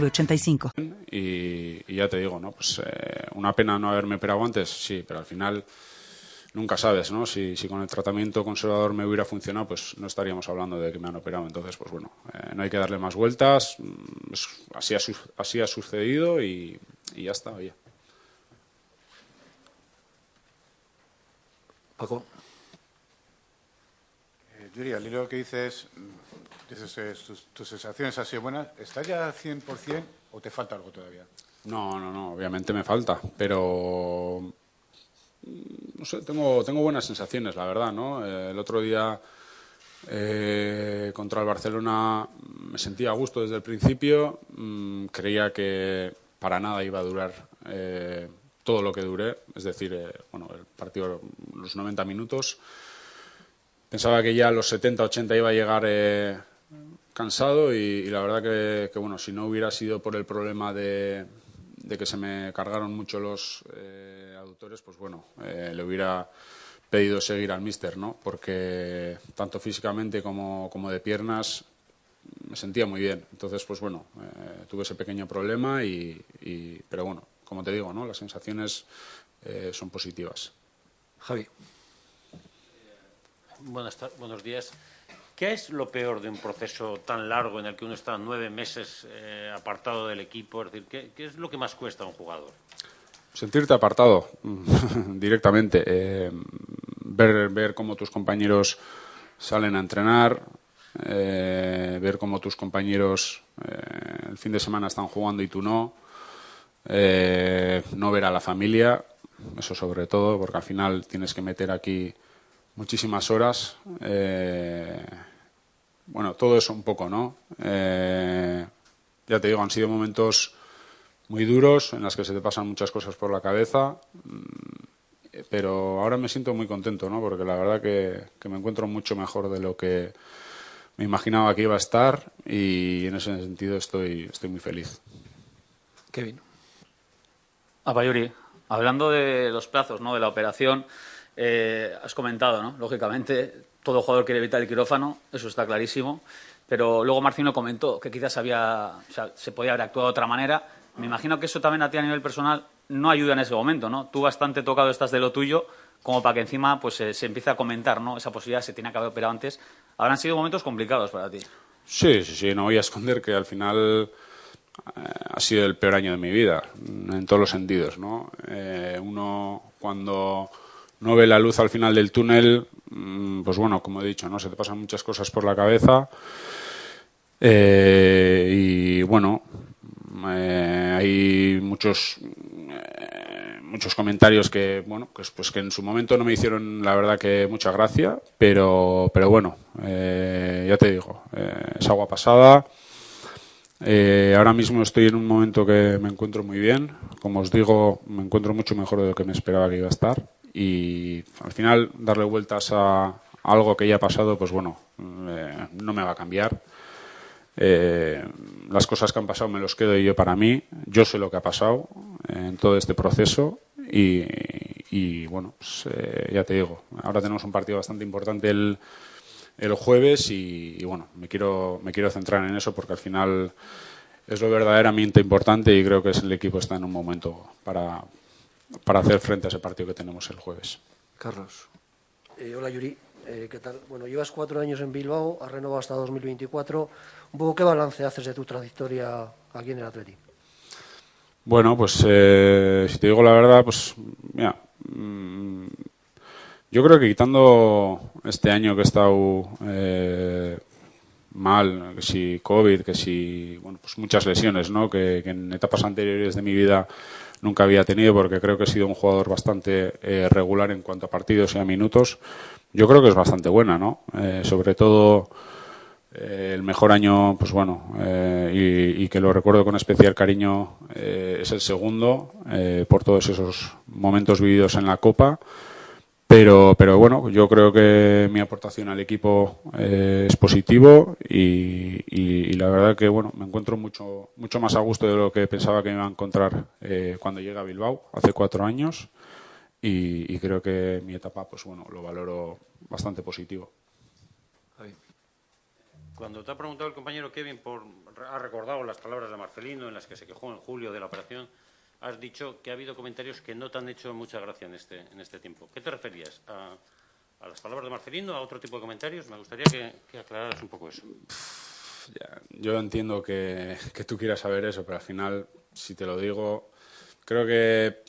906985. Y, y ya te digo, ¿no? Pues eh, una pena no haberme operado antes, sí, pero al final nunca sabes, ¿no? Si, si con el tratamiento conservador me hubiera funcionado, pues no estaríamos hablando de que me han operado. Entonces, pues bueno, eh, no hay que darle más vueltas. mm, es- así, ha, su- así ha sucedido y, y ya está, oye. Paco. Eh, Yuri, al hilo que dices, mm, eh, tus, sensaciones han sido buenas, ¿estás ya al 100% o te falta algo todavía? No, no, no, obviamente me falta, pero mm, no sé, tengo, tengo buenas sensaciones, la verdad, ¿no? Eh, el otro día eh, contra el Barcelona me sentía a gusto desde el principio, mm, creía que para nada iba a durar eh, todo lo que duré, es decir, eh, bueno, el partido, los 90 minutos. Pensaba que ya a los 70-80 iba a llegar cansado y, y la verdad que, que, bueno, si no hubiera sido por el problema de, de que se me cargaron mucho los eh, aductores, pues bueno, eh, le hubiera pedido seguir al míster, ¿no? Porque tanto físicamente como, como de piernas me sentía muy bien. Entonces, pues bueno, eh, tuve ese pequeño problema y, y- pero bueno, como te digo, ¿no? Las sensaciones eh, son positivas. Javi. Buenas buenos días. ¿Qué es lo peor de un proceso tan largo en el que uno está nueve meses eh, apartado del equipo? Es decir, ¿qué, qué es lo que más cuesta a un jugador? Sentirte apartado directamente, eh, ver, ver cómo tus compañeros salen a entrenar, eh, ver cómo tus compañeros eh, el fin de semana están jugando y tú no, no ver a la familia, eso sobre todo, porque al final tienes que meter aquí muchísimas horas. eh, bueno, todo eso un poco, ¿no? Eh, ya te digo, han sido momentos muy duros en las que se te pasan muchas cosas por la cabeza, mm, pero ahora me siento muy contento, ¿no? Porque la verdad que, que me encuentro mucho mejor de lo que me imaginaba que iba a estar y en ese sentido estoy, estoy muy feliz. Kevin. Apayuri, hablando de los plazos, ¿no? De la operación, eh, has comentado, ¿no? Lógicamente, todo jugador quiere evitar el quirófano, eso está clarísimo. Pero luego Marcino comentó que quizás se podía haber actuado de otra manera. Me imagino que eso también a ti a nivel personal no ayuda en ese momento, ¿no? Tú bastante tocado estás de lo tuyo, como para que encima pues eh, se empiece a comentar, ¿no? Esa posibilidad se tenía que haber operado antes. Habrán sido momentos complicados para ti. Sí, sí, sí, no voy a esconder que al final eh, ha sido el peor año de mi vida, en todos los sentidos, ¿no? Eh, uno cuando no ve la luz al final del túnel, mm, pues bueno, como he dicho, ¿no? Se te pasan muchas cosas por la cabeza eh, y bueno, eh, hay muchos eh, muchos comentarios que bueno pues, pues que en su momento no me hicieron la verdad que mucha gracia pero pero bueno ya te digo es agua pasada. Ahora mismo estoy en un momento que me encuentro muy bien. Como os digo me encuentro mucho mejor de lo que me esperaba que iba a estar y al final darle vueltas a algo que ya ha pasado pues bueno eh, no me va a cambiar eh, las cosas que han pasado me los quedo yo para mí. Yo sé lo que ha pasado en todo este proceso y, y, bueno, pues, eh, ya te digo, ahora tenemos un partido bastante importante el, el jueves y, y, bueno, me quiero, me quiero centrar en eso porque al final es lo verdaderamente importante y creo que es el equipo está en un momento para, para hacer frente a ese partido que tenemos el jueves. Carlos. Eh, hola Yuri, Eh, ¿qué tal? Bueno, llevas cuatro años en Bilbao, has renovado hasta 2024. Un poco, ¿qué balance haces de tu trayectoria aquí en el Atleti? Bueno, pues eh, si te digo la verdad, pues mira, mm, yo creo que quitando este año que he estado eh, mal, que si COVID, que si bueno, pues muchas lesiones, ¿no? Que, que en etapas anteriores de mi vida nunca había tenido, porque creo que he sido un jugador bastante eh, regular en cuanto a partidos y a minutos. Yo creo que es bastante buena, ¿no? Eh, sobre todo eh, el mejor año, pues bueno, eh, y, que lo recuerdo con especial cariño, es el segundo, por todos esos momentos vividos en la Copa. Pero, pero bueno, yo creo que mi aportación al equipo es positivo y, la verdad que bueno, me encuentro mucho, mucho más a gusto de lo que pensaba que me iba a encontrar cuando llegué a Bilbao hace cuatro años y, y creo que mi etapa, pues bueno, lo valoro bastante positivo. Cuando te ha preguntado el compañero Kevin, por, ha recordado las palabras de Marcelino en las que se quejó en julio de la operación, has dicho que ha habido comentarios que no te han hecho mucha gracia en este, en este tiempo. ¿Qué te referías? ¿A, las palabras de Marcelino? ¿A otro tipo de comentarios? Me gustaría que, aclararas un poco eso. yo entiendo que, tú quieras saber eso, pero al final, si te lo digo, creo que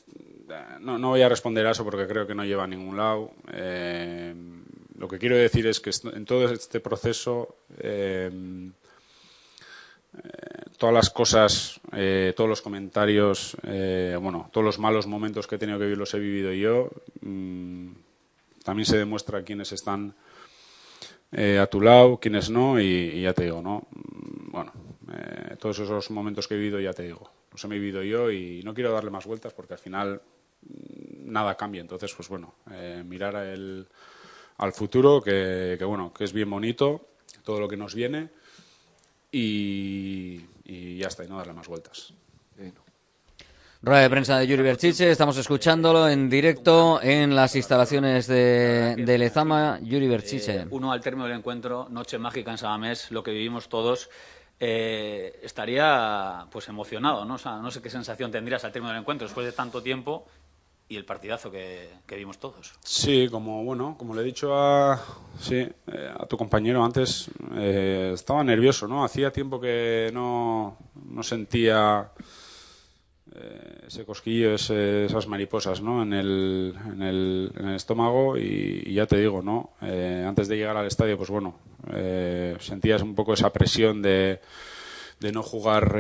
no, voy a responder a eso porque creo que no lleva a ningún lado. Eh, lo que quiero decir es que en todo este proceso eh, todas las cosas, eh, todos los comentarios, bueno, todos los malos momentos que he tenido que vivir los he vivido yo. Mm, también se demuestra quiénes están a tu lado, quiénes no, y, ya te digo, ¿no? Mm, bueno, todos esos momentos que he vivido ya te digo, los he vivido yo y no quiero darle más vueltas porque al final mm, nada cambia. Entonces, pues bueno, mirar el al futuro, que, bueno, que es bien bonito, todo lo que nos viene, y, ya está, y no darle más vueltas. Rueda de prensa de Yuri Berchiche, estamos escuchándolo en directo en las instalaciones de, de Lezama. Yuri Berchiche. Eh, uno al término del encuentro, noche mágica en Sabamés, lo que vivimos todos. Eh, estaría pues emocionado, ¿no? no sé qué sensación tendrías al término del encuentro después de tanto tiempo y el partidazo que, vimos todos. Sí, como bueno, como le he dicho a, sí, eh, a tu compañero antes, eh, estaba nervioso, ¿no? Hacía tiempo que no, no sentía eh, ese cosquillo, esas mariposas, ¿no? En el, en el, en el estómago y, ya te digo, ¿no? antes de llegar al estadio, pues bueno, sentías un poco esa presión de, de no jugar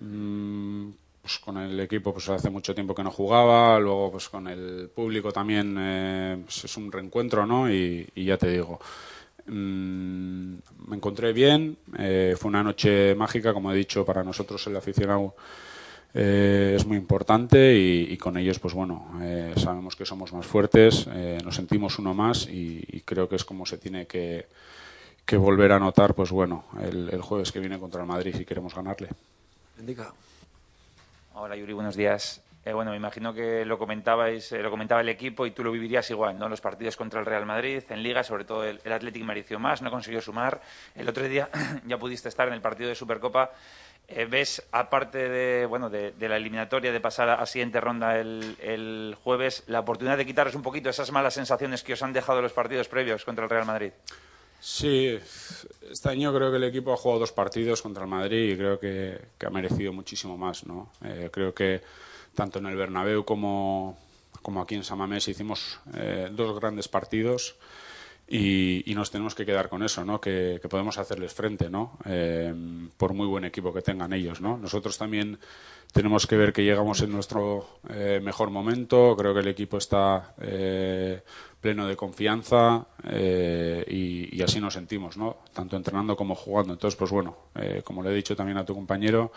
mm, pues con el equipo pues hace mucho tiempo que no jugaba, luego pues con el público también eh, pues, es un reencuentro, ¿no? Y, ya te digo, mm, me encontré bien, eh, fue una noche mágica, como he dicho, para nosotros el aficionado eh, es muy importante y, con ellos pues bueno, sabemos que somos más fuertes, nos sentimos uno más y, creo que es como se tiene que, volver a notar pues bueno, el, el, jueves que viene contra el Madrid si queremos ganarle. Indica. Hola Yuri, buenos días. Eh, bueno, me imagino que lo comentabais, eh, lo comentaba el equipo y tú lo vivirías igual, ¿no? Los partidos contra el Real Madrid, en Liga, sobre todo el, el Athletic mereció más, no consiguió sumar. El otro día ya pudiste estar en el partido de Supercopa. Eh, ¿Ves, aparte de, bueno, de, la eliminatoria, de pasar a, siguiente ronda el, el, jueves, la oportunidad de quitaros un poquito esas malas sensaciones que os han dejado los partidos previos contra el Real Madrid? Sí, este año creo que el equipo ha jugado dos partidos contra el Madrid y creo que, ha merecido muchísimo más. ¿no? Eh, creo que tanto en el Bernabéu como, aquí en Samamés hicimos eh, dos grandes partidos y, nos tenemos que quedar con eso, ¿no? que, podemos hacerles frente, ¿no? Eh, por muy buen equipo que tengan ellos. ¿no? Nosotros también tenemos que ver que llegamos en nuestro mejor momento. Creo que el equipo está pleno de confianza eh, y, así nos sentimos, ¿no? Tanto entrenando como jugando. Entonces, pues bueno, eh, como le he dicho también a tu compañero,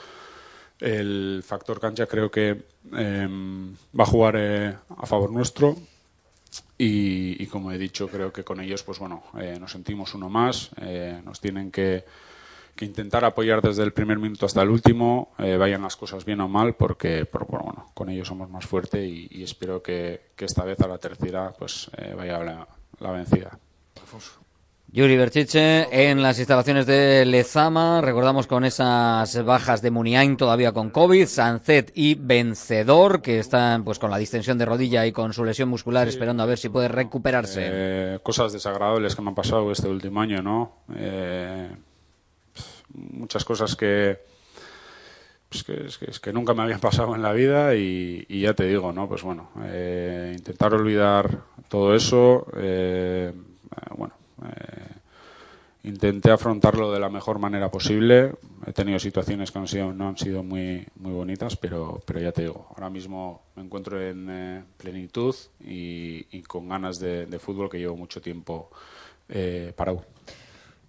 el factor cancha creo que em, va a jugar eh, a favor nuestro y, y, como he dicho, creo que con ellos, pues bueno, nos sentimos uno más, nos tienen que que intentar apoyar desde el primer minuto hasta el último, eh, vayan las cosas bien o mal, porque, bueno, con ellos somos más fuertes y, espero que, esta vez a la tercera pues eh, vaya la, la vencida. Yuri Berchiche en las instalaciones de Lezama, recordamos con esas bajas de Muniain todavía con COVID, Sancet y Vencedor, que están pues con la distensión de rodilla y con su lesión muscular esperando a ver si puede recuperarse. Eh, cosas desagradables que me han pasado este último año, ¿no? Muchas cosas que, pues que, que, nunca me habían pasado en la vida y, ya te digo, ¿no? Pues bueno, eh, intentar olvidar todo eso, eh, bueno, eh, intenté afrontarlo de la mejor manera posible. He tenido situaciones que han sido, no han sido muy, muy bonitas, pero, pero ya te digo, ahora mismo me encuentro en plenitud y, con ganas de, de, fútbol que llevo mucho tiempo parado.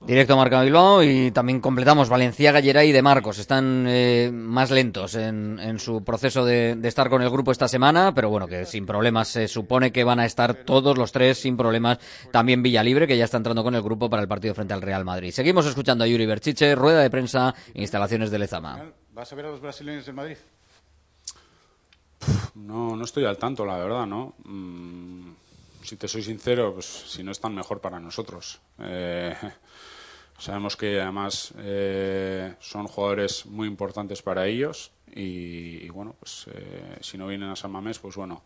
Directo Marca Bilbao y también completamos Valenciaga, Geray y De Marcos. Están eh, más lentos en, en su proceso de, de, estar con el grupo esta semana, pero bueno, que sin problemas se supone que van a estar todos los tres sin problemas. También Villalibre, que ya está entrando con el grupo para el partido frente al Real Madrid. Seguimos escuchando a Yuri Berchiche, rueda de prensa, instalaciones de Lezama. ¿Vas a ver a los brasileños del Madrid? No, no estoy al tanto, la verdad, ¿no? Mm, si te soy sincero, pues si no están mejor para nosotros. Eh, Sabemos que además eh, son jugadores muy importantes para ellos y, bueno, pues eh, si no vienen a San Mamés, pues bueno,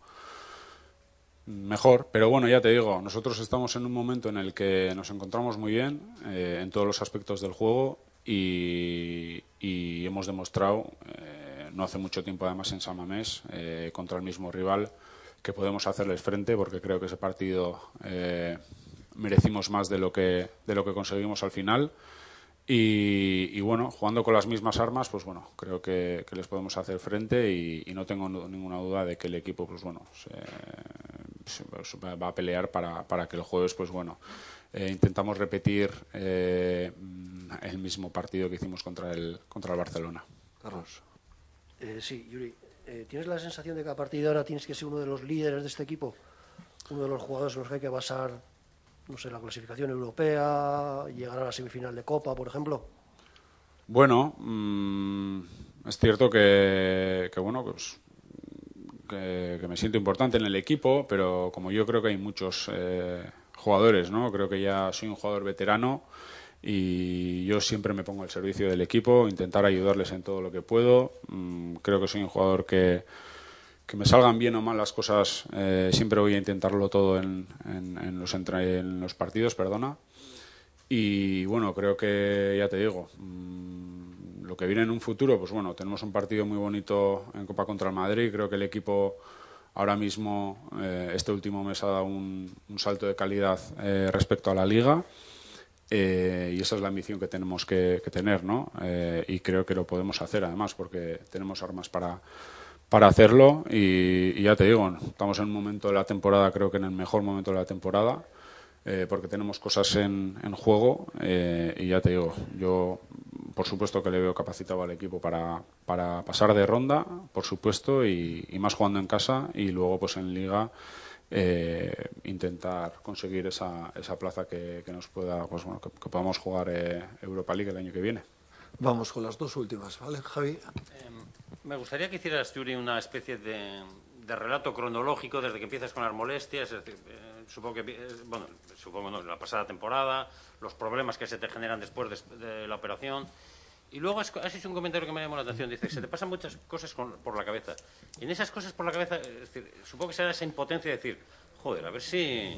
mejor. Pero bueno, ya te digo, nosotros estamos en un momento en el que nos encontramos muy bien eh, en todos los aspectos del juego y, y hemos demostrado, eh, no hace mucho tiempo además en San Mamés, eh, contra el mismo rival, que podemos hacerles frente porque creo que ese partido merecimos más de lo que, de lo que conseguimos al final. Y, y, bueno, jugando con las mismas armas, pues bueno, creo que, que les podemos hacer frente y, y, no tengo ninguna duda de que el equipo, pues bueno, se, se va a pelear para, para, que el jueves, pues bueno, eh, intentamos repetir eh, el mismo partido que hicimos contra el, contra el Barcelona. Carlos. Eh, sí, Yuri, eh, ¿tienes la sensación de que a partir de ahora tienes que ser uno de los líderes de este equipo? Uno de los jugadores en los que hay que basar no sé, la clasificación europea, llegar a la semifinal de Copa, por ejemplo? Bueno, mmm, es cierto que, que bueno, pues, que, que, me siento importante en el equipo, pero como yo creo que hay muchos eh, jugadores, ¿no? Creo que ya soy un jugador veterano y yo siempre me pongo al servicio del equipo, intentar ayudarles en todo lo que puedo. Mm, creo que soy un jugador que que me salgan bien o mal las cosas, eh, siempre voy a intentarlo todo en, los, partidos, perdona. Y bueno, creo que ya te digo, mmm, lo que viene en un futuro, pues bueno, tenemos un partido muy bonito en Copa contra el Madrid. Creo que el equipo ahora mismo, eh, este último mes, ha dado un, salto de calidad eh, respecto a la liga. Y esa es la ambición que tenemos que, tener, ¿no? Y creo que lo podemos hacer, además, porque tenemos armas para para hacerlo y, y, ya te digo, estamos en un momento de la temporada, creo que en el mejor momento de la temporada, eh, porque tenemos cosas en, en juego eh, y ya te digo, yo por supuesto que le veo capacitado al equipo para, para pasar de ronda, por supuesto, y, y, más jugando en casa y luego pues en liga eh, intentar conseguir esa, esa plaza que, que, nos pueda, pues bueno, que, que podamos jugar eh, Europa League el año que viene. Vamos con las dos últimas, ¿vale, Javi? Me gustaría que hicieras, Yuri, una especie de, de, relato cronológico desde que empiezas con las molestias. Es decir, eh, supongo que, eh, bueno, supongo no, la pasada temporada, los problemas que se te generan después de, de la operación. Y luego has, hecho un comentario que me llamó la atención. Dice, se te pasan muchas cosas por la cabeza. Y en esas cosas por la cabeza, es decir, supongo que será esa impotencia de decir, joder, a ver si...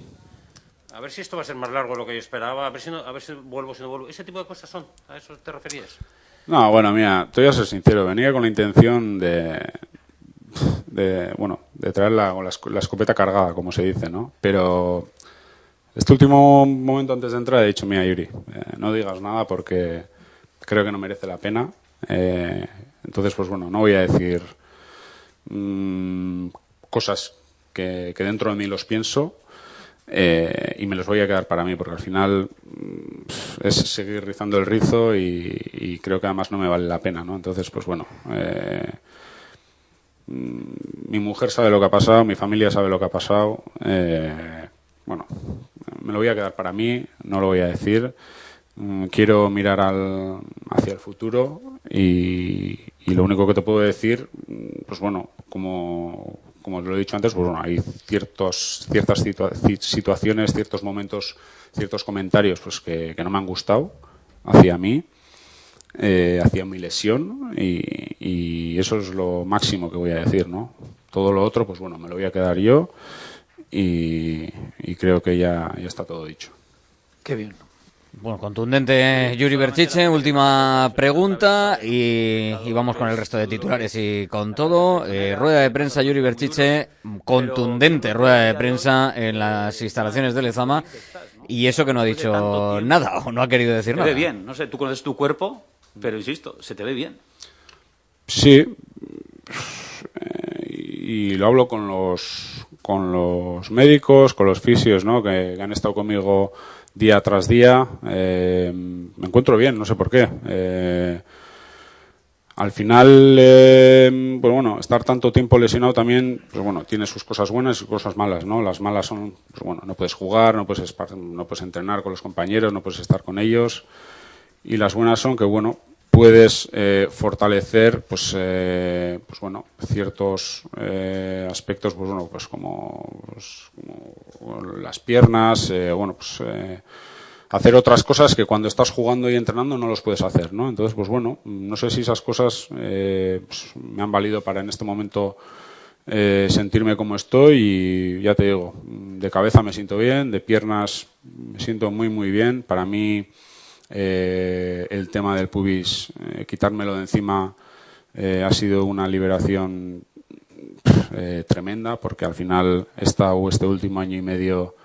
A ver si esto va a ser más largo de lo que yo esperaba, a ver si, no, a ver si vuelvo, si no vuelvo. Ese tipo de cosas son, ¿a eso te referías? No, bueno, mira, te voy a ser sincero, venía con la intención de, de bueno, de traer la, escopeta cargada, como se dice, ¿no? Pero este último momento antes de entrar he dicho, mira, Yuri, eh, no digas nada porque creo que no merece la pena. Eh, entonces, pues bueno, no voy a decir mmm, cosas que, que dentro de mí los pienso, eh, y me los voy a quedar para mí porque al final mm, es seguir rizando el rizo y, creo que además no me vale la pena, ¿no? Entonces, pues bueno, eh, mm, mi mujer sabe lo que ha pasado, mi familia sabe lo que ha pasado, eh, bueno, me lo voy a quedar para mí, no lo voy a decir, mm, quiero mirar al, hacia el futuro y lo único que te puedo decir, pues bueno, como como lo he dicho antes, pues bueno, hay ciertos, ciertas situa situaciones, ciertos momentos, ciertos comentarios pues que, no me han gustado hacia mí, eh, hacia mi lesión y, y, eso es lo máximo que voy a decir, ¿no? Todo lo otro, pues bueno, me lo voy a quedar yo y, y creo que ya, ya está todo dicho. Qué bien. Bueno, contundente Yuri Berchiche, última pregunta y, y, vamos con el resto de titulares y con todo. Eh, rueda de prensa Yuri Berchiche, contundente rueda de prensa en las instalaciones de Lezama y eso que no ha dicho nada o no ha querido decir nada. Se ve bien, no sé, tú conoces tu cuerpo, pero insisto, se te ve bien. Sí, y lo hablo con los, con los médicos, con los fisios, ¿no? que, que han estado conmigo día tras día. Eh, me encuentro bien, no sé por qué. Eh, al final, eh, pues bueno, estar tanto tiempo lesionado también, pues bueno, tiene sus cosas buenas y sus cosas malas, ¿no? Las malas son, pues bueno, no puedes jugar, no puedes, no puedes entrenar con los compañeros, no puedes estar con ellos. Y las buenas son que, bueno, puedes eh, fortalecer, pues, eh, pues bueno, ciertos eh, aspectos, pues bueno, pues como, pues, las piernas, eh, bueno, pues eh, hacer otras cosas que cuando estás jugando y entrenando no los puedes hacer, ¿no? Entonces, pues bueno, no sé si esas cosas eh, pues, me han valido para en este momento sentirme como estoy y ya te digo, de cabeza me siento bien, de piernas me siento muy muy bien. Para mí eh, el tema del pubis, eh, quitármelo de encima eh, ha sido una liberación tremenda porque al final esta o este último año y medio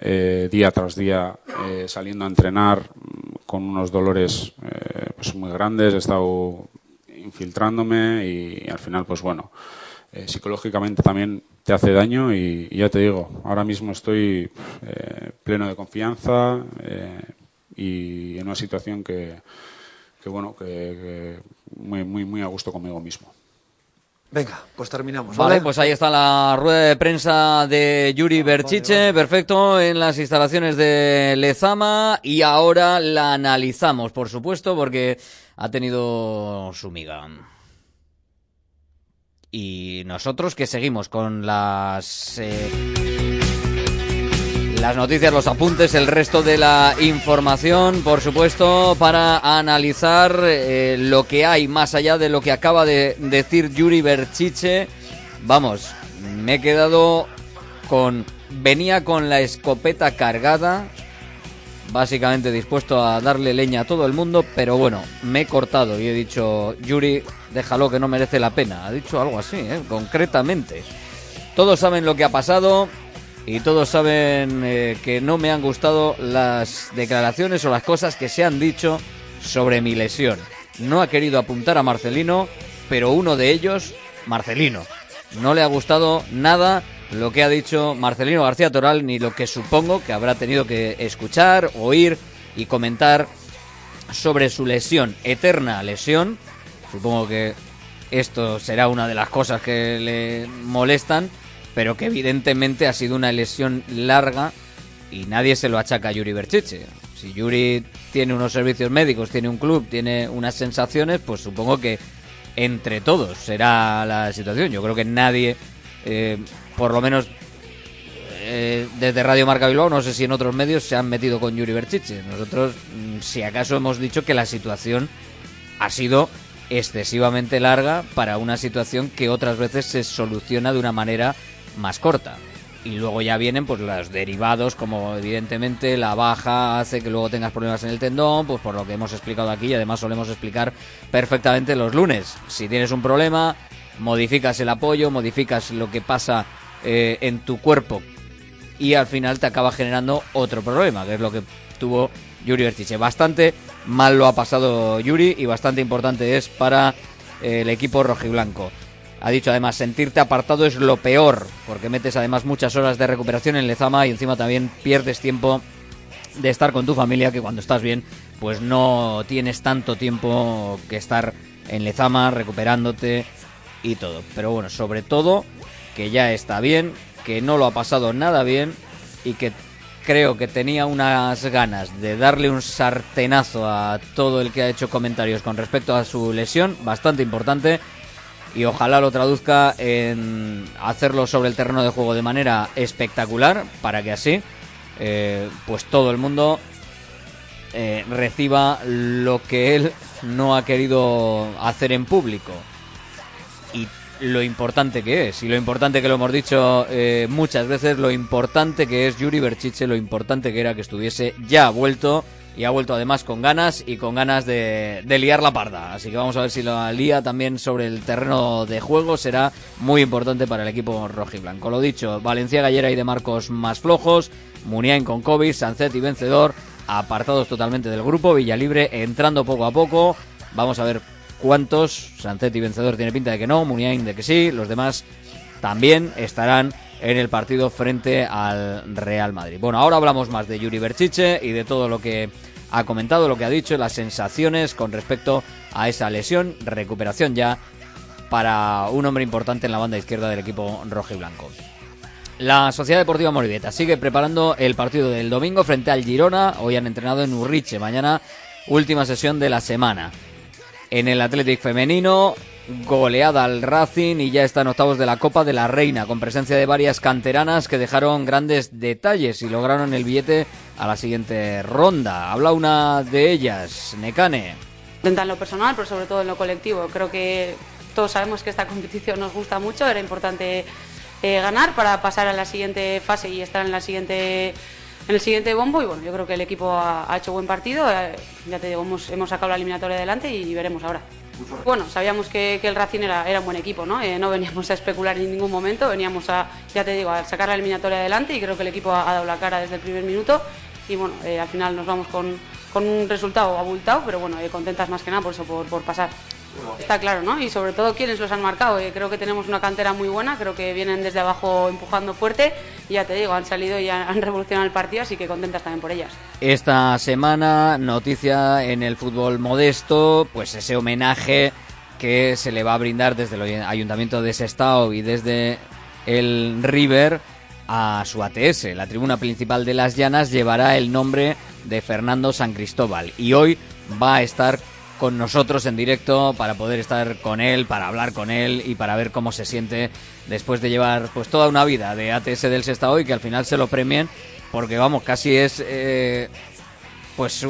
día tras día saliendo a entrenar mm, con unos dolores pues muy grandes, he estado infiltrándome y, al final pues bueno, psicológicamente también te hace daño y, ya te digo, ahora mismo estoy pleno de confianza y en una situación que, que bueno, que, que muy, muy, muy a gusto conmigo mismo. Venga, pues terminamos. Vale, pues ahí está la rueda de prensa de Yuri Berchiche, perfecto, en las instalaciones de Lezama y ahora la analizamos, por supuesto, porque ha tenido su miga. Y nosotros que seguimos con las eh, las noticias, los apuntes, el resto de la información, por supuesto, para analizar eh, lo que hay más allá de lo que acaba de decir Yuri Berchiche. Vamos, me he quedado con... Venía con la escopeta cargada, básicamente dispuesto a darle leña a todo el mundo, pero bueno, me he cortado y he dicho, Yuri, déjalo que no merece la pena. Ha dicho algo así, ¿eh? concretamente. Todos saben lo que ha pasado, y todos saben eh, que no me han gustado las declaraciones o las cosas que se han dicho sobre mi lesión. No ha querido apuntar a Marcelino, pero uno de ellos, Marcelino. No le ha gustado nada lo que ha dicho Marcelino García Toral, ni lo que supongo que habrá tenido que escuchar, oír y comentar sobre su lesión, eterna lesión. Supongo que esto será una de las cosas que le molestan pero que evidentemente ha sido una lesión larga y nadie se lo achaca a Yuri Berchiche. Si Yuri tiene unos servicios médicos, tiene un club, tiene unas sensaciones, pues supongo que entre todos será la situación. Yo creo que nadie, eh, por lo menos eh, desde Radio Marca Bilbao, no sé si en otros medios se han metido con Yuri Berchiche. Nosotros, mm, si acaso, hemos dicho que la situación ha sido excesivamente larga para una situación que otras veces se soluciona de una manera más corta. Y luego ya vienen pues los derivados, como evidentemente la baja hace que luego tengas problemas en el tendón, pues por lo que hemos explicado aquí y además solemos explicar perfectamente los lunes. Si tienes un problema, modificas el apoyo, modificas lo que pasa eh, en tu cuerpo y al final te acaba generando otro problema, que es lo que tuvo Yuri Bertiche. Bastante mal lo ha pasado Yuri y bastante importante es para eh, el equipo rojiblanco. Ha dicho además, sentirte apartado es lo peor, porque metes además muchas horas de recuperación en Lezama y encima también pierdes tiempo de estar con tu familia, que cuando estás bien, pues no tienes tanto tiempo que estar en Lezama recuperándote y todo. Pero bueno, sobre todo que ya está bien, que no lo ha pasado nada bien y que creo que tenía unas ganas de darle un sartenazo a todo el que ha hecho comentarios con respecto a su lesión, bastante importante y ojalá lo traduzca en hacerlo sobre el terreno de juego de manera espectacular para que así eh, pues todo el mundo eh, reciba lo que él no ha querido hacer en público. Y lo importante que es y lo importante que lo hemos dicho eh, muchas veces lo importante que es Yuri Berchiche lo importante que era que estuviese ya vuelto y ha vuelto además con ganas y con ganas de, de, liar la parda. Así que vamos a ver si la lía también sobre el terreno de juego. Será muy importante para el equipo rojiblanco. Lo dicho, Valencia Gallera y de Marcos más flojos, Muniain con COVID, Sancet y Vencedor apartados totalmente del grupo, Villalibre entrando poco a poco. Vamos a ver cuántos, Sancet y Vencedor tiene pinta de que no, Muniain de que sí, los demás también estarán en el partido frente al Real Madrid. Bueno, ahora hablamos más de Yuri Berchiche y de todo lo que ha comentado, lo que ha dicho, las sensaciones con respecto a esa lesión, recuperación ya para un hombre importante en la banda izquierda del equipo rojo y blanco. La Sociedad Deportiva Moribeta sigue preparando el partido del domingo frente al Girona. Hoy han entrenado en Urriche. Mañana, última sesión de la semana. En el Athletic femenino, goleada al Racing y ya está octavos de la Copa de la Reina, con presencia de varias canteranas que dejaron grandes detalles y lograron el billete a la siguiente ronda. Habla una de ellas, Necane. Intenta en lo personal, pero sobre todo en lo colectivo. Creo que todos sabemos que esta competición nos gusta mucho, era importante eh, ganar para pasar a la siguiente fase y estar en la siguiente en el siguiente bombo y bueno yo creo que el equipo ha, hecho buen partido eh, ya te digo hemos, hemos, sacado la eliminatoria adelante y veremos ahora bueno sabíamos que, el Racing era, un buen equipo no eh, no veníamos a especular en ningún momento veníamos a ya te digo a sacar la eliminatoria adelante y creo que el equipo ha, dado la cara desde el primer minuto y bueno al final nos vamos con, un resultado abultado pero bueno contentas más que nada por eso por pasar Está claro, ¿no? Y sobre todo quienes los han marcado. Creo que tenemos una cantera muy buena, creo que vienen desde abajo empujando fuerte ya te digo, han salido y han revolucionado el partido, así que contentas también por ellas. Esta semana, noticia en el fútbol modesto, pues ese homenaje que se le va a brindar desde el Ayuntamiento de Sestao y desde el River a su ATS. La tribuna principal de Las Llanas llevará el nombre de Fernando San Cristóbal y hoy va a estar con nosotros en directo para poder estar con él, para hablar con él y para ver cómo se siente después de llevar pues toda una vida de ATS del Sexta hoy que al final se lo premien porque vamos, casi es eh, pues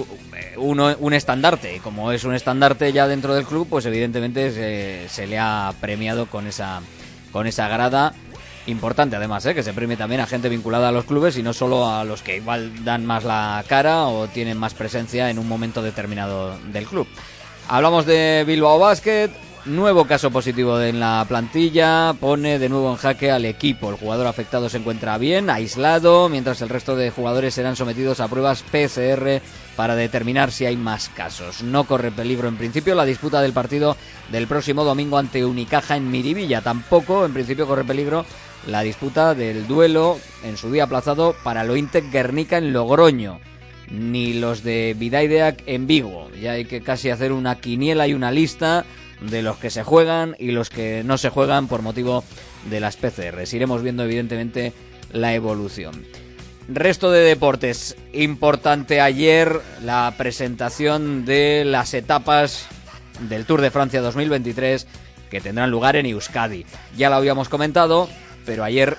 uno, un estandarte y como es un estandarte ya dentro del club pues evidentemente se, se le ha premiado con esa con esa grada importante además, ¿eh? que se premie también a gente vinculada a los clubes y no solo a los que igual dan más la cara o tienen más presencia en un momento determinado del club. Hablamos de Bilbao Basket. Nuevo caso positivo en la plantilla, pone de nuevo en jaque al equipo. El jugador afectado se encuentra bien, aislado, mientras el resto de jugadores serán sometidos a pruebas PCR para determinar si hay más casos. No corre peligro en principio la disputa del partido del próximo domingo ante Unicaja en Miribilla. Tampoco en principio corre peligro la disputa del duelo en su día aplazado para lo Intec Guernica en Logroño ni los de Vidaideac en Vigo. Ya hay que casi hacer una quiniela y una lista de los que se juegan y los que no se juegan por motivo de las PCRs. Iremos viendo evidentemente la evolución. Resto de deportes. Importante ayer la presentación de las etapas del Tour de Francia 2023 que tendrán lugar en Euskadi. Ya lo habíamos comentado, pero ayer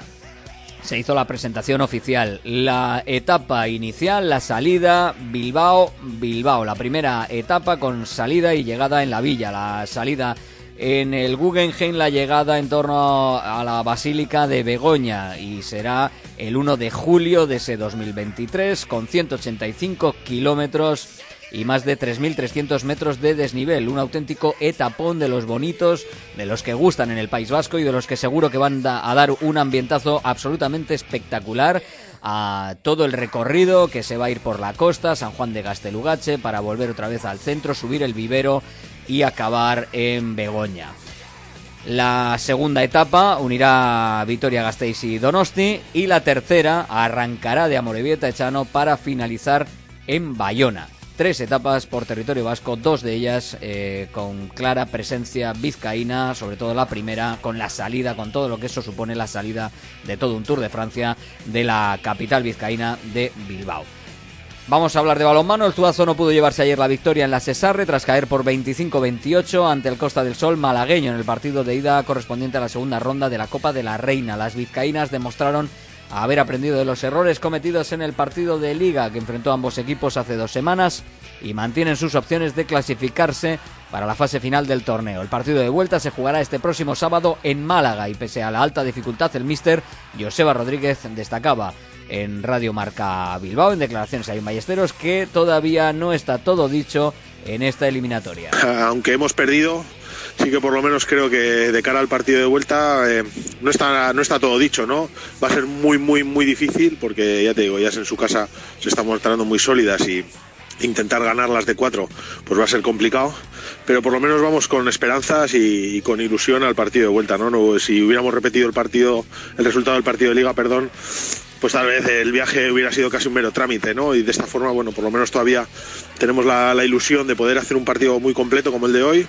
se hizo la presentación oficial. La etapa inicial, la salida Bilbao, Bilbao. La primera etapa con salida y llegada en la villa. La salida en el Guggenheim, la llegada en torno a la Basílica de Begoña. Y será el 1 de julio de ese 2023 con 185 kilómetros y más de 3.300 metros de desnivel. Un auténtico etapón de los bonitos, de los que gustan en el País Vasco y de los que seguro que van a dar un ambientazo absolutamente espectacular a todo el recorrido que se va a ir por la costa, San Juan de Gastelugache, para volver otra vez al centro, subir el vivero y acabar en Begoña. La segunda etapa unirá Vitoria Gasteiz y Donosti y la tercera arrancará de Amorebieta Echano para finalizar en Bayona tres etapas por territorio vasco, dos de ellas eh, con clara presencia vizcaína, sobre todo la primera con la salida, con todo lo que eso supone la salida de todo un Tour de Francia de la capital vizcaína de Bilbao. Vamos a hablar de balonmano. El Tuazo no pudo llevarse ayer la victoria en la Cesarre tras caer por 25-28 ante el Costa del Sol malagueño en el partido de ida correspondiente a la segunda ronda de la Copa de la Reina. Las vizcaínas demostraron haber aprendido de los errores cometidos en el partido de liga que enfrentó a ambos equipos hace dos semanas y mantienen sus opciones de clasificarse para la fase final del torneo. El partido de vuelta se jugará este próximo sábado en Málaga y pese a la alta dificultad el míster Joseba Rodríguez destacaba en Radio Marca Bilbao en declaraciones a Ballesteros que todavía no está todo dicho en esta eliminatoria. Aunque hemos perdido, sí que por lo menos creo que de cara al partido de vuelta eh, no está no está todo dicho, ¿no? Va a ser muy muy muy difícil porque ya te digo, ya en su casa se están mostrando muy sólidas y, intentar ganar las de cuatro, pues va a ser complicado, pero por lo menos vamos con esperanzas y, con ilusión al partido de vuelta, ¿no? ¿no? Si hubiéramos repetido el partido, el resultado del partido de liga, perdón, pues tal vez el viaje hubiera sido casi un mero trámite, ¿no? Y de esta forma, bueno, por lo menos todavía tenemos la ilusión de poder hacer un partido muy completo como el de hoy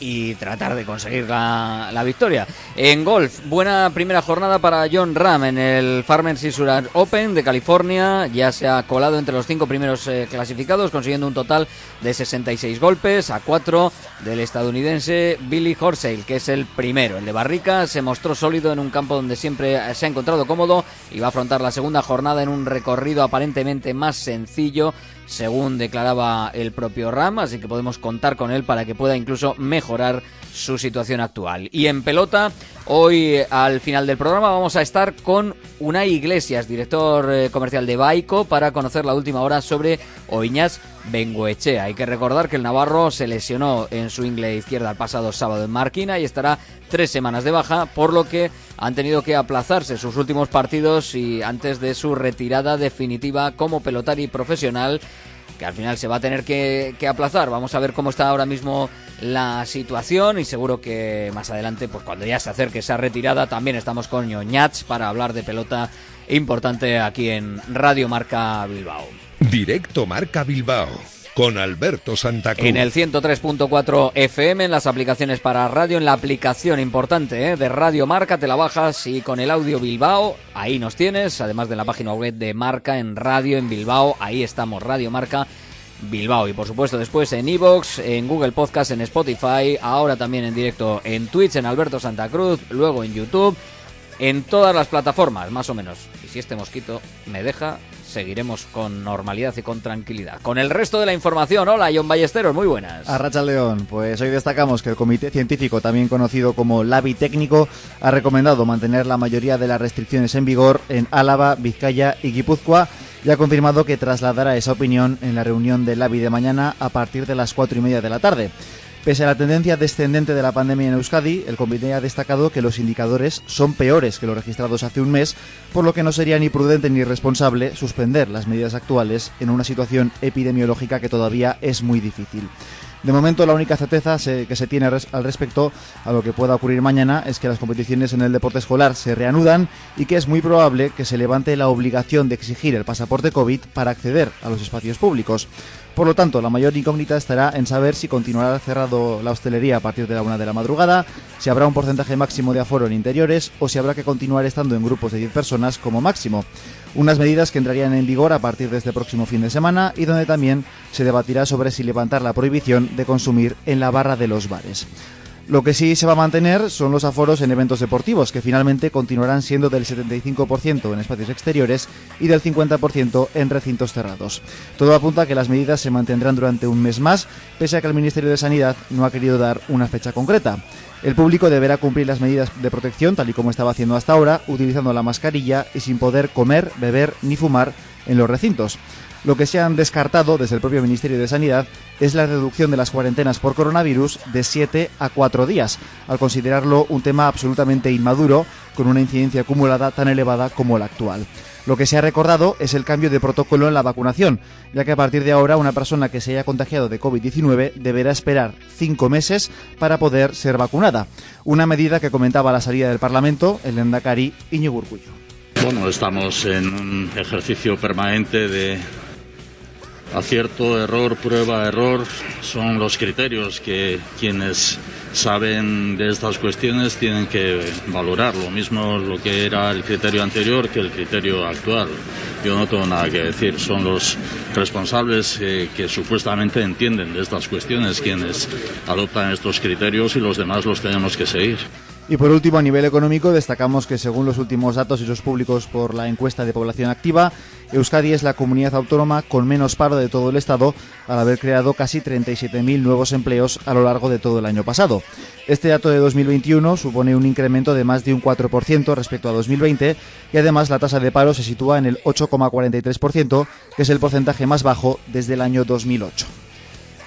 y tratar de conseguir la, la, victoria. En golf, buena primera jornada para John Ram en el Farmers Insurance Open de California. Ya se ha colado entre los cinco primeros eh, clasificados, consiguiendo un total de 66 golpes a cuatro del estadounidense Billy Horseil, que es el primero. El de Barrica se mostró sólido en un campo donde siempre se ha encontrado cómodo y va a afrontar la segunda jornada en un recorrido aparentemente más sencillo según declaraba el propio Ram, así que podemos contar con él para que pueda incluso mejorar su situación actual. Y en pelota, hoy al final del programa vamos a estar con Unai Iglesias, director eh, comercial de Baico, para conocer la última hora sobre Oiñas Benguechea. Hay que recordar que el Navarro se lesionó en su ingle izquierda el pasado sábado en Marquina y estará tres semanas de baja, por lo que han tenido que aplazarse sus últimos partidos y antes de su retirada definitiva como pelotari profesional que al final se va a tener que, aplazar. Vamos a ver cómo está ahora mismo la situación y seguro que más adelante, pues cuando ya se acerque esa retirada, también estamos con Ñoñats para hablar de pelota importante aquí en Radio Marca Bilbao. Directo Marca Bilbao con Alberto Santa Cruz. En el 103.4 FM, en las aplicaciones para radio, en la aplicación importante ¿eh? de Radio Marca, te la bajas y con el audio Bilbao, ahí nos tienes, además de la página web de Marca en radio en Bilbao, ahí estamos, Radio Marca. Bilbao y por supuesto después en Evox, en Google Podcast, en Spotify, ahora también en directo en Twitch, en Alberto Santa Cruz, luego en YouTube, en todas las plataformas, más o menos. Y si este mosquito me deja, seguiremos con normalidad y con tranquilidad. Con el resto de la información, hola John Ballesteros, muy buenas. A Racha León, pues hoy destacamos que el Comité Científico, también conocido como LABI Técnico, ha recomendado mantener la mayoría de las restricciones en vigor en Álava, Vizcaya y Guipúzcoa y ha confirmado que trasladará esa opinión en la reunión del LABI de mañana a partir de las cuatro y media de la tarde. Pese a la tendencia descendente de la pandemia en Euskadi, el comité ha destacado que los indicadores son peores que los registrados hace un mes, por lo que no sería ni prudente ni responsable suspender las medidas actuales en una situación epidemiológica que todavía es muy difícil. De momento, la única certeza que se tiene al respecto a lo que pueda ocurrir mañana es que las competiciones en el deporte escolar se reanudan y que es muy probable que se levante la obligación de exigir el pasaporte COVID para acceder a los espacios públicos. Por lo tanto, la mayor incógnita estará en saber si continuará cerrado la hostelería a partir de la una de la madrugada, si habrá un porcentaje máximo de aforo en interiores o si habrá que continuar estando en grupos de 10 personas como máximo. Unas medidas que entrarían en vigor a partir de este próximo fin de semana y donde también se debatirá sobre si levantar la prohibición de consumir en la barra de los bares. Lo que sí se va a mantener son los aforos en eventos deportivos, que finalmente continuarán siendo del 75% en espacios exteriores y del 50% en recintos cerrados. Todo apunta a que las medidas se mantendrán durante un mes más, pese a que el Ministerio de Sanidad no ha querido dar una fecha concreta. El público deberá cumplir las medidas de protección, tal y como estaba haciendo hasta ahora, utilizando la mascarilla y sin poder comer, beber ni fumar en los recintos. Lo que se han descartado desde el propio Ministerio de Sanidad es la reducción de las cuarentenas por coronavirus de 7 a 4 días, al considerarlo un tema absolutamente inmaduro, con una incidencia acumulada tan elevada como la actual. Lo que se ha recordado es el cambio de protocolo en la vacunación, ya que a partir de ahora una persona que se haya contagiado de COVID-19 deberá esperar cinco meses para poder ser vacunada. Una medida que comentaba la salida del Parlamento el Endacari Iñigo Urcullo. Bueno, estamos en un ejercicio permanente de acierto, error, prueba, error, son los criterios que quienes saben de estas cuestiones tienen que valorar. Lo mismo lo que era el criterio anterior que el criterio actual. Yo no tengo nada que decir. Son los responsables eh, que supuestamente entienden de estas cuestiones quienes adoptan estos criterios y los demás los tenemos que seguir. Y por último, a nivel económico, destacamos que según los últimos datos hechos públicos por la encuesta de población activa, Euskadi es la comunidad autónoma con menos paro de todo el Estado, al haber creado casi 37.000 nuevos empleos a lo largo de todo el año pasado. Este dato de 2021 supone un incremento de más de un 4% respecto a 2020 y además la tasa de paro se sitúa en el 8,43%, que es el porcentaje más bajo desde el año 2008.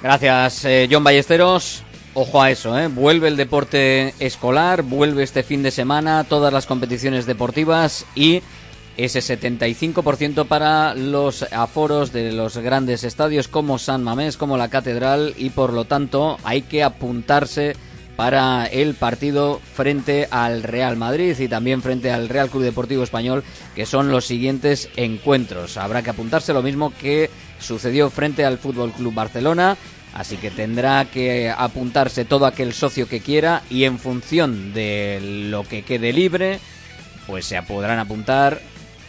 Gracias, eh, John Ballesteros. Ojo a eso, ¿eh? vuelve el deporte escolar, vuelve este fin de semana todas las competiciones deportivas y ese 75% para los aforos de los grandes estadios como San Mamés, como la Catedral y por lo tanto hay que apuntarse para el partido frente al Real Madrid y también frente al Real Club Deportivo Español, que son los siguientes encuentros. Habrá que apuntarse lo mismo que sucedió frente al Fútbol Club Barcelona, así que tendrá que apuntarse todo aquel socio que quiera y en función de lo que quede libre, pues se podrán apuntar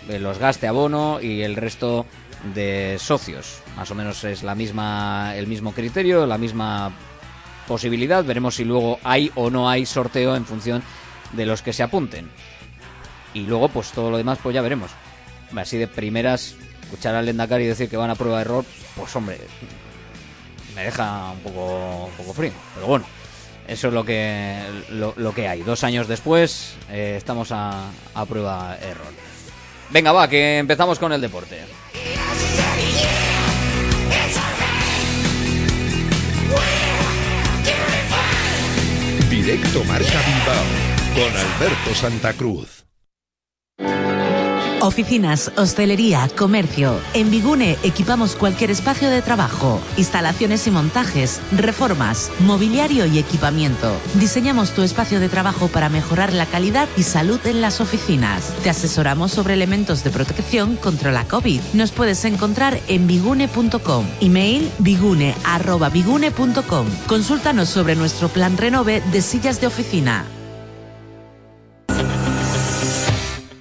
los gaste abono y el resto de socios. Más o menos es la misma el mismo criterio, la misma posibilidad. Veremos si luego hay o no hay sorteo en función de los que se apunten. Y luego, pues todo lo demás, pues ya veremos. Así de primeras, escuchar al Lendakari decir que van a prueba de error, pues hombre, me deja un poco, poco frío. Pero bueno, eso es lo que, lo, que hay. Dos años después, eh, estamos a, prueba error. Venga, va, que empezamos con el deporte. Directo Marca Bilbao con Alberto Santa Cruz. Oficinas, hostelería, comercio. En Bigune equipamos cualquier espacio de trabajo, instalaciones y montajes, reformas, mobiliario y equipamiento. Diseñamos tu espacio de trabajo para mejorar la calidad y salud en las oficinas. Te asesoramos sobre elementos de protección contra la COVID. Nos puedes encontrar en bigune.com. Email bigune@bigune.com. Consúltanos sobre nuestro plan renove de sillas de oficina.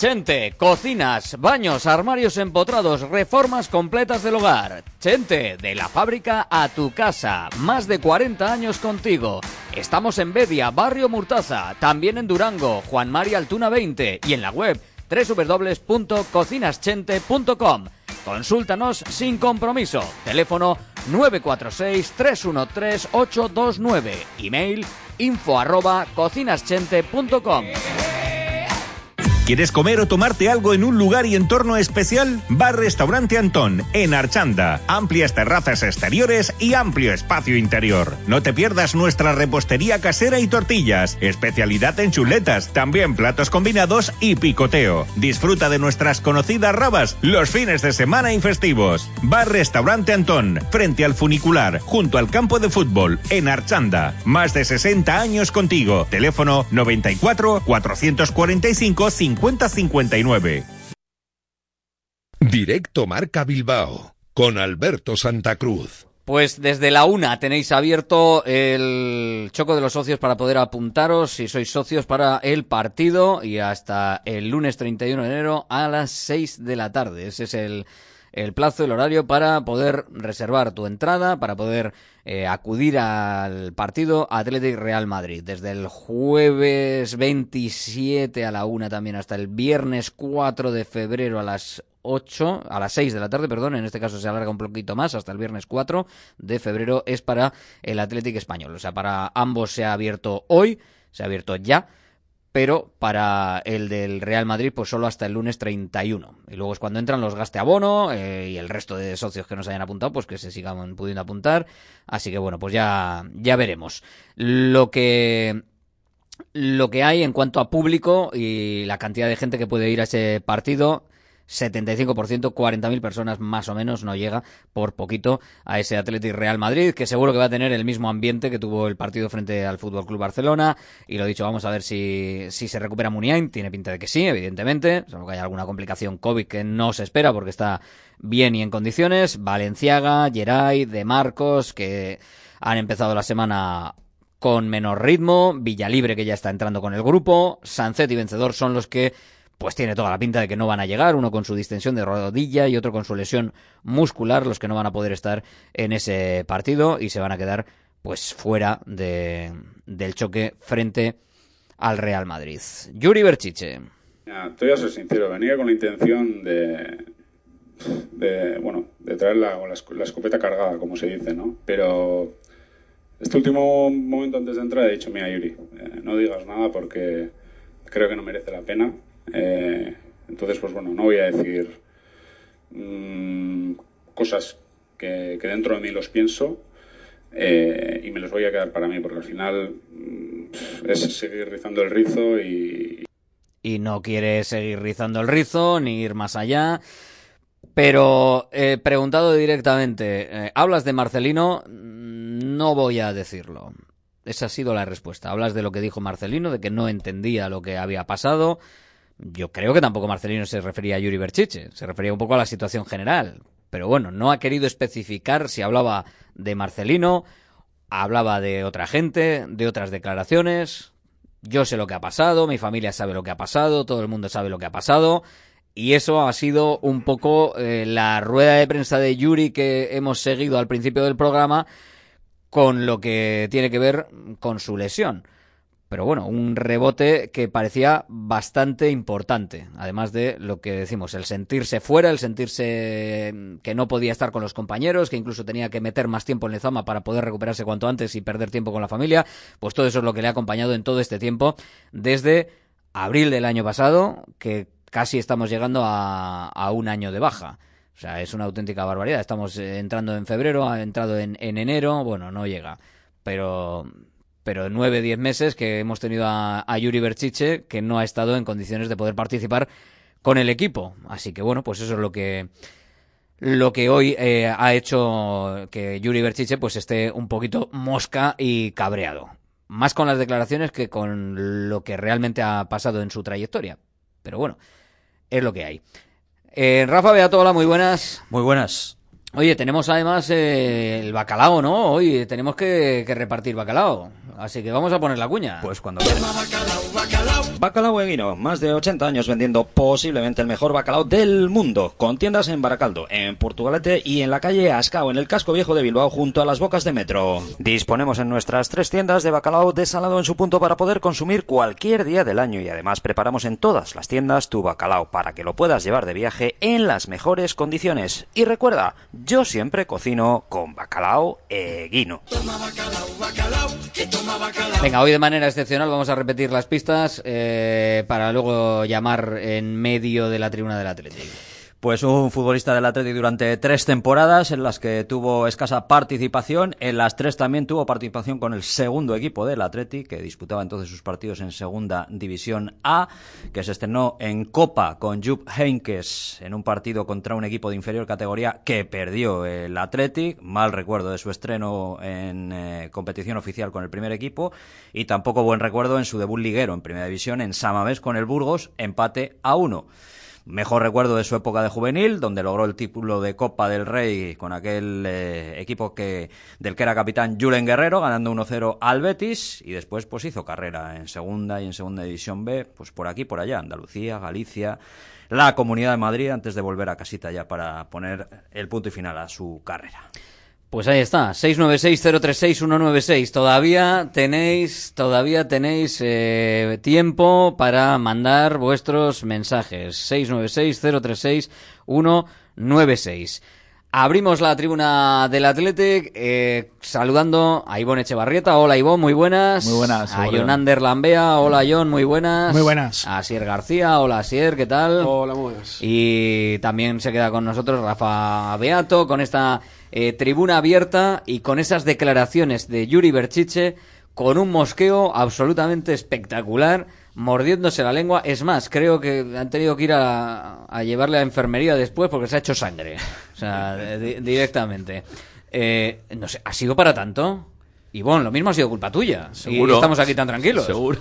Chente, cocinas, baños, armarios empotrados, reformas completas del hogar. Chente, de la fábrica a tu casa. Más de 40 años contigo. Estamos en Bedia, Barrio Murtaza, también en Durango, Juan María Altuna 20 y en la web www.cocinaschente.com. Consúltanos sin compromiso. Teléfono 946-313-829. Email info arroba cocinaschente.com. ¿Quieres comer o tomarte algo en un lugar y entorno especial? Bar Restaurante Antón, en Archanda. Amplias terrazas exteriores y amplio espacio interior. No te pierdas nuestra repostería casera y tortillas, especialidad en chuletas, también platos combinados y picoteo. Disfruta de nuestras conocidas rabas los fines de semana y festivos. Bar Restaurante Antón, frente al funicular, junto al campo de fútbol, en Archanda. Más de 60 años contigo. Teléfono 94 445 50 5059. Directo Marca Bilbao con Alberto Santa Cruz. Pues desde la una tenéis abierto el choco de los socios para poder apuntaros si sois socios para el partido y hasta el lunes 31 de enero a las 6 de la tarde. Ese es el, el plazo, el horario para poder reservar tu entrada, para poder eh, acudir al partido Atlético Real Madrid. Desde el jueves 27 a la una también hasta el viernes 4 de febrero a las 8, a las 6 de la tarde, perdón, en este caso se alarga un poquito más, hasta el viernes 4 de febrero es para el Atlético Español. O sea, para ambos se ha abierto hoy, se ha abierto ya pero para el del Real Madrid pues solo hasta el lunes 31. Y luego es cuando entran los gaste abono eh, y el resto de socios que no se hayan apuntado pues que se sigan pudiendo apuntar. Así que bueno, pues ya, ya veremos. Lo que lo que hay en cuanto a público y la cantidad de gente que puede ir a ese partido 75%, 40.000 personas más o menos, no llega por poquito a ese Athletic Real Madrid, que seguro que va a tener el mismo ambiente que tuvo el partido frente al Fútbol Club Barcelona. Y lo dicho, vamos a ver si, si se recupera Muniain. Tiene pinta de que sí, evidentemente, solo que haya alguna complicación COVID que no se espera porque está bien y en condiciones. Valenciaga, Geray, De Marcos, que han empezado la semana con menor ritmo, Villalibre que ya está entrando con el grupo, Sancet y Vencedor son los que pues tiene toda la pinta de que no van a llegar, uno con su distensión de rodilla y otro con su lesión muscular, los que no van a poder estar en ese partido y se van a quedar pues fuera de, del choque frente al Real Madrid. Yuri Berchiche. te voy a ser sincero, venía con la intención de, bueno, de traer la, la, la escopeta cargada, como se dice, ¿no? Pero este último momento antes de entrar he dicho, mira Yuri, eh, no digas nada porque creo que no merece la pena. Eh, entonces, pues bueno, no voy a decir mm, cosas que, dentro de mí los pienso eh, y me los voy a quedar para mí porque al final mm, es seguir rizando el rizo y, y no quiere seguir rizando el rizo ni ir más allá. Pero eh, preguntado directamente, eh, ¿hablas de Marcelino? No voy a decirlo. Esa ha sido la respuesta. Hablas de lo que dijo Marcelino, de que no entendía lo que había pasado. Yo creo que tampoco Marcelino se refería a Yuri Berchiche, se refería un poco a la situación general. Pero bueno, no ha querido especificar si hablaba de Marcelino, hablaba de otra gente, de otras declaraciones. Yo sé lo que ha pasado, mi familia sabe lo que ha pasado, todo el mundo sabe lo que ha pasado. Y eso ha sido un poco eh, la rueda de prensa de Yuri que hemos seguido al principio del programa con lo que tiene que ver con su lesión. Pero bueno, un rebote que parecía bastante importante, además de lo que decimos, el sentirse fuera, el sentirse que no podía estar con los compañeros, que incluso tenía que meter más tiempo en Lezama para poder recuperarse cuanto antes y perder tiempo con la familia, pues todo eso es lo que le ha acompañado en todo este tiempo, desde abril del año pasado, que casi estamos llegando a, a un año de baja. O sea, es una auténtica barbaridad. Estamos eh, entrando en febrero, ha entrado en, en enero, bueno, no llega. Pero, pero nueve, diez meses que hemos tenido a, Yuri Berchiche que no ha estado en condiciones de poder participar con el equipo. Así que bueno, pues eso es lo que lo que hoy eh, ha hecho que Yuri Berchiche pues esté un poquito mosca y cabreado. Más con las declaraciones que con lo que realmente ha pasado en su trayectoria. Pero bueno, es lo que hay. Eh, Rafa Beato, hola, muy buenas. Muy buenas. Oye, tenemos además eh, el bacalao, ¿no? Hoy tenemos que, repartir bacalao. Así que vamos a poner la cuña. Pues cuando quieras. Bacalao Eguino, más de 80 años vendiendo posiblemente el mejor bacalao del mundo, con tiendas en Baracaldo, en Portugalete y en la calle Ascao, en el casco viejo de Bilbao, junto a las bocas de metro. Disponemos en nuestras tres tiendas de bacalao desalado en su punto para poder consumir cualquier día del año y además preparamos en todas las tiendas tu bacalao para que lo puedas llevar de viaje en las mejores condiciones. Y recuerda, yo siempre cocino con bacalao Eguino. Venga, hoy de manera excepcional vamos a repetir las pistas eh, para luego llamar en medio de la tribuna del Atlético. Pues un futbolista del Atlético durante tres temporadas en las que tuvo escasa participación. En las tres también tuvo participación con el segundo equipo del Atlético, que disputaba entonces sus partidos en Segunda División A, que se estrenó en Copa con Jupp Heynckes en un partido contra un equipo de inferior categoría que perdió el Atlético. Mal recuerdo de su estreno en eh, competición oficial con el primer equipo y tampoco buen recuerdo en su debut liguero en Primera División en Samamés con el Burgos, empate a uno. Mejor recuerdo de su época de juvenil, donde logró el título de Copa del Rey con aquel eh, equipo que, del que era capitán Julen Guerrero, ganando 1-0 al Betis, y después pues hizo carrera en segunda y en segunda división B, pues por aquí, por allá, Andalucía, Galicia, la Comunidad de Madrid, antes de volver a casita ya para poner el punto y final a su carrera. Pues ahí está, 696-036-196. Todavía tenéis, todavía tenéis eh, tiempo para mandar vuestros mensajes. 696-036-196. Abrimos la tribuna del Athletic eh, saludando a Ivonne Echevarrieta. Hola Ivonne, muy buenas. Muy buenas. A Jonander Lambea. Hola John, muy buenas. Muy buenas. A Sier García. Hola Sier, ¿qué tal? Hola, muy buenas. Y también se queda con nosotros Rafa Beato con esta eh, tribuna abierta y con esas declaraciones de Yuri Berchiche con un mosqueo absolutamente espectacular, mordiéndose la lengua. Es más, creo que han tenido que ir a, a llevarle a enfermería después porque se ha hecho sangre. O sea, di directamente. Eh, no sé, ¿ha sido para tanto? Y bueno, lo mismo ha sido culpa tuya. Seguro. Y estamos aquí tan tranquilos. Seguro.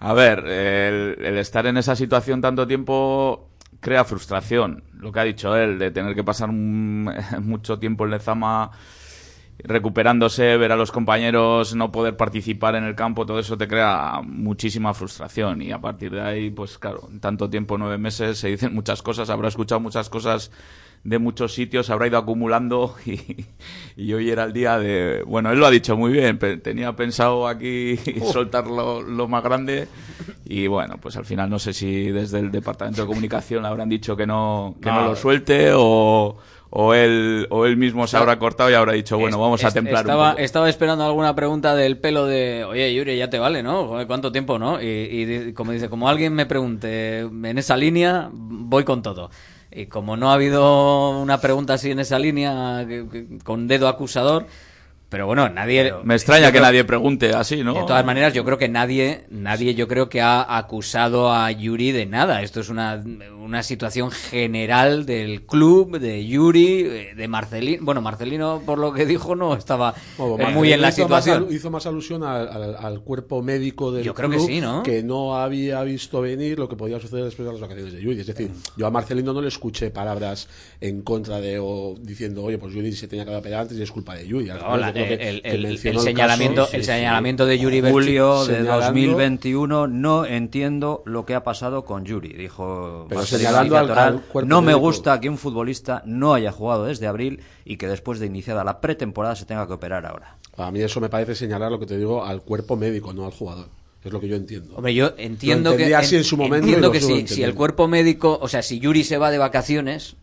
A ver, el, el estar en esa situación tanto tiempo crea frustración. Lo que ha dicho él, de tener que pasar un, mucho tiempo en Lezama recuperándose, ver a los compañeros no poder participar en el campo, todo eso te crea muchísima frustración. Y a partir de ahí, pues claro, en tanto tiempo, nueve meses, se dicen muchas cosas, habrá escuchado muchas cosas de muchos sitios, habrá ido acumulando y, y hoy era el día de... Bueno, él lo ha dicho muy bien, tenía pensado aquí soltar lo, lo más grande y bueno, pues al final no sé si desde el Departamento de Comunicación le habrán dicho que no, que no, No. lo suelte o, o, él, o él mismo se habrá cortado y habrá dicho, bueno, vamos a templar estaba, un poco. estaba esperando alguna pregunta del pelo de, oye, Yuri, ya te vale, ¿no? Joder, ¿Cuánto tiempo, no? Y, y como dice, como alguien me pregunte en esa línea, voy con todo. Y como no ha habido una pregunta así en esa línea, con dedo acusador, pero bueno, nadie... Me extraña que creo- nadie pregunte así, ¿no? De todas maneras, yo creo que nadie, nadie, yo creo que ha acusado a Yuri de nada. Esto es una, una situación general del club, de Yuri, eh, de Marcelino. Bueno, Marcelino, por lo que dijo, no estaba Bueno, eh, muy en la hizo situación. hizo más alusión al, al- al cuerpo médico del Yo creo que club sí, ¿no? que no había visto venir lo que podía suceder después de las vacaciones de Yuri. Es decir, yo a Marcelino no le escuché palabras en contra de o diciendo, oye, pues Yuri se tenía que haber operado antes y es culpa de Yuri. Al Que- el- señalamiento- el señalamiento de Yuri Berchi- Julio de señalando- 2021 no entiendo lo que ha pasado con Yuri, dijo Pero señalando al- al No me gusta que un futbolista no haya jugado desde abril y que después de iniciada la pretemporada se tenga que operar ahora. A mí eso me parece señalar lo que te digo al cuerpo médico, no al jugador. Es lo que yo entiendo. Hombre, yo entiendo que, así en su momento entiendo que si, si el cuerpo médico, o sea, si Yuri se va de vacaciones,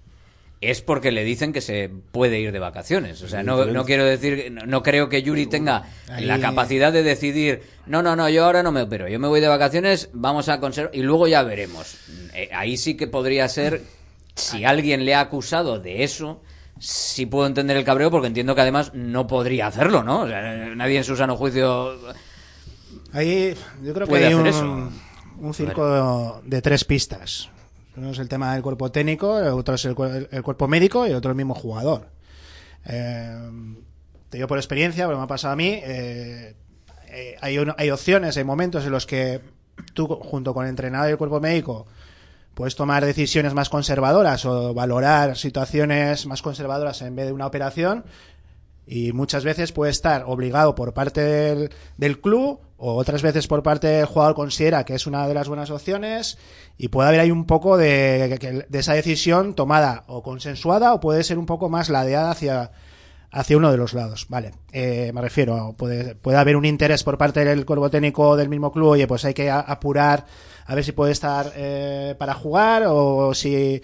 es porque le dicen que se puede ir de vacaciones. O sea, no, no quiero decir, no, no creo que Yuri tenga Ahí- la capacidad de decidir, no, no, no, yo ahora no me opero, yo me voy de vacaciones, vamos a conservar, y luego ya veremos. Eh, ahí sí que podría ser, si alguien le ha acusado de eso, sí puedo entender el cabreo, porque entiendo que además no podría hacerlo, ¿no? O sea, nadie en su sano juicio Ahí yo creo que Puede hay un, eso. un circo de tres pistas. Uno es el tema del cuerpo técnico, el otro es el, el cuerpo médico y el otro el mismo jugador. Eh, te digo por experiencia, porque me ha pasado a mí, eh, eh, hay, opciones, hay momentos en los que tú, junto con el entrenador y el cuerpo médico, puedes tomar decisiones más conservadoras o valorar situaciones más conservadoras en vez de una operación y muchas veces puede estar obligado por parte del club o otras veces por parte del jugador considera que es una de las buenas opciones y puede haber ahí un poco de, de esa decisión tomada o consensuada o puede ser un poco más ladeada hacia hacia uno de los lados, vale. Eh, me refiero, puede, puede haber un interés por parte del cuerpo técnico del mismo club, oye, pues hay que apurar a ver si puede estar eh, para jugar o si,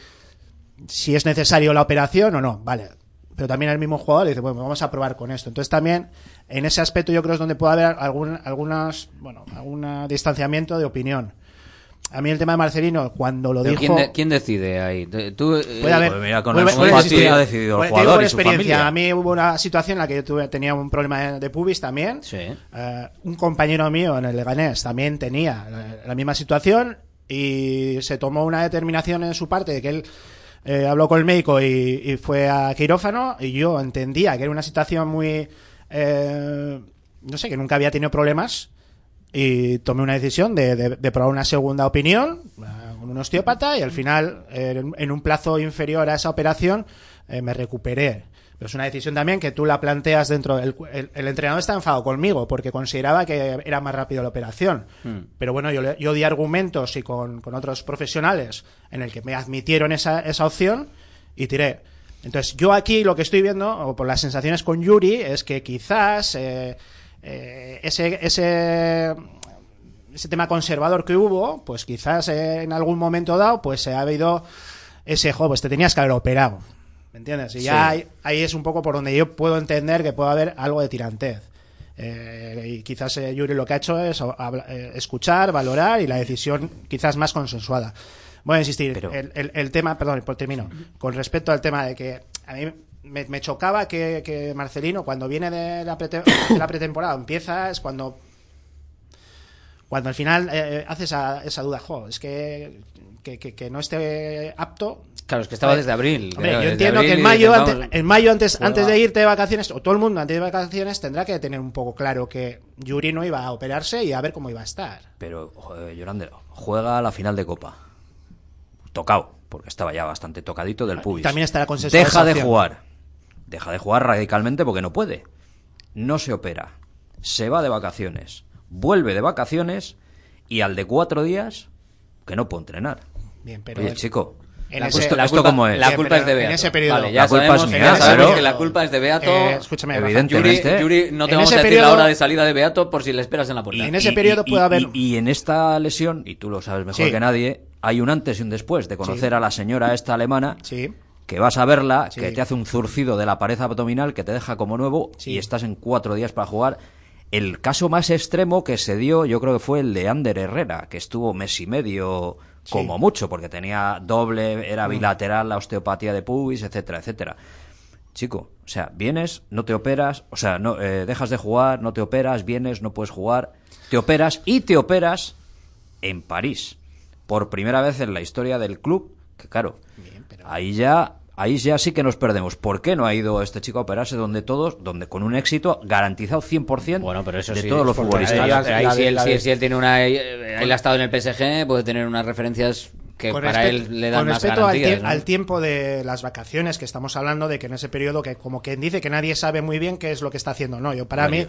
si es necesario la operación o no, vale. Pero también el mismo jugador dice, bueno, vamos a probar con esto. Entonces también, en ese aspecto yo creo es donde puede haber algún, algunas, bueno, algún distanciamiento de opinión. A mí el tema de Marcelino, cuando lo dijo... ¿quién, de- quién decide ahí? Tú, Puede haber. Pues mira, con el ha decidido el jugador por y su experiencia. familia. A mí hubo una situación en la que yo tuve, tenía un problema de, de pubis también. Sí. Eh, un compañero mío en el Leganés también tenía la, la misma situación y se tomó una determinación en su parte de que él eh, habló con el médico y, fue a quirófano y yo entendía que era una situación muy... eh, no sé, que nunca había tenido problemas y tomé una decisión de, probar una segunda opinión eh, con un osteópata y al final, eh, en, en un plazo inferior a esa operación, eh, me recuperé. Pero es una decisión también que tú la planteas dentro del... El, el entrenador está enfadado conmigo porque consideraba que era más rápido la operación. Pero bueno, yo, yo di argumentos y con, con otros profesionales en el que me admitieron esa, esa opción y tiré. Entonces, yo aquí lo que estoy viendo, o por las sensaciones con Yuri, es que quizás eh, eh, ese, ese, ese tema conservador que hubo, pues quizás eh, en algún momento dado, pues se ha habido ese juego, pues te tenías que haber operado. ¿Me entiendes? Y Sí. ya ahí, ahí es un poco por donde yo puedo entender que puede haber algo de tirantez. Eh, y quizás eh, Yuri lo que ha hecho es habla- eh, escuchar, valorar y la decisión quizás más consensuada. Voy a insistir, el, el- el tema, perdón, por termino, con respecto al tema de que a mí me, me chocaba que, que Marcelino cuando viene de la, prete- de la pretemporada empieza es cuando cuando al final eh, hace esa, esa duda, jo, es que, que, que- que no esté apto. Claro, es que estaba Joder, desde abril. Hombre, yo entiendo abril que en mayo, antes, en mayo antes, antes de irte de vacaciones, o todo el mundo antes de vacaciones tendrá que tener un poco claro que Yuri no iba a operarse y a ver cómo iba a estar. Pero, joder, Llorande, juega la final de Copa. Tocado, porque estaba ya bastante tocadito del pubis. también estará consensuada Deja esa de jugar. Deja de jugar radicalmente porque no puede. No se opera. Se va de vacaciones. Vuelve de vacaciones y al de cuatro días que no puede entrenar. Bien, pero Oye, el- chico, En La ese- culpa- la ¿Esto culpa- cómo es? La culpa es de pero en Beato. ese periodo- Vale, ya La culpa sabemos, es ya sabemos que la culpa es de Beato. Eh, escúchame. Yuri, Evidentemente. Yuri, no te En vamos a decir la hora de salida de Beato por si le esperas en la puerta. Y en ese periodo puede haber- Y, y en esta lesión, y tú lo sabes mejor Sí. que nadie, hay un antes y un después de conocer Sí. a la señora esta alemana. Sí. Que vas a verla, Sí. que te hace un zurcido de la pared abdominal que te deja como nuevo Sí. y estás en cuatro días para jugar. El caso más extremo que se dio, yo creo que fue el de Ander Herrera, que estuvo mes y medio Sí. como mucho, porque tenía doble, era Mm. bilateral la osteopatía de pubis, etcétera, etcétera. Chico, o sea, vienes, no te operas, o sea, no eh, dejas de jugar, no te operas, vienes, no puedes jugar, te operas y te operas en París. Por primera vez en la historia del club, que claro, ahí ya ahí ya sí que nos perdemos. ¿Por qué no ha ido este chico a operarse donde todos, donde con un éxito garantizado 100% Bueno, pero eso de sí, todos los futbolistas? ahí- ahí La si él, si- él tiene una. eh, Él ha estado en el PSG, puede tener unas referencias que Con para respecto- él le dan con más respecto al, garantías. tie- ¿no? al tiempo de las vacaciones que estamos hablando de que en ese periodo que como quien dice que nadie sabe muy bien qué es lo que está haciendo no yo para mí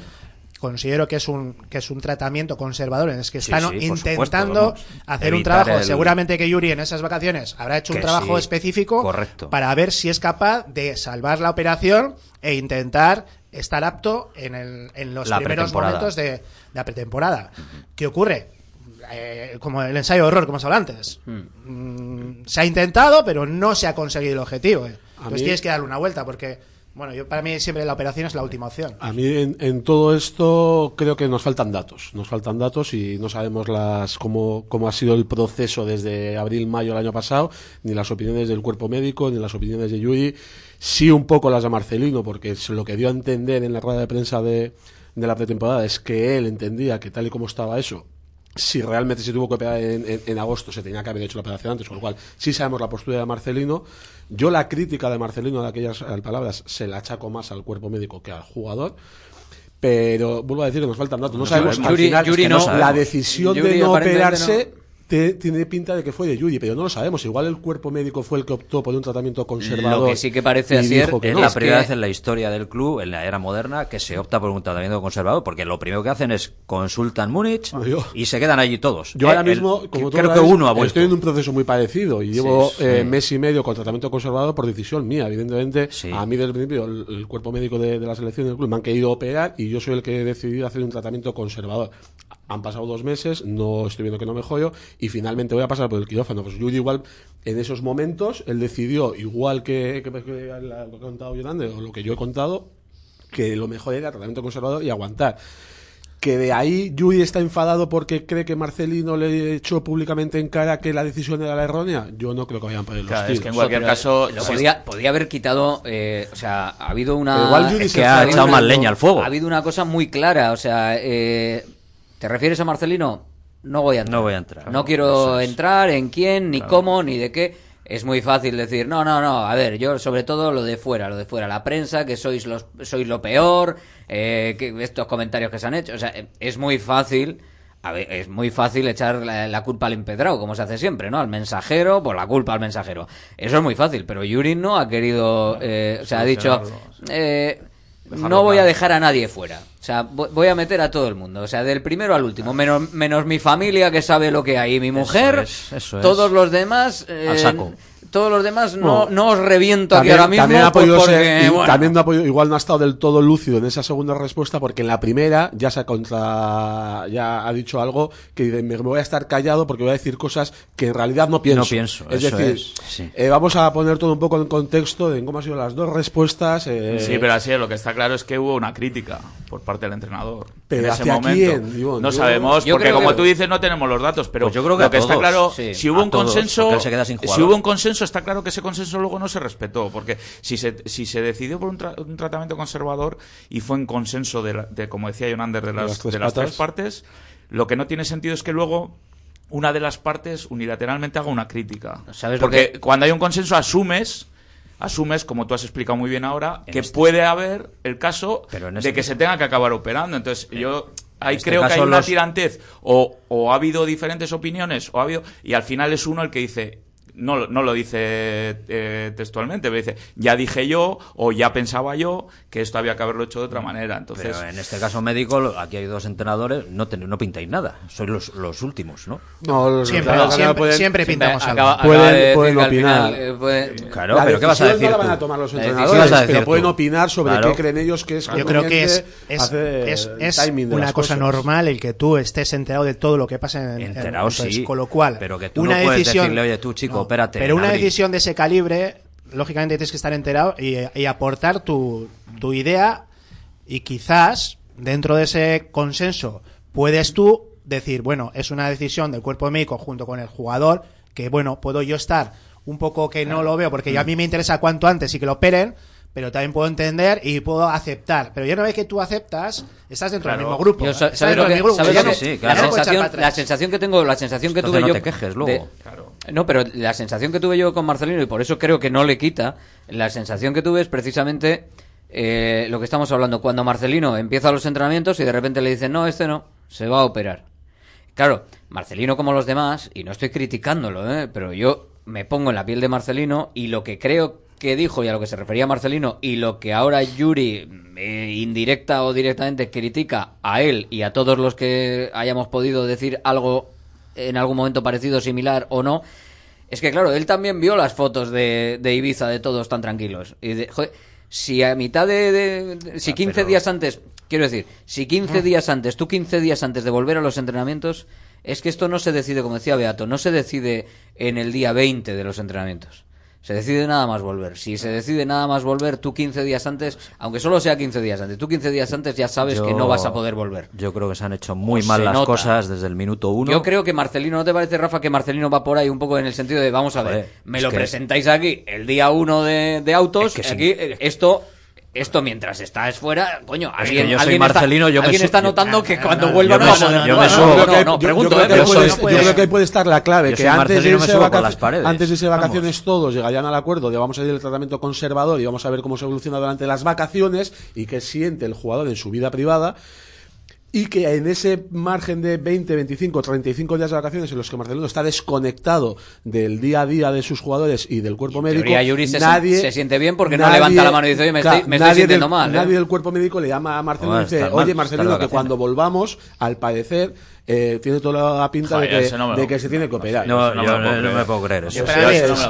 considero que es un que es un tratamiento conservador en el que están sí, intentando hacer un trabajo el- seguramente que Yuri en esas vacaciones habrá hecho un trabajo sí, específico correcto. para ver si es capaz de salvar la operación e intentar estar apto en, el- en los La primeros momentos de, de la pretemporada ¿qué ocurre? Eh, como el ensayo de horror como hemos hablado antes Mm, se ha intentado, pero no se ha conseguido el objetivo. eh. Entonces mí- tienes que darle una vuelta, porque, bueno, yo para mí siempre la operación es la última opción. A mí en, todo esto creo que nos faltan datos, nos faltan datos y no sabemos las cómo, cómo ha sido el proceso desde abril, mayo del año pasado, ni las opiniones del cuerpo médico, ni las opiniones de Yuri, sí un poco las de Marcelino, porque es lo que dio a entender en la rueda de prensa de, de la pretemporada es que él entendía que tal y como estaba eso, si realmente se tuvo que operar en- en agosto, se tenía que haber hecho la operación antes, con lo cual sí sabemos la postura de Marcelino. Yo la crítica de Marcelino de aquellas eh, palabras se la achaco más al cuerpo médico que al jugador. Pero vuelvo a decir que nos faltan datos. No, No sabemos sabemos. al Yuri- final, Yuri es que no la sabemos. decisión Yuri de no operarse te- tiene pinta de que fue de Yuri, pero no lo sabemos. Igual el cuerpo médico fue el que optó por un tratamiento conservador. Lo que sí que parece así es no. la es primera que- vez en la historia del club, en la era moderna, que se opta por un tratamiento conservador, porque lo primero que hacen es consultan Múnich y se quedan allí todos. Yo Eh, ahora el- mismo, como tú creo que uno ha vuelto. Estoy en un proceso muy parecido y llevo Sí, sí. eh, mes y medio con tratamiento conservador por decisión mía. Evidentemente, a mí desde el principio el, el cuerpo médico de, de la selección del club me han querido operar y yo soy el que he decidido hacer un tratamiento conservador. Han pasado dos meses, no estoy viendo que no me joyo y finalmente voy a pasar por el quirófano. Pues Yuri igual en esos momentos él decidió, igual que, que, que lo ha contado Yolande o lo que yo he contado, que lo mejor era tratamiento conservador y aguantar. Que de ahí Yuri está enfadado porque cree que Marcelino le echó públicamente en cara que la decisión era la errónea. Yo no creo que vayan por el Claro, es que en cualquier caso, Lo podía, podía haber quitado. eh, o sea, ha habido una. Igual Yuri es se que ha una- más leña al fuego. Ha habido una cosa muy clara. O sea, eh, ¿te refieres a Marcelino? No voy a entrar. No voy a entrar. No quiero es. entrar en quién, ni Claro. cómo, ni de qué. Es muy fácil decir, no, no, no, a ver, yo sobre todo lo de fuera, lo de fuera, la prensa, que sois, los, sois lo peor, eh, que estos comentarios que se han hecho, o sea, es muy fácil, a ver, es muy fácil echar la, la culpa al empedrado, como se hace siempre, ¿no? Al mensajero, por la culpa al mensajero. Eso es muy fácil, pero Yuri no ha querido, eh, o sea, ha dicho, eh, no voy a dejar a nadie fuera. O sea, vo- voy a meter a todo el mundo. O sea, del primero al último. Menos, menos mi familia que sabe lo que hay. Mi mujer. es, eso es. Todos los demás. eh, Al saco. Todos los demás no, No. no os reviento También, aquí ahora mismo. también ha podido porque, ser- y bueno, también no ha podido- igual no ha estado del todo lúcido en esa segunda respuesta porque en la primera ya se ha contra ya ha dicho algo que dice, me voy a estar callado porque voy a decir cosas que en realidad no pienso. No pienso, Es eso decir, es, sí. eh, vamos a poner todo un poco en contexto de cómo han sido las dos respuestas. eh, Sí, pero así es, lo que está claro es que hubo una crítica por parte del entrenador. Pero en ese ¿hacia momento. quién, no sabemos, yo porque como que- tú dices, no tenemos los datos, pero Pues yo creo que lo que está claro, sí, si hubo un todos, consenso, porque él se queda sin si hubo un consenso, está claro que ese consenso luego no se respetó, porque si se, si se decidió por un, tra- un tratamiento conservador y fue en consenso de, la- de, como decía Jonander, de las, de las tres partes, lo que no tiene sentido es que luego una de las partes unilateralmente haga una crítica. ¿Sabes lo porque que- cuando hay un consenso asumes asumes, como tú has explicado muy bien ahora, En que este- puede haber el caso Pero de este- que se tenga que acabar operando. Entonces, yo ahí este creo que hay una los- tirantez o, o ha habido diferentes opiniones o ha habido y al final es uno el que dice no, lo- no lo dice eh, textualmente, pero dice, ya dije yo o ya pensaba yo que esto había que haberlo hecho de otra manera. Entonces, Pero en este caso médico, aquí hay dos entrenadores, no, ten- no pintáis nada, sois los, los últimos, ¿no? No, los Siempre, entrenadores siempre- pueden- siempre pintamos algo. acaba- Pueden- decir pueden al opinar. final, eh, puede- Claro, La pero ¿qué vas a decir no la van a tomar los entrenadores, vas a decir pero pueden tú. opinar sobre Claro. qué creen ellos que es Yo creo que es, es, es, es una cosa cosas. normal el que tú estés enterado de todo lo que pasa en en- Enterado, entonces, sí, Con lo cual, pero que tú una no puedes decisión, decirle, oye, tú, chico, espérate, Pero una abril. decisión de ese calibre, lógicamente tienes que estar enterado y, y aportar tu, tu idea y quizás dentro de ese consenso puedes tú decir, bueno, es una decisión del cuerpo médico junto con el jugador que, bueno, puedo yo estar un poco que no lo veo porque a mí me interesa cuanto antes y que lo operen, pero también puedo entender y puedo aceptar. Pero ya una vez que tú aceptas, estás dentro del mismo grupo. Yo ¿sabes dentro lo del que- mismo grupo. sabes lo no- ya la, no sensación, la que tengo, la sensación que Entonces tuve no yo te quejes de- luego. no, pero la sensación que tuve yo con Marcelino y por eso creo que no le quita, la sensación que tuve es precisamente eh, lo que estamos hablando cuando Marcelino empieza los entrenamientos y de repente le dicen no, este no, se va a operar. Claro, Marcelino como los demás, y no estoy criticándolo, ¿eh? pero yo me pongo en la piel de Marcelino y lo que creo que dijo y a lo que se refería Marcelino y lo que ahora Yuri eh, indirecta o directamente critica a él y a todos los que hayamos podido decir algo en algún momento parecido, similar o no, es que claro, él también vio las fotos de, de Ibiza de todos tan tranquilos. Y de, joder, si a mitad de... de- de- si 15 días antes, quiero decir, si 15 días antes, tú 15 días antes de volver a los entrenamientos, es que esto no se decide, como decía Beato, no se decide en el día 20 de los entrenamientos. Se decide nada más volver. Si se decide nada más volver, tú 15 días antes, aunque solo sea 15 días antes, tú 15 días antes ya sabes que no vas a poder volver. Yo creo que se han hecho muy O mal las nota. cosas desde el minuto uno. Yo creo que Marcelino, ¿no te parece, Rafa, que Marcelino va por ahí un poco en el sentido de, vamos a ver, me lo presentáis aquí el día uno de, de autos, Es que aquí, esto... Esto mientras estás fuera, coño, Es alguien, que yo soy alguien Marcelino, está, yo alguien está yo- notando que no, cuando vuelva no me va a yo me No, subo- no, Yo creo no, que- no, yo- pregunto, yo creo eh, que pero ahí puede- eso no yo creo puede- que ahí puede estar la clave, Yo que antes de irse, antes de irse de vacaciones Vamos. todos llegarían al acuerdo de vamos a ir el tratamiento conservador y vamos a ver cómo se evoluciona durante las vacaciones y qué siente el jugador en su vida privada y que en ese margen de 20, 25, 35 días de vacaciones en los que Marcelino está desconectado del día a día de sus jugadores y del cuerpo médico, teoría, Yuri se- nadie, se siente bien porque no levanta la mano y dice, "Oye, me estoy- me estoy nadie sintiendo del- mal, ¿eh?". Nadie del cuerpo médico le llama a Marcelino y dice, oye Marcelino, que vacaciones". cuando volvamos, al parecer, eh, tiene toda la pinta Joder, de, que, eso no me de lo- que se tiene que operar. No, no yo me no, me puedo creer eso.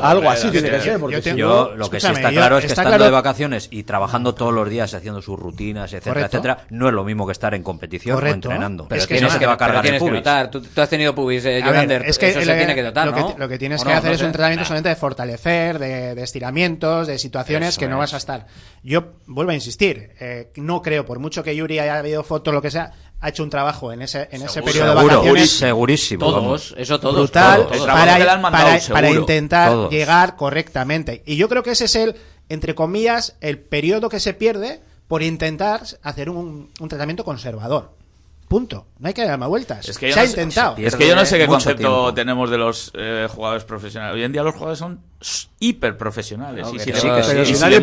Algo así tiene que ser, porque yo lo que sí está claro es que está estando claro- de vacaciones y trabajando todos los días, haciendo sus rutinas, etcétera, Correcto. etcétera, no es lo mismo que estar en competición Correcto. o entrenando. Pero Es que tienes que, va a pero cargar el pubis. Tú, tú has tenido pubis, eh, Jonander, es que eso se tiene que notar, lo, ¿no? que, lo que tienes ¿O que hacer es un entrenamiento Nah. solamente de fortalecer, de, estiramientos, de situaciones que no vas a estar. Yo vuelvo a insistir, eh, no creo, por mucho que Yuri haya habido fotos, lo que sea, ha hecho un trabajo en ese, en ese Seguro. periodo de Seguro, vacaciones segurísimo. Todos, eso todos. brutal todos, todos. Para, mandado, intentar Todos. llegar correctamente. Y yo creo que ese es el, entre comillas, el periodo que se pierde por intentar hacer un, un tratamiento conservador. Punto. No hay que dar más vueltas. Es que se no ha sé- intentado. se Es que yo no sé qué concepto tiempo. tenemos de los eh, jugadores profesionales. Hoy en día los jugadores son hiper profesionales. No, y que si sí, le- que sí. y Pero si si nadie le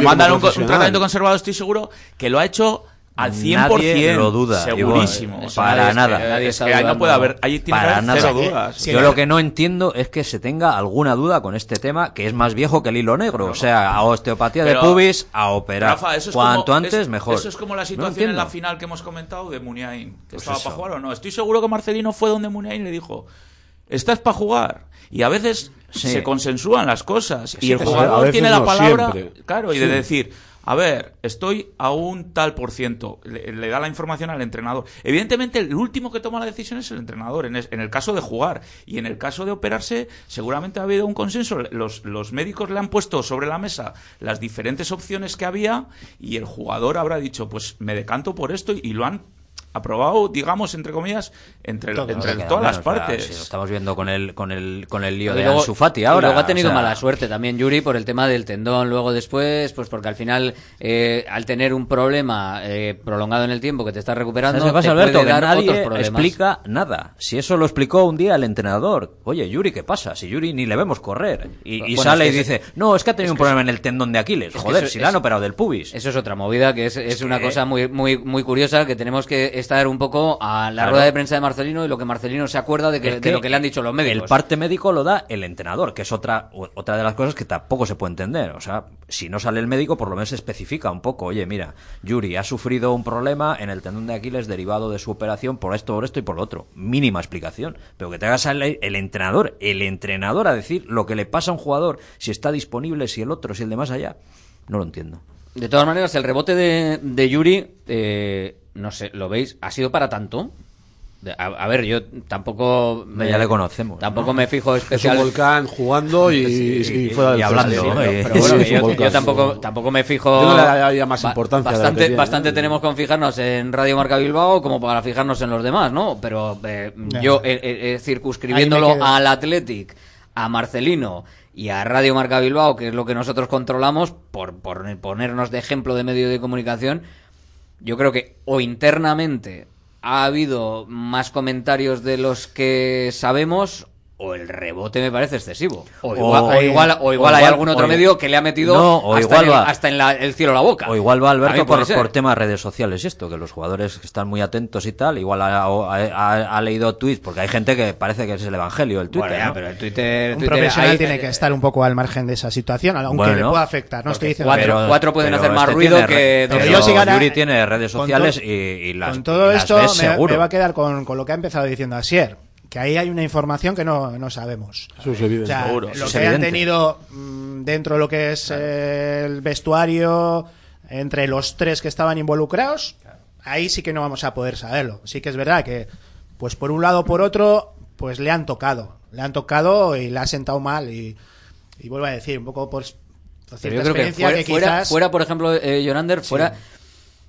mandan, un, tratamiento conservado, estoy seguro que lo ha hecho al 100%. Nadie lo duda, Segurísimo. Para es que- nada. Nadie es está que ahí no dudando. puede haber. Ahí tiene Para nada. cero dudas. Sí, Yo lo que no entiendo es que se tenga alguna duda con este tema que es más viejo que el hilo negro. O sea, a osteopatía de pubis, a operar. Rafa, eso es Cuanto como- antes, es- mejor. Eso es como la No situación en la final que hemos comentado de Muniain. Que Pues estaba eso. para jugar o no. Estoy seguro que Marcelino fue donde Muniain le dijo: Estás para jugar. Y a veces Sí. se consensúan las cosas. Sí, y el jugador tiene la palabra. siempre. Claro, y de decir. A ver, estoy a un tal por ciento. Le, da la información al entrenador. Evidentemente, el último que toma la decisión es el entrenador, en, el caso de jugar. Y en el caso de operarse, seguramente ha habido un consenso. Los, los médicos le han puesto sobre la mesa las diferentes opciones que había y el jugador habrá dicho, pues me decanto por esto y lo han aprobado, digamos, entre comillas, entre, Todo. todas las menos, partes. lo estamos viendo con el, con el, con el lío Y de luego- Ansu Fati y ahora. luego ha tenido o sea, mala suerte también Yuri por el tema del tendón luego después, pues porque al final, eh, al tener un problema eh, prolongado en el tiempo que te estás recuperando, ¿Sabes qué pasa, te Alberto? puede Que dar otros nadie problemas. explica nada. Si eso lo explicó un día el entrenador. Oye, Yuri, ¿qué pasa? Si Yuri ni le vemos correr. Y, y Bueno, sale es que y dice, no, es que ha tenido es un problema en el tendón de Aquiles. es Joder, eso- si le han operado del pubis. Eso es otra movida que es, es una que- cosa muy, muy, muy curiosa que tenemos que estar un poco a la Claro. rueda de prensa de Marcelino y lo que Marcelino se acuerda de, que, Es de lo que le han dicho los médicos. El parte médico lo da el entrenador, que es otra, otra de las cosas que tampoco se puede entender. O sea, si no sale el médico, por lo menos se especifica un poco. Oye, mira, Yuri ha sufrido un problema en el tendón de Aquiles derivado de su operación por esto, por esto y por lo otro. Mínima explicación. Pero que te hagas el, el entrenador, el entrenador a decir lo que le pasa a un jugador, si está disponible, si el otro, si el de más allá. No lo entiendo. De todas maneras, el rebote de, de Yuri, eh, no sé, ¿lo veis? ¿Ha sido para tanto? A, a ver, yo tampoco... Ya le conocemos, Tampoco ¿no? me fijo Es un especial... volcán jugando y, y fuera del y hablando. Pero bueno, yo, volcán. yo tampoco, tampoco me fijo... Yo no le daría más importancia Bastante, bastante ¿eh? tenemos con fijarnos en Radio Marca Bilbao como para fijarnos en los demás, ¿no? Pero eh, yo, eh, eh, eh, circunscribiéndolo me al Athletic, a Marcelino y a Radio Marca Bilbao, que es lo que nosotros controlamos, por, por ponernos de ejemplo de medio de comunicación, yo creo que o internamente ha habido más comentarios de los que sabemos o el rebote me parece excesivo. O igual, o, O- igual, o igual o hay igual- algún otro o- medio que le ha metido No, o hasta, igual en, el, va- hasta en la- el cielo la boca. O igual va Alberto por, por temas redes sociales y esto, que los jugadores están muy atentos y tal, igual ha, ha- ha leído tweets, porque hay gente que parece que es el evangelio, el Twitter. Bueno, ya, ¿no? pero el Twitter... Un Twitter profesional ahí- tiene que estar un poco al margen de esa situación, aunque Bueno, le pueda afectar. No estoy diciendo cuatro- que- cuatro pueden hacer más este ruido tiene que. Pero yo sí gana- Yuri tiene redes con sociales to- y, y las, con todo las esto ves me, seguro. me va a quedar con, con lo que ha empezado diciendo Asier, que ahí hay una información que no, no sabemos. Eso es evidente. O sea, Seguro, lo es que hayan evidente. tenido mm, dentro de lo que es eh, el vestuario, entre los tres que estaban involucrados, ahí sí que no vamos a poder saberlo. Sí que es verdad que, pues por un lado o por otro, pues le han tocado. Le han tocado y le ha sentado mal. Y, y vuelvo a decir, un poco por, por Pero cierta yo creo que experiencia fuera, que quizás... fuera, por ejemplo, eh, Jonander, fuera...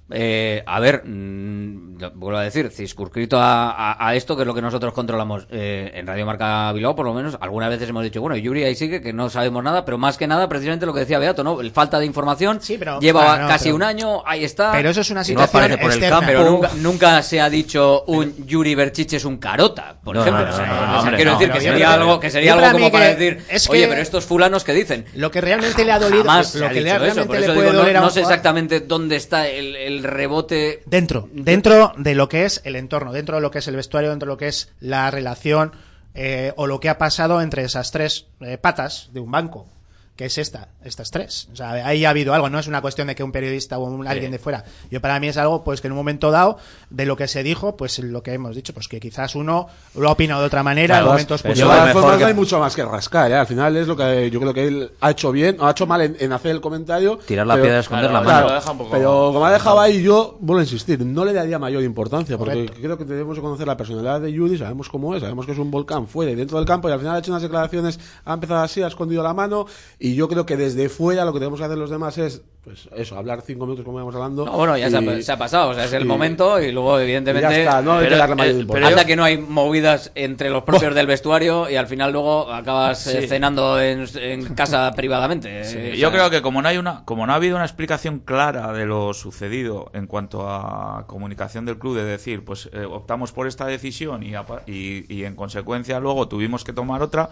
eh, a ver, mm, vuelvo a decir, circunscrito a, a- a esto, que es lo que nosotros controlamos eh, en Radio Marca Bilbao, por lo menos, algunas veces hemos dicho, bueno, Yuri ahí sigue, que no sabemos nada, pero más que nada, precisamente lo que decía Beato, ¿no? El falta de información, pero- lleva bueno, no, casi pero- un año, ahí está. Pero eso es una No situación aparece por el campo. Pero nunca, nunca se ha dicho un Yuri Berchiche es un carota, por No, ejemplo. no, no, O sea, no, no, o sea, hombre, quiero no, decir que sería algo, que sería algo como para decir, es oye, pero estos fulanos que dicen. Lo que realmente le ha dolido, Jamás lo que le, realmente puede no- doler a no, sé exactamente dónde está el, el rebote. Dentro, dentro de lo que es el entorno, dentro de lo que es el vestuario, dentro de lo que es la relación eh, o lo que ha pasado entre esas tres eh, patas de un banco, que es esta, estas tres. O sea, ahí ha habido algo, no es una cuestión de que un periodista o un, alguien de fuera. Yo para mí es algo pues que en un momento dado de lo que se dijo, pues lo que hemos dicho, pues que quizás uno lo ha opinado de otra manera en Claro, momentos pero pues, de igual- todas formas, que- hay mucho más que rascar. ¿eh? Al final es lo que yo creo que él ha hecho bien, o ha hecho mal en, en hacer el comentario. Tirar la pero- piedra, esconder Claro, la claro, mano. lo deja un poco- Pero como ha dejado ahí, yo vuelvo a insistir, no le daría mayor importancia, porque Correcto. creo que tenemos que conocer la personalidad de Judy, sabemos cómo es, sabemos que es un volcán fuera y dentro del campo, y al final ha hecho unas declaraciones, ha empezado así, ha escondido la mano, y yo creo que desde fuera lo que tenemos que hacer los demás es, pues eso, hablar cinco minutos como íbamos hablando. No, bueno, ya se, ha, y- se ha pasado, o sea, es el y- momento y luego, evidentemente. Y ya está, no hay que pero, darle mayor eh, pero anda que no hay movidas entre los propios del vestuario y al final luego acabas eh, Sí. cenando en, en casa privadamente. Sí, eh, o yo sea, creo que como no hay una como no ha habido una explicación clara de lo sucedido en cuanto a comunicación del club de decir pues eh, optamos por esta decisión y, y, y en consecuencia luego tuvimos que tomar otra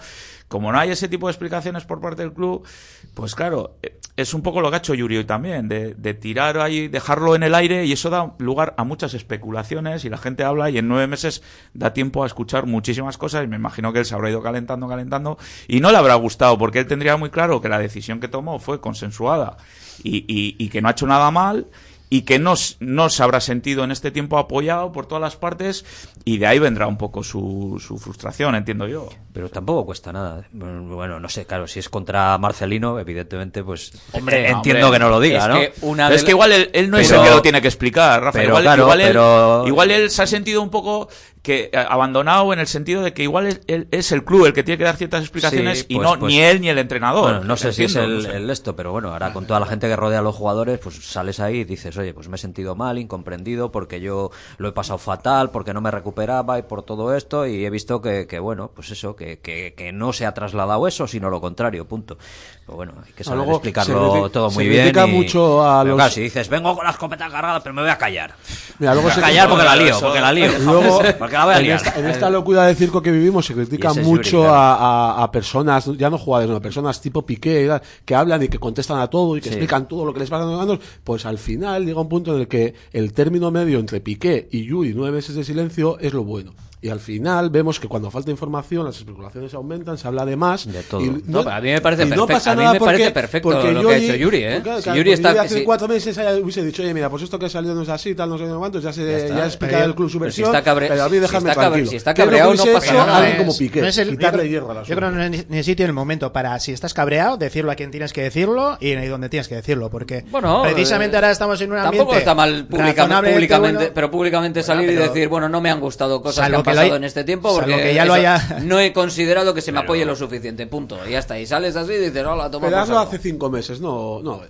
como no hay ese tipo de explicaciones por parte del club pues claro es un poco lo que ha hecho Yuri también de, tirar ahí dejarlo en el aire y eso da lugar a muchas especulaciones y la gente habla y en nueve meses da tiempo a escuchar muchísimas cosas y me imagino que él se habrá ido calentando calentando y no le habrá gustado porque él tendría muy claro que la decisión que tomó fue consensuada y que no ha hecho nada mal y que no, no se habrá sentido en este tiempo apoyado por todas las partes y de ahí vendrá un poco su, su frustración, entiendo yo. Pero tampoco cuesta nada. Bueno, no sé, claro, si es contra Marcelino, evidentemente, pues Hombre, eh, entiendo hombre, que no lo diga, es ¿no? que una es que igual él, él no es Pero- el que lo tiene que explicar, Rafa. pero igual, claro, igual él, pero- igual él se ha sentido un poco que eh, abandonado en el sentido de que igual es, es el club el que tiene que dar ciertas explicaciones Sí, y pues- no pues- ni él ni el entrenador. Bueno, no sé si es el, no sé. el esto, pero bueno, ahora con toda la gente que rodea a los jugadores, pues sales ahí y dices, oye, pues me he sentido mal, incomprendido, porque yo lo he pasado fatal, porque no me recuperaba y por todo esto, y he visto que, que bueno, pues eso, que, que, que no se ha trasladado eso, sino lo contrario, punto. Pero bueno, hay que saber explicarlo se todo se muy bien. critica y- mucho a los- claro, si dices, vengo con la escopeta cargada, pero me voy a callar. Mira, luego voy se- a callar porque la lío, Eso- porque la lío. Luego- porque que la voy a en, liar. esta, en esta locura de circo que vivimos se critica mucho Yuri, a, a- a personas, ya no jugadores, no, a personas tipo Piqué, que hablan y que contestan a todo y que Sí. explican todo lo que les pasa a los. Pues al final llega un punto en el que el término medio entre Piqué y Yuri, nueve meses de silencio, es lo bueno. Y al final vemos que cuando falta información, las especulaciones aumentan, se habla de más. De todo. No, pero a mí me parece y no perfecto- pasa a mí nada me porque- parece perfecto porque lo que ha hecho Yuri, ¿eh? porque, Si Yuri está- hace si- cuatro meses hubiese dicho, oye, mira, pues esto que ha salido no es así, tal, no sé no cuántos, ya se Ya ya, está. ha explicado el club su pero si versión, está cabre- pero a mí si déjame está cabre- si está ¿Qué es lo que cabreado, no pasa nada, alguien ¿eh? como Piqué? No es el- quitarle yo, hierro al yo asunto. creo que no es ni- ni sitio ni el momento para, si estás cabreado, decirlo a quien tienes que decirlo y donde tienes que decirlo. Porque Bueno, precisamente eh, ahora estamos en un ambiente. Tampoco está mal públicamente, pero públicamente salir y decir, bueno, no me han gustado cosas que han pasado hay- en este tiempo porque que ya lo haya- no he considerado que se me apoye lo suficiente, punto. Y ya está. Y sales así y dices, hola, toma Pero hazlo saco". hace cinco meses, no, no,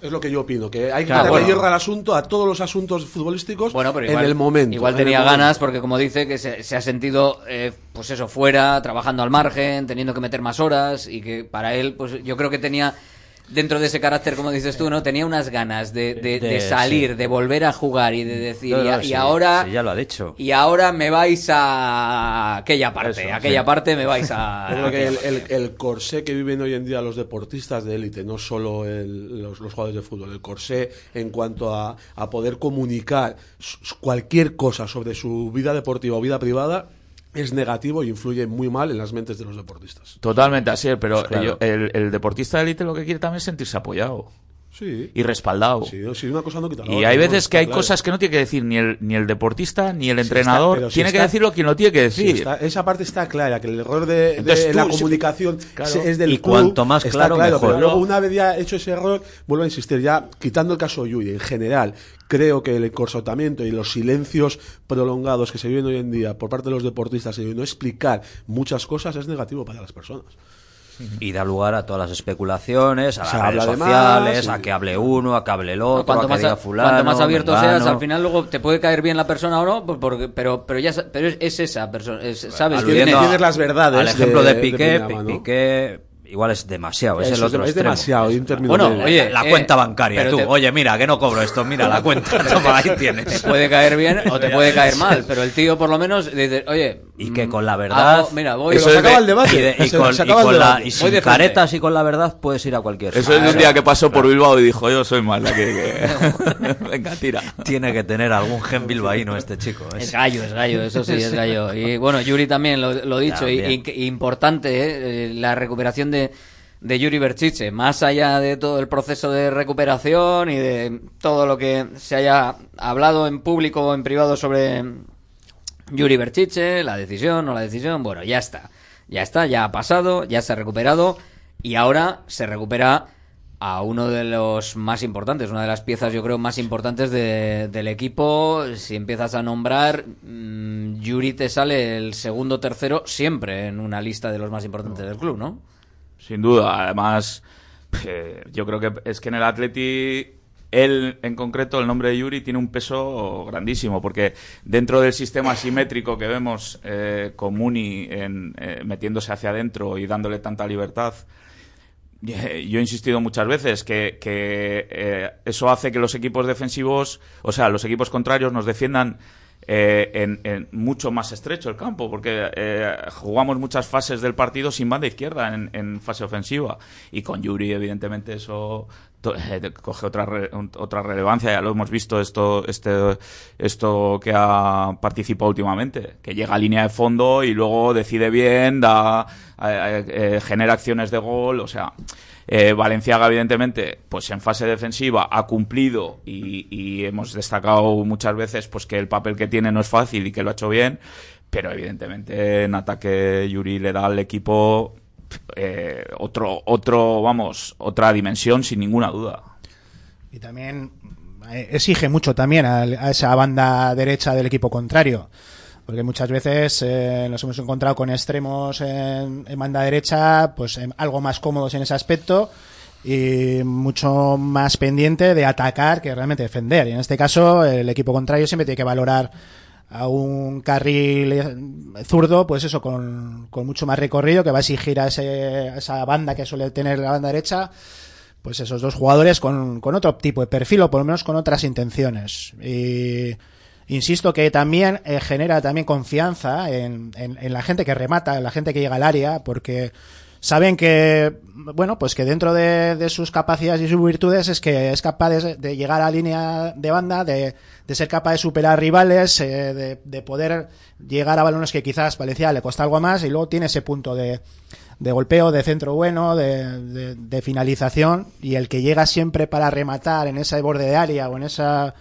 es lo que yo opino, que hay que Claro, bueno. hierro al asunto, a todos los asuntos futbolísticos Bueno, pero en igual, el momento. Igual en tenía momento. ganas porque, como dice, que se, se ha sentido, eh, pues eso, fuera, trabajando al margen, teniendo que meter más horas y que para él, pues yo creo que tenía, dentro de ese carácter, como dices tú, ¿no? Tenía unas ganas de, de- De- de salir, sí. de volver a jugar y de decir, No, y, no, a- y sí, ahora... sí, ya lo ha dicho. Y ahora me vais a aquella parte, Eso, aquella sí. parte me vais a... Yo creo que el, el- el corsé que viven hoy en día los deportistas de élite, no solo el- los, los jugadores de fútbol, el corsé en cuanto a, a poder comunicar cualquier cosa sobre su vida deportiva o vida privada es negativo y influye muy mal en las mentes de los deportistas. Totalmente así, pero Pues claro. el, el deportista de élite lo que quiere también es sentirse apoyado. Sí. Y respaldado. Sí, sí, una cosa no quita la Y otra, hay veces que hay claro. cosas que no tiene que decir ni el, ni el deportista ni el entrenador. está- tiene que decirlo quien lo tiene que decir. está- esa parte está clara, que el error de, Entonces la tú, comunicación claro. es del Y club, cuanto más está claro, mejor. Pero luego, una vez ya hecho ese error, vuelvo a insistir, ya quitando el caso Yuri, en general, creo que el encorsetamiento y los silencios prolongados que se viven hoy en día por parte de los deportistas y no explicar muchas cosas es negativo para las personas. Y da lugar a todas las especulaciones, a las redes más, sociales, a que hable uno, a que hable el otro, cuanto a que más, diga fulano, cuanto más abierto seas, al final luego te puede caer bien la persona o no, pues porque, pero, pero ya pero es, es esa persona, es- sabes Aludiendo tienes- a- Al ejemplo de. Piqué igual es demasiado, es Eso el es otro es extremo. demasiado, hay un término Bueno, oye, la eh, cuenta bancaria, tú. te- Oye, mira, que no cobro esto, mira la cuenta, toma, ahí tienes. te puede caer bien o te puede caer mal, pero el tío por lo menos dice, oye, Y que con la hago- verdad. mira, voy Eso se es acaba de- el debate, Y, de- y con, y con la- debate. y sin caretas y con la verdad puedes ir a cualquier Eso es de un día que pasó por Bilbao y dijo, yo soy más la que... que- Venga, tira. Tiene que tener algún gen bilbaíno este chico. ¿eh? Es gallo, es gallo, eso sí, es gallo. Y bueno, Yuri también, lo, lo dicho, También. y- importante ¿eh? Eh, la recuperación de, de Yuri Berchiche, más allá de todo el proceso de recuperación y de todo lo que se haya hablado en público o en privado sobre Yuri Berchiche, la decisión o la decisión, bueno, ya está, ya está, ya ha pasado, ya se ha recuperado y ahora se recupera a uno de los más importantes, una de las piezas yo creo más importantes de- del equipo. Si empiezas a nombrar, mm, Yuri te sale el segundo o tercero siempre en una lista de los más importantes del club, ¿no? Sin duda, además, eh, yo creo que es que en el Atleti, él en concreto, el nombre de Yuri tiene un peso grandísimo, porque dentro del sistema asimétrico que vemos eh, con Muni en, eh, metiéndose hacia adentro y dándole tanta libertad, eh, yo he insistido muchas veces que, eso hace que los equipos defensivos, o sea, los equipos contrarios nos defiendan eh, en, en mucho más estrecho el campo, porque eh, jugamos muchas fases del partido sin banda izquierda en, en fase ofensiva. Y con Yuri, evidentemente, eso eh, coge otra, re- otra relevancia. Ya lo hemos visto esto, este, esto que ha participado últimamente, que llega a línea de fondo y luego decide bien, da, eh, eh, genera acciones de gol, o sea. Eh, Valenciaga, evidentemente, pues en fase defensiva ha cumplido y, y hemos destacado muchas veces pues que el papel que tiene no es fácil y que lo ha hecho bien, pero evidentemente en ataque Yuri le da al equipo eh, otro, otro, vamos, otra dimensión sin ninguna duda. Y también eh, exige mucho también a, esa banda derecha del equipo contrario. Porque muchas veces eh, nos hemos encontrado con extremos en, en banda derecha, pues em, algo más cómodos en ese aspecto y mucho más pendiente de atacar que realmente defender. Y en este caso, el equipo contrario siempre tiene que valorar a un carril eh, zurdo, pues eso, con, mucho más recorrido, que va a exigir a, ese- esa banda que suele tener la banda derecha, pues esos dos jugadores con, otro tipo de perfil o por lo menos con otras intenciones. Insisto que también eh, genera también confianza en, en- la gente que remata, en la gente que llega al área, porque saben que, bueno, pues que dentro de, sus capacidades y sus virtudes es que es capaz de, llegar a línea de banda, de, de ser capaz de superar rivales, eh, de, de poder llegar a balones que quizás Valencia le cuesta algo más y luego tiene ese punto de, golpeo, de centro bueno, de finalización y el que llega siempre para rematar en ese borde de área o en esa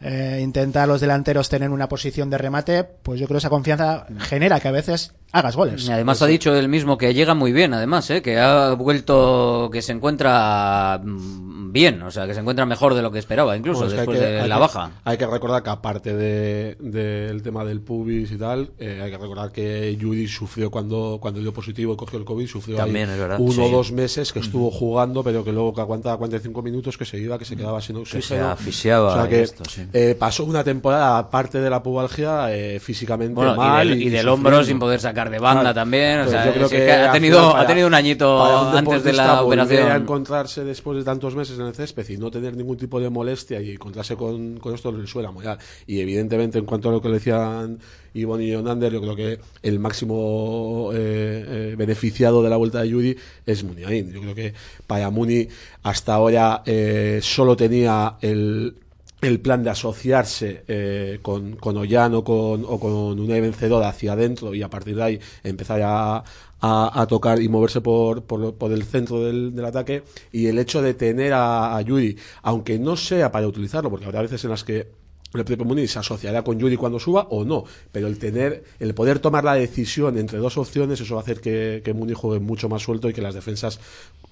eh, intentar los delanteros tener una posición de remate, pues yo creo que esa confianza genera que a veces hagas goles. Y además ha dicho él mismo que llega muy bien, además, ¿eh? que ha vuelto, que se encuentra mm, bien, o sea, que se encuentra mejor de lo que esperaba, incluso Bueno, es que hay después que- de la que- baja. Hay que recordar que aparte de- del tema del pubis y tal, eh, hay que recordar que Yuri sufrió cuando, cuando dio positivo y cogió el COVID, sufrió ahí También, es verdad, uno sí. o dos meses que estuvo jugando, pero que luego que aguantaba 45 minutos, que se iba, que se quedaba sin oxígeno. se asfixiaba O sea que esto, sí. eh, pasó una temporada, aparte de la pubalgia, eh, físicamente Bueno, y mal. del- y del hombro sin poder sacar de banda también, o Pues sea, yo creo es que ha al tenido- final ha tenido un añito para un antes de la operación. a encontrarse después de tantos meses en el césped y no tener ningún tipo de molestia y encontrarse con, con esto le muy mal. Y evidentemente, en cuanto a lo que le decían Ivonne y Jonander, yo creo que el máximo eh, eh, beneficiado de la vuelta de Yuri es Muniain. Yo creo que para Muni hasta ahora eh, solo tenía el el plan de asociarse eh, con, con Ollán o con, o con una vencedora hacia adentro y a partir de ahí empezar a, a, tocar y moverse por, por, por el centro del, del ataque y el hecho de tener a, a Yuri, aunque no sea para utilizarlo, porque habrá veces en las que el propio Muniz se asociará con Yuri cuando suba o no, pero el tener, el poder tomar la decisión entre dos opciones, eso va a hacer que, que Muniz juegue mucho más suelto y que las defensas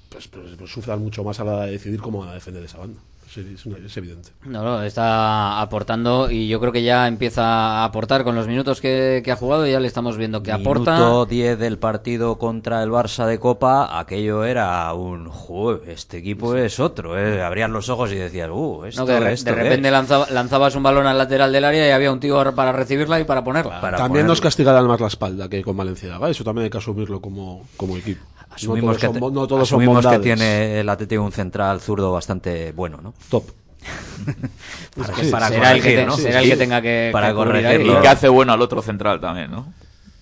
pues, pues, pues sufran mucho más a la hora de decidir cómo van a defender esa banda. Sí, es, una- es evidente. No, no, está aportando y yo creo que ya empieza a aportar con los minutos que, que ha jugado, ya le estamos viendo que aporta. Minuto 10 del partido contra el Barça de Copa, aquello era un... "Jue, este equipo es otro, ¿eh? Abrías los ojos y decías, uh, esto, No, que de, re- esto de qué repente es?". lanzaba- lanzabas un balón al lateral del área y había un tío para recibirla y para ponerla. También nos castigarán más la espalda que con Valencia. Eso también hay que asumirlo como, como equipo. Asumimos, no que, todos te- son, no todos son asumimos que bondades. tiene el Atlético un central zurdo bastante bueno, ¿no? Top. para, Sí, para será el que corregir, te- ¿no? será el que tenga que- para que corregirlo. Y que hace bueno al otro central también, ¿no?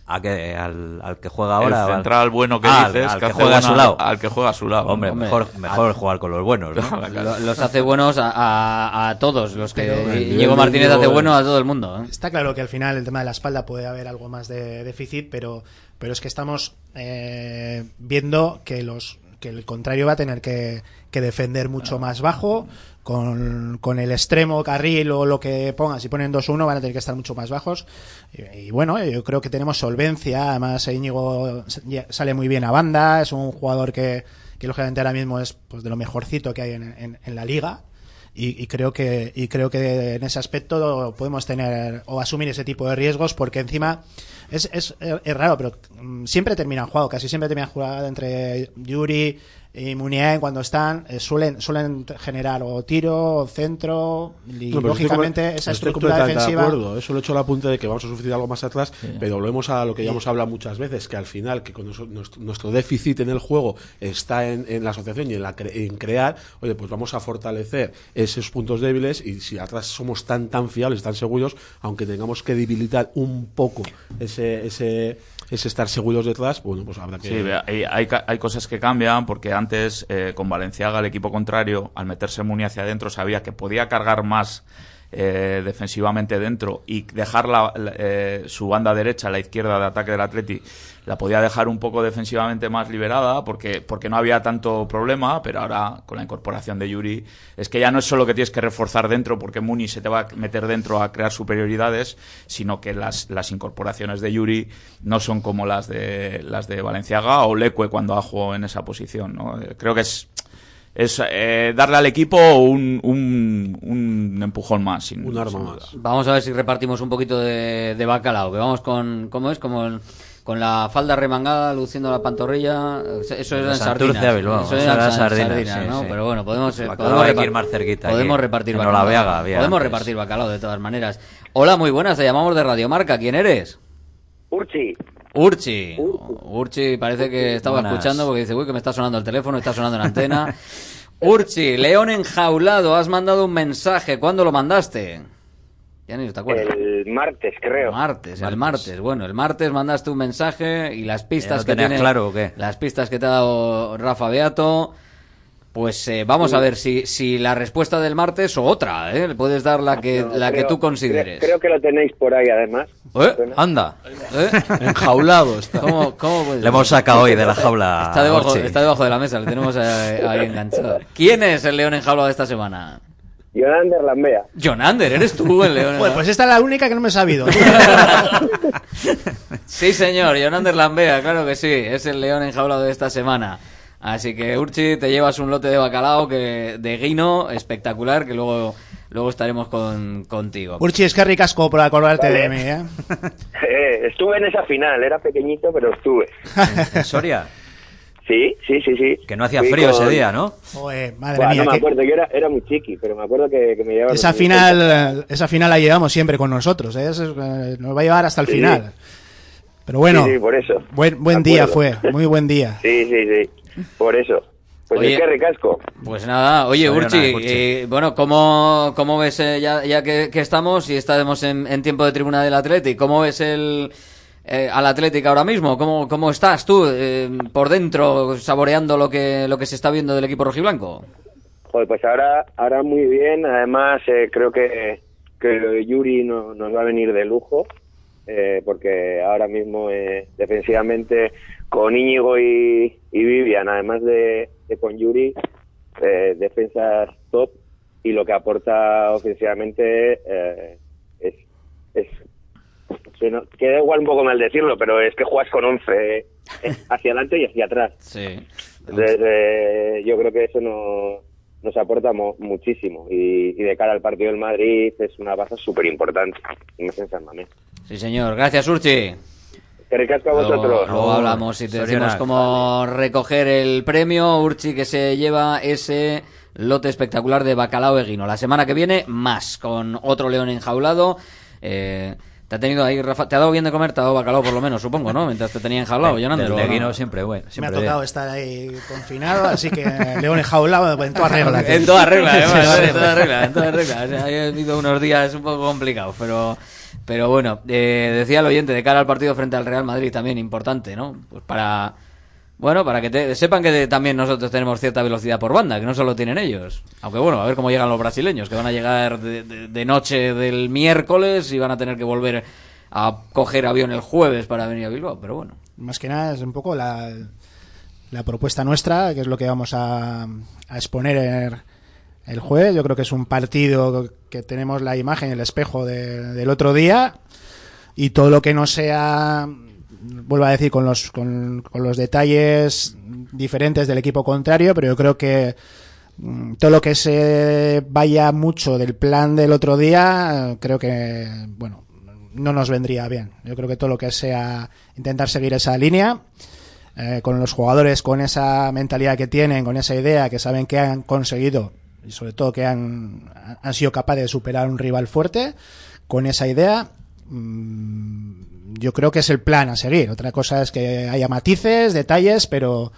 ¿A que, al, al que juega ahora? El al- central bueno que Ah, al- dices, al que que juega a su lado. al que juega a su lado. Hombre, Hombre, mejor, mejor jugar con los buenos, ¿no? Lo- los hace buenos a, a- a todos los que Pero- Diego Martínez hace bueno a todo el mundo. ¿eh? Está claro que al final el tema de la espalda puede haber algo más de déficit, pero, pero es que estamos eh, viendo que los que el contrario va a tener que, que defender mucho más bajo. Con, con el extremo carril o lo que pongan, si ponen 2-1 van a tener que estar mucho más bajos. Y, y bueno, yo creo que tenemos solvencia. Además, Íñigo sale muy bien a banda. Es un jugador que, que lógicamente ahora mismo es pues de lo mejorcito que hay en, en- en la liga. Y, y creo que y creo que en ese aspecto podemos tener o asumir ese tipo de riesgos porque encima es, es, es raro pero mm, siempre terminan jugado casi siempre terminan jugado entre Yuri y Muniain cuando están eh, suelen suelen generar o tiro o centro y No, lógicamente estoy, esa estoy estructura defensiva De acuerdo. Eso lo he hecho el apunte de que vamos a sufrir algo más atrás, pero volvemos a lo que ya hemos hablado muchas veces, que al final, que con nuestro déficit en el juego está en, en la asociación y en, la cre- en crear, oye, pues vamos a fortalecer esos puntos débiles y si atrás somos tan, tan fiables, tan seguros, aunque tengamos que debilitar un poco ese, ese, ese estar seguros detrás, bueno, pues habrá que... Sí, hay, hay, hay cosas que cambian porque antes eh, con Valenciaga el equipo contrario al meterse Muni hacia adentro sabía que podía cargar más eh, defensivamente dentro y dejar la- eh, su banda derecha, la izquierda de ataque del Atleti, la podía dejar un poco defensivamente más liberada porque, porque no había tanto problema, pero ahora con la incorporación de Yuri es que ya no es solo que tienes que reforzar dentro porque Muni se te va a meter dentro a crear superioridades, sino que las, las incorporaciones de Yuri no son como las de las de Valenciaga o Leque cuando ha jugado en esa posición. ¿no? Eh, Creo que es es eh, darle al equipo un, un, un empujón más. sin- Un arma sin más. Vamos a ver si repartimos un poquito de, de bacalao, que vamos con, ¿cómo es? Como el- con la falda remangada, luciendo la pantorrilla, eso eran sardinas. Bilbao, eso eran sardinas, sí, ¿no? sí. Pero bueno, podemos, eh, podemos, hay que repar- ir más cerquita podemos aquí. repartir bacalao. Olaveaga había podemos antes. repartir bacalao de todas maneras. Hola, muy buenas, te llamamos de Radiomarca. ¿Quién eres? Urchi. Urchi. Urchi parece que estaba Buenas. escuchando porque dice, uy, que me está sonando el teléfono, está sonando en antena. Urchi, León enjaulado, has mandado un mensaje. ¿Cuándo lo mandaste? Ya ni te acuerdas. El, martes, creo. Martes, el martes. Bueno, el martes mandaste un mensaje y las pistas ¿lo que tiene, claro o qué? las pistas que te ha dado Rafa Beato. Pues eh, vamos a ver si, si la respuesta del martes o otra, ¿eh? Le puedes dar la que, No, la que tú consideres. Creo, creo que lo tenéis por ahí, además. Anda. ¿Eh? Enjaulado está. ¿Cómo, Le hemos sacado hoy de la jaula. Está debajo, está debajo de la mesa, le tenemos ahí, ahí enganchado. ¿Quién es el león enjaulado de esta semana? Yonander Lambea. Jonander, eres tú el león. Pues, pues esta es la única que no me he sabido. Sí, señor, Jonander Lambea, claro que sí, es el león enjaulado de esta semana. Así que, Urchi, te llevas un lote de bacalao que, de guino espectacular que luego, luego estaremos con, contigo. Urchi, es que ricasco por acordarte de mí, ¿eh? Eh, estuve en esa final, era pequeñito, pero estuve. ¿En Soria? Sí, sí, sí, sí. Que no hacía Fui frío con- ese día, ¿no? Joder, madre mía. no me que- acuerdo, yo era, era muy chiqui, pero me acuerdo que, que me llevaban... esa final, esa final la llevamos siempre con nosotros, ¿eh? Eso es, eh, nos va a llevar hasta el Sí. final. Pero bueno, Sí, sí, por eso. buen, buen día fue, muy buen día. Sí, sí, sí. Por eso. Pues Oye. es que ricasco. Pues nada, oye, Urchi, Urchi. eh, bueno, ¿cómo, cómo ves, eh, ya, ya que, que estamos y estamos en, en tiempo de tribuna del Atleti, cómo ves el, eh, al Atlético ahora mismo? ¿Cómo, cómo estás tú eh, por dentro saboreando lo que, lo que se está viendo del equipo rojiblanco? Joder, pues ahora, ahora muy bien. Además, eh, creo que, que lo de Yuri no, nos va a venir de lujo, eh, porque ahora mismo eh, defensivamente con Íñigo y, y Vivian, además de, de con Yuri, eh, defensas top y lo que aporta ofensivamente eh, es, es se no- queda igual un poco mal decirlo, pero es que juegas con 11 eh, hacia adelante y hacia atrás. Sí. Entonces, eh, yo creo que eso no, nos aporta mo- muchísimo. Y, y de cara al partido del Madrid es una baza súper importante. Y más en San Mamés. Sí, señor. Gracias, Urchi. Que ricasco a Luego, vosotros. luego hablamos y te decimos cómo recoger el premio. Urchi que se lleva ese lote espectacular de bacalao eguino. La semana que viene, más, con otro león enjaulado. Eh, ¿Te ha tenido ahí, Rafa? ¿Te ha dado bien de comer? Te ha dado bacalao por lo menos, supongo, ¿no? Mientras te tenía enjaulado, Jonander, Del ¿o no? Leguino siempre, bueno. Me ha tocado bien. estar ahí confinado, así que León enjaulado en toda regla. En toda regla, además, en toda regla, en toda regla. O sea, ha habido unos días un poco complicados, pero, pero bueno, eh, decía el oyente, de cara al partido frente al Real Madrid también importante, ¿no? Pues para, bueno, para que te- sepan que también nosotros tenemos cierta velocidad por banda, que no solo tienen ellos. Aunque bueno, a ver cómo llegan los brasileños, que van a llegar de, de- de noche del miércoles y van a tener que volver a coger avión el jueves para venir a Bilbao, pero bueno. Más que nada es un poco la, la propuesta nuestra, que es lo que vamos a, a exponer el, jueves. Yo creo que es un partido que tenemos la imagen, el espejo de- del otro día y todo lo que no sea, vuelvo a decir, con los, con, los detalles diferentes del equipo contrario, pero yo creo que mm, todo lo que se vaya mucho del plan del otro día, creo que, bueno, no nos vendría bien. Yo creo que todo lo que sea intentar seguir esa línea, eh, con los jugadores, con esa mentalidad que tienen, con esa idea, que saben que han conseguido y sobre todo que han, han sido capaces de superar un rival fuerte, con esa idea, mm, yo creo que es el plan a seguir. Otra cosa es que haya matices, detalles, pero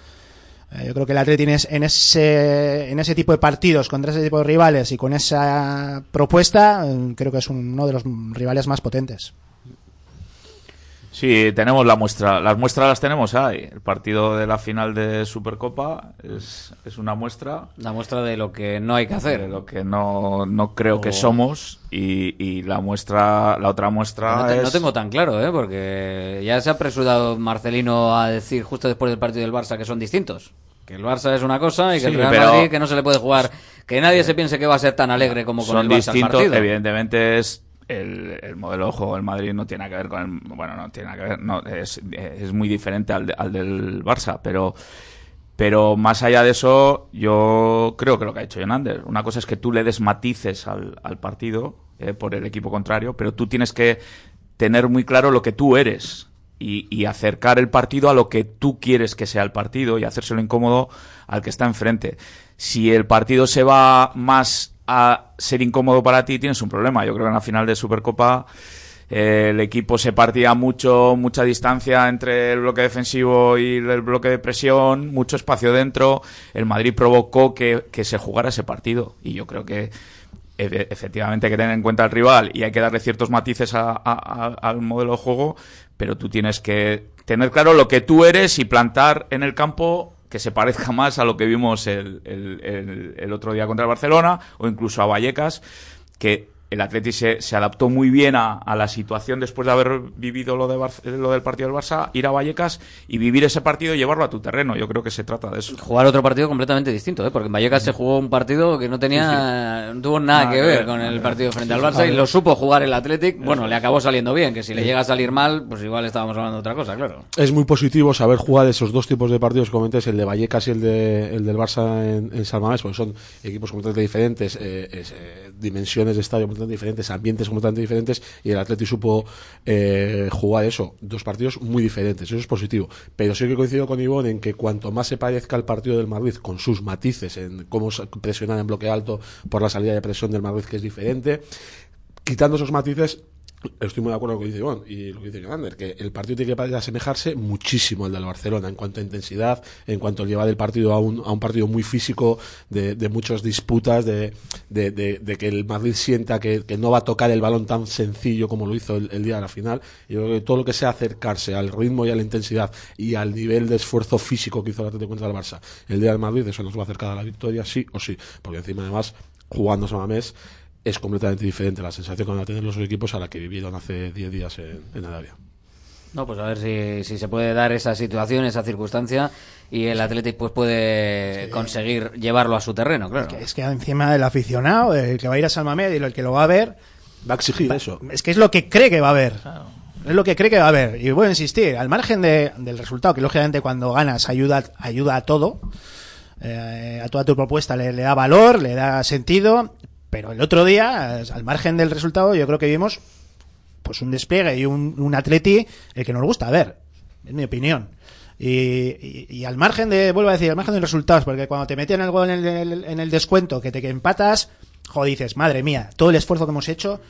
eh, yo creo que el Atleti en, es- en ese, en ese tipo de partidos, contra ese tipo de rivales y con esa propuesta, eh, creo que es uno de los rivales más potentes. Sí, tenemos la muestra. Las muestras las tenemos ahí. El partido de la final de Supercopa es, es una muestra. La muestra de lo que no hay que hacer. De lo que no, no creo que somos. Y, y la muestra, la otra muestra No, te- es... no tengo tan claro, ¿eh? Porque ya se ha apresurado Marcelino a decir justo después del partido del Barça que son distintos. Que el Barça es una cosa y que el Real pero- Madrid que no se le puede jugar. Que nadie se piense que va a ser tan alegre como con son el Barça el distintos. partido. Evidentemente es el, el modelo de juego del Madrid no tiene que ver con el, bueno no tiene que ver no es, es muy diferente al, de- al del Barça pero pero más allá de eso yo creo que lo que ha hecho Jonander una cosa es que tú le des matices al, al partido eh, por el equipo contrario pero tú tienes que tener muy claro lo que tú eres y, y acercar el partido a lo que tú quieres que sea el partido y hacérselo incómodo al que está enfrente. Si el partido se va más a ser incómodo para ti, tienes un problema. Yo creo que en la final de Supercopa eh, el equipo se partía mucho, mucha distancia entre el bloque defensivo y el bloque de presión, mucho espacio dentro. El Madrid provocó que, que se jugara ese partido y yo creo que efectivamente hay que tener en cuenta al rival y hay que darle ciertos matices a- al modelo de juego, pero tú tienes que tener claro lo que tú eres y plantar en el campo que se parezca más a lo que vimos el, el- el- el otro día contra el Barcelona o incluso a Vallecas, que el Atleti se, se adaptó muy bien a, a la situación después de haber vivido lo, de Bar- lo del partido del Barça, ir a Vallecas y vivir ese partido y llevarlo a tu terreno. Yo creo que se trata de eso. Jugar otro partido completamente distinto, ¿eh? porque en Vallecas se jugó un partido que no tenía, no tuvo nada, que ver con el partido frente al Barça y lo supo jugar el Athletic. Bueno, le acabó saliendo bien, que si le llega a salir mal, pues igual estábamos hablando de otra cosa, claro. Es muy positivo saber jugar esos dos tipos de partidos comentáis, el de Vallecas y el, de, el del Barça en, en San Mamés, porque son equipos completamente diferentes, eh, es, eh, dimensiones de estadio completamente diferentes, ambientes completamente diferentes, y el Atleti supo eh, jugar eso, dos partidos muy diferentes, eso es positivo. Pero sí que coincido con Ivonne en que cuanto más se parezca al partido del Madrid, con sus matices en cómo presionar en bloque alto por la salida de presión del Madrid, que es diferente, quitando esos matices, estoy muy de acuerdo con lo que dice Ivonne y lo que dice Jonander, que el partido tiene que asemejarse muchísimo al del Barcelona en cuanto a intensidad, en cuanto a llevar el partido a un, a un partido muy físico, de, de muchas disputas, de, de, que el Madrid sienta que, no va a tocar el balón tan sencillo como lo hizo el, día de la final. Yo creo que todo lo que sea acercarse al ritmo y a la intensidad y al nivel de esfuerzo físico que hizo el Atlético contra el Barça el día del Madrid, eso nos va a acercar a la victoria, sí o sí, porque encima además, jugando San Mamés, es completamente diferente la sensación que van a tener los equipos a la que vivieron hace 10 días en, en Arabia. No, pues a ver si, si se puede dar esa situación, esa circunstancia y el Athletic pues puede conseguir llevarlo a su terreno, claro. Es que encima el aficionado, el que va a ir a San Mamés y el que lo va a ver, va a exigir eso. Es que es lo que cree que va a haber. Es lo que cree que va a haber. Y voy a insistir, al margen de- del resultado, que lógicamente cuando ganas ayuda, ayuda a todo, eh, a toda tu propuesta le, le da valor, le da sentido, pero el otro día, al margen del resultado, yo creo que vimos pues un despliegue y un, un atleti el que nos gusta ver, es mi opinión. Y, al margen de, vuelvo a decir, al margen de los resultados, porque cuando te meten el gol en el, en el descuento, que te que empatas, joder, dices, madre mía, todo el esfuerzo que hemos hecho,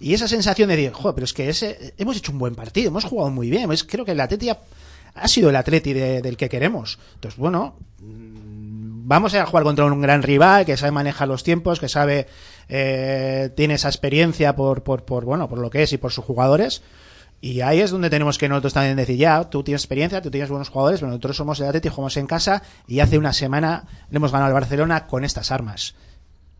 y esa sensación de decir, joder, pero es que ese, hemos hecho un buen partido, hemos jugado muy bien. Creo que el Atleti ha, sido el Atleti de- del que queremos. Entonces, bueno, vamos a jugar contra un gran rival que sabe manejar los tiempos, que sabe, eh, tiene esa experiencia por, por, por, bueno, por lo que es y por sus jugadores. Y ahí es donde tenemos que nosotros también decir, ya, tú tienes experiencia, tú tienes buenos jugadores, pero nosotros somos el Atleti, jugamos en casa y hace una semana le hemos ganado al Barcelona con estas armas.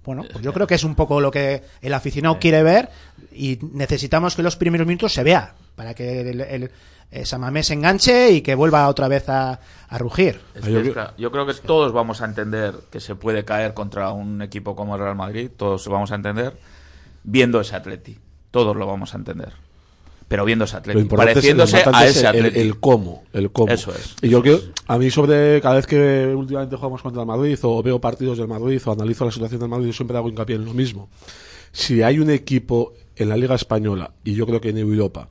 Bueno, pues yo creo que es un poco lo que el aficionado quiere ver y necesitamos que los primeros minutos se vea para que el, el, eh, Samamés se enganche y que vuelva otra vez a, a rugir. Es que, claro, yo creo que todos vamos a entender que se puede caer contra un equipo como el Real Madrid, todos vamos a entender viendo ese Atleti, todos lo vamos a entender. Pero viendo ese Lo Atleti, es, lo pareciéndose a es ese el, Atleti. el cómo, el cómo. Eso es. Y yo creo, a mí sobre cada vez que últimamente jugamos contra el Madrid o veo partidos del Madrid o analizo la situación del Madrid, yo siempre hago hincapié en lo mismo. Si hay un equipo en la Liga Española y yo creo que en Europa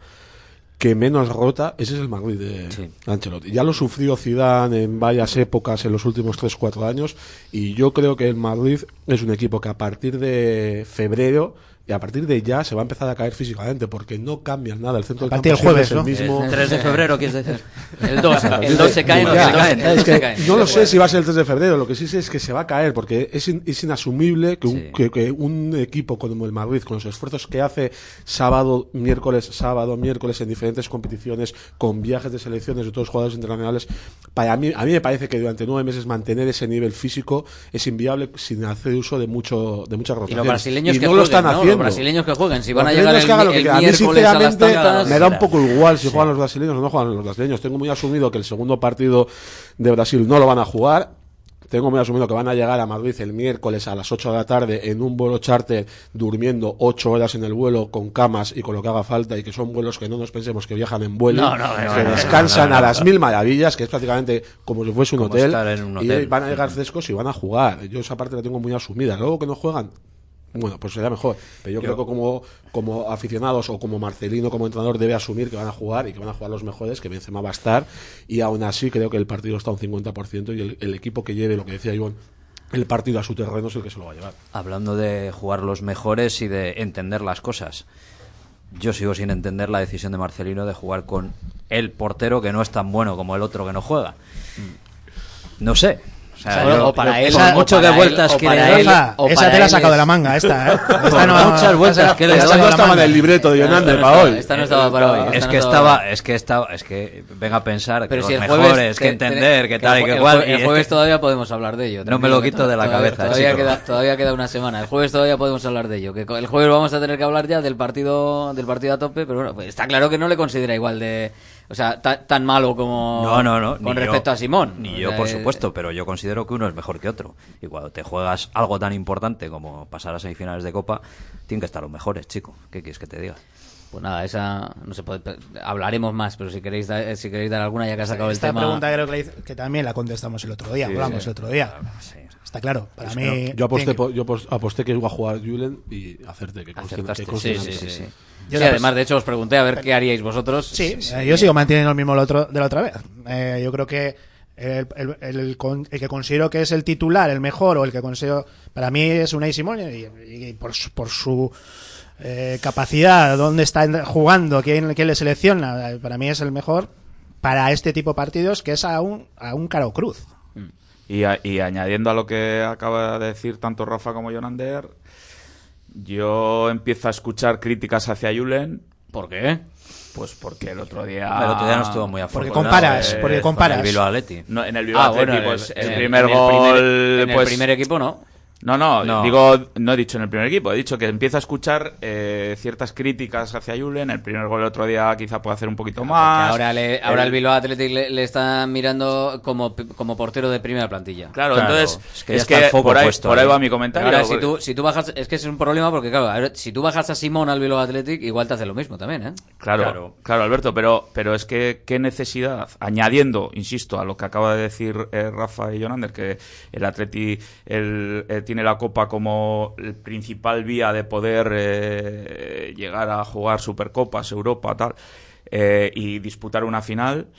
que menos rota, ese es el Madrid de Ancelotti. Ya lo sufrió Zidane en varias épocas en los últimos 3-4 años y yo creo que el Madrid es un equipo que a partir de febrero y a partir de ya se va a empezar a caer físicamente porque no cambia nada. El centro A del partir campo del jueves, es el ¿no? mismo. El 3 de febrero, ¿quieres decir? El 2, el 2 se cae, Ya, el 2 se cae, el es 2 se que cae. No lo sé si va a ser el 3 de febrero, lo que sí sé es que se va a caer, porque es, in- es inasumible que un, que, que un equipo como el Madrid, con los esfuerzos que hace sábado, miércoles, sábado, miércoles en diferentes competiciones, con viajes de selecciones de todos los jugadores internacionales, para mí, a mí me parece que durante nueve meses mantener ese nivel físico es inviable sin hacer uso de mucho de muchas Y rotaciones. los brasileños Y no lo están ¿no? haciendo. Los brasileños que jueguen, si van a llegar el, que hagan lo que el quieran. A mí, miércoles a las sinceramente, tantas... me da un poco igual si juegan los brasileños o no juegan los brasileños. Tengo muy asumido que el segundo partido de Brasil no lo van a jugar. Tengo muy asumido que van a llegar a Madrid el miércoles a las 8 de la tarde en un vuelo charter, durmiendo 8 horas en el vuelo con camas y con lo que haga falta, y que son vuelos que no nos pensemos que viajan en vuelo, No, no, no, que descansan no, no, a las mil maravillas, que es prácticamente como si fuese un Como hotel, estar en un y hotel. van a llegar frescos y van a jugar. Yo esa parte la tengo muy asumida. Luego que no juegan, bueno, pues será mejor. Pero yo, Yo- creo que como, como aficionados o como Marcelino, como entrenador, debe asumir que van a jugar y que van a jugar los mejores, que Benzema va a estar. Y aún así creo que el partido está a un 50% y el, el equipo que lleve, lo que decía Ivón, el partido a su terreno es el que se lo va a llevar. Hablando de jugar los mejores y de entender las cosas. Yo sigo sin entender la decisión de Marcelino de jugar con el portero que no es tan bueno como el otro que no juega. No sé. Sea, O yo- o para él, por mucho para de él, vueltas Rafa, o esa te la él sacado de la manga, esta, ¿eh? Esta no- muchas vueltas que le esta doy. no estaba en el libreto de Yonander para hoy. Esta no estaba para hoy. Es que estaba es que estaba, es que venga a pensar que Pero los si el mejores, que te- entender, te- que tal y el que cual. El, jueves que- todavía podemos hablar de ello. No me lo quito de la cabeza, Todavía queda, todavía queda una semana. El jueves todavía podemos hablar de ello. Que el jueves vamos a tener que hablar ya del partido, del partido a tope, pero bueno, pues está claro que no le considera igual de, o sea, ta- tan malo como No, no, no. con respecto yo, a Simón. Ni yo, por eh, supuesto, pero yo considero que uno es mejor que otro. Y cuando te juegas algo tan importante como pasar a semifinales de Copa, tienen que estar los mejores, chico. ¿Qué quieres que te diga? Pues nada, esa no se puede. Hablaremos más, pero si queréis, da- si queréis dar alguna ya que has sacado Esta el tema. pregunta creo que, hice- que también la contestamos el otro día, Sí, hablamos sí. el otro día. Está claro, para Es mí... yo aposté, po- yo pos- aposté que iba a jugar Julen y acerté. Que conste- Acertaste. que Sí, sí, sí, sí. Yo Sí, la- además, de hecho, os pregunté a ver qué haríais vosotros. Sí, eh, yo sigo manteniendo el mismo lo otro, de la otra vez. Eh, yo creo que el, el- el con- el que considero que es el titular, el mejor, o el que considero. Para mí es Unai Simón y, y por su, por su eh, capacidad, dónde está jugando, quién, quién le selecciona, eh, para mí es el mejor para este tipo de partidos, que es a un, a un caro cruz. Y, a- y añadiendo a lo que acaba de decir tanto Rafa como Jonander, yo empiezo a escuchar críticas hacia Julen. ¿Por qué? Pues porque el otro día... El otro día no estuvo muy Porque afortunado. comparas, porque con comparas. el Bilbao Athletic. No, en el Bilbao Ah, bueno, pues, en el, el- primer en el gol... primer- en el pues- primer equipo no. No, no, No. digo, no he dicho en el primer equipo, he dicho que empiezo a escuchar eh, ciertas críticas hacia Julen. El primer gol el otro día quizá pueda hacer un poquito más. Ahora, le, ahora el, El- Bilbao Athletic le, le está mirando como, como portero de primera plantilla. Claro, Claro, entonces es que es que el foco por ahí, puesto por ahí va mi comentario. Ahora, si tú, si tú bajas, es que es un problema porque, claro, si tú bajas a Simón al Bilbao Athletic, igual te hace lo mismo también, ¿eh? Claro, Claro. claro, Alberto, pero, pero es que qué necesidad, añadiendo, insisto, a lo que acaba de decir eh, Rafa y Jonander, que el Atleti el, eh, tiene la Copa como el principal vía de poder eh, llegar a jugar Supercopas, Europa, tal, eh, y disputar una final.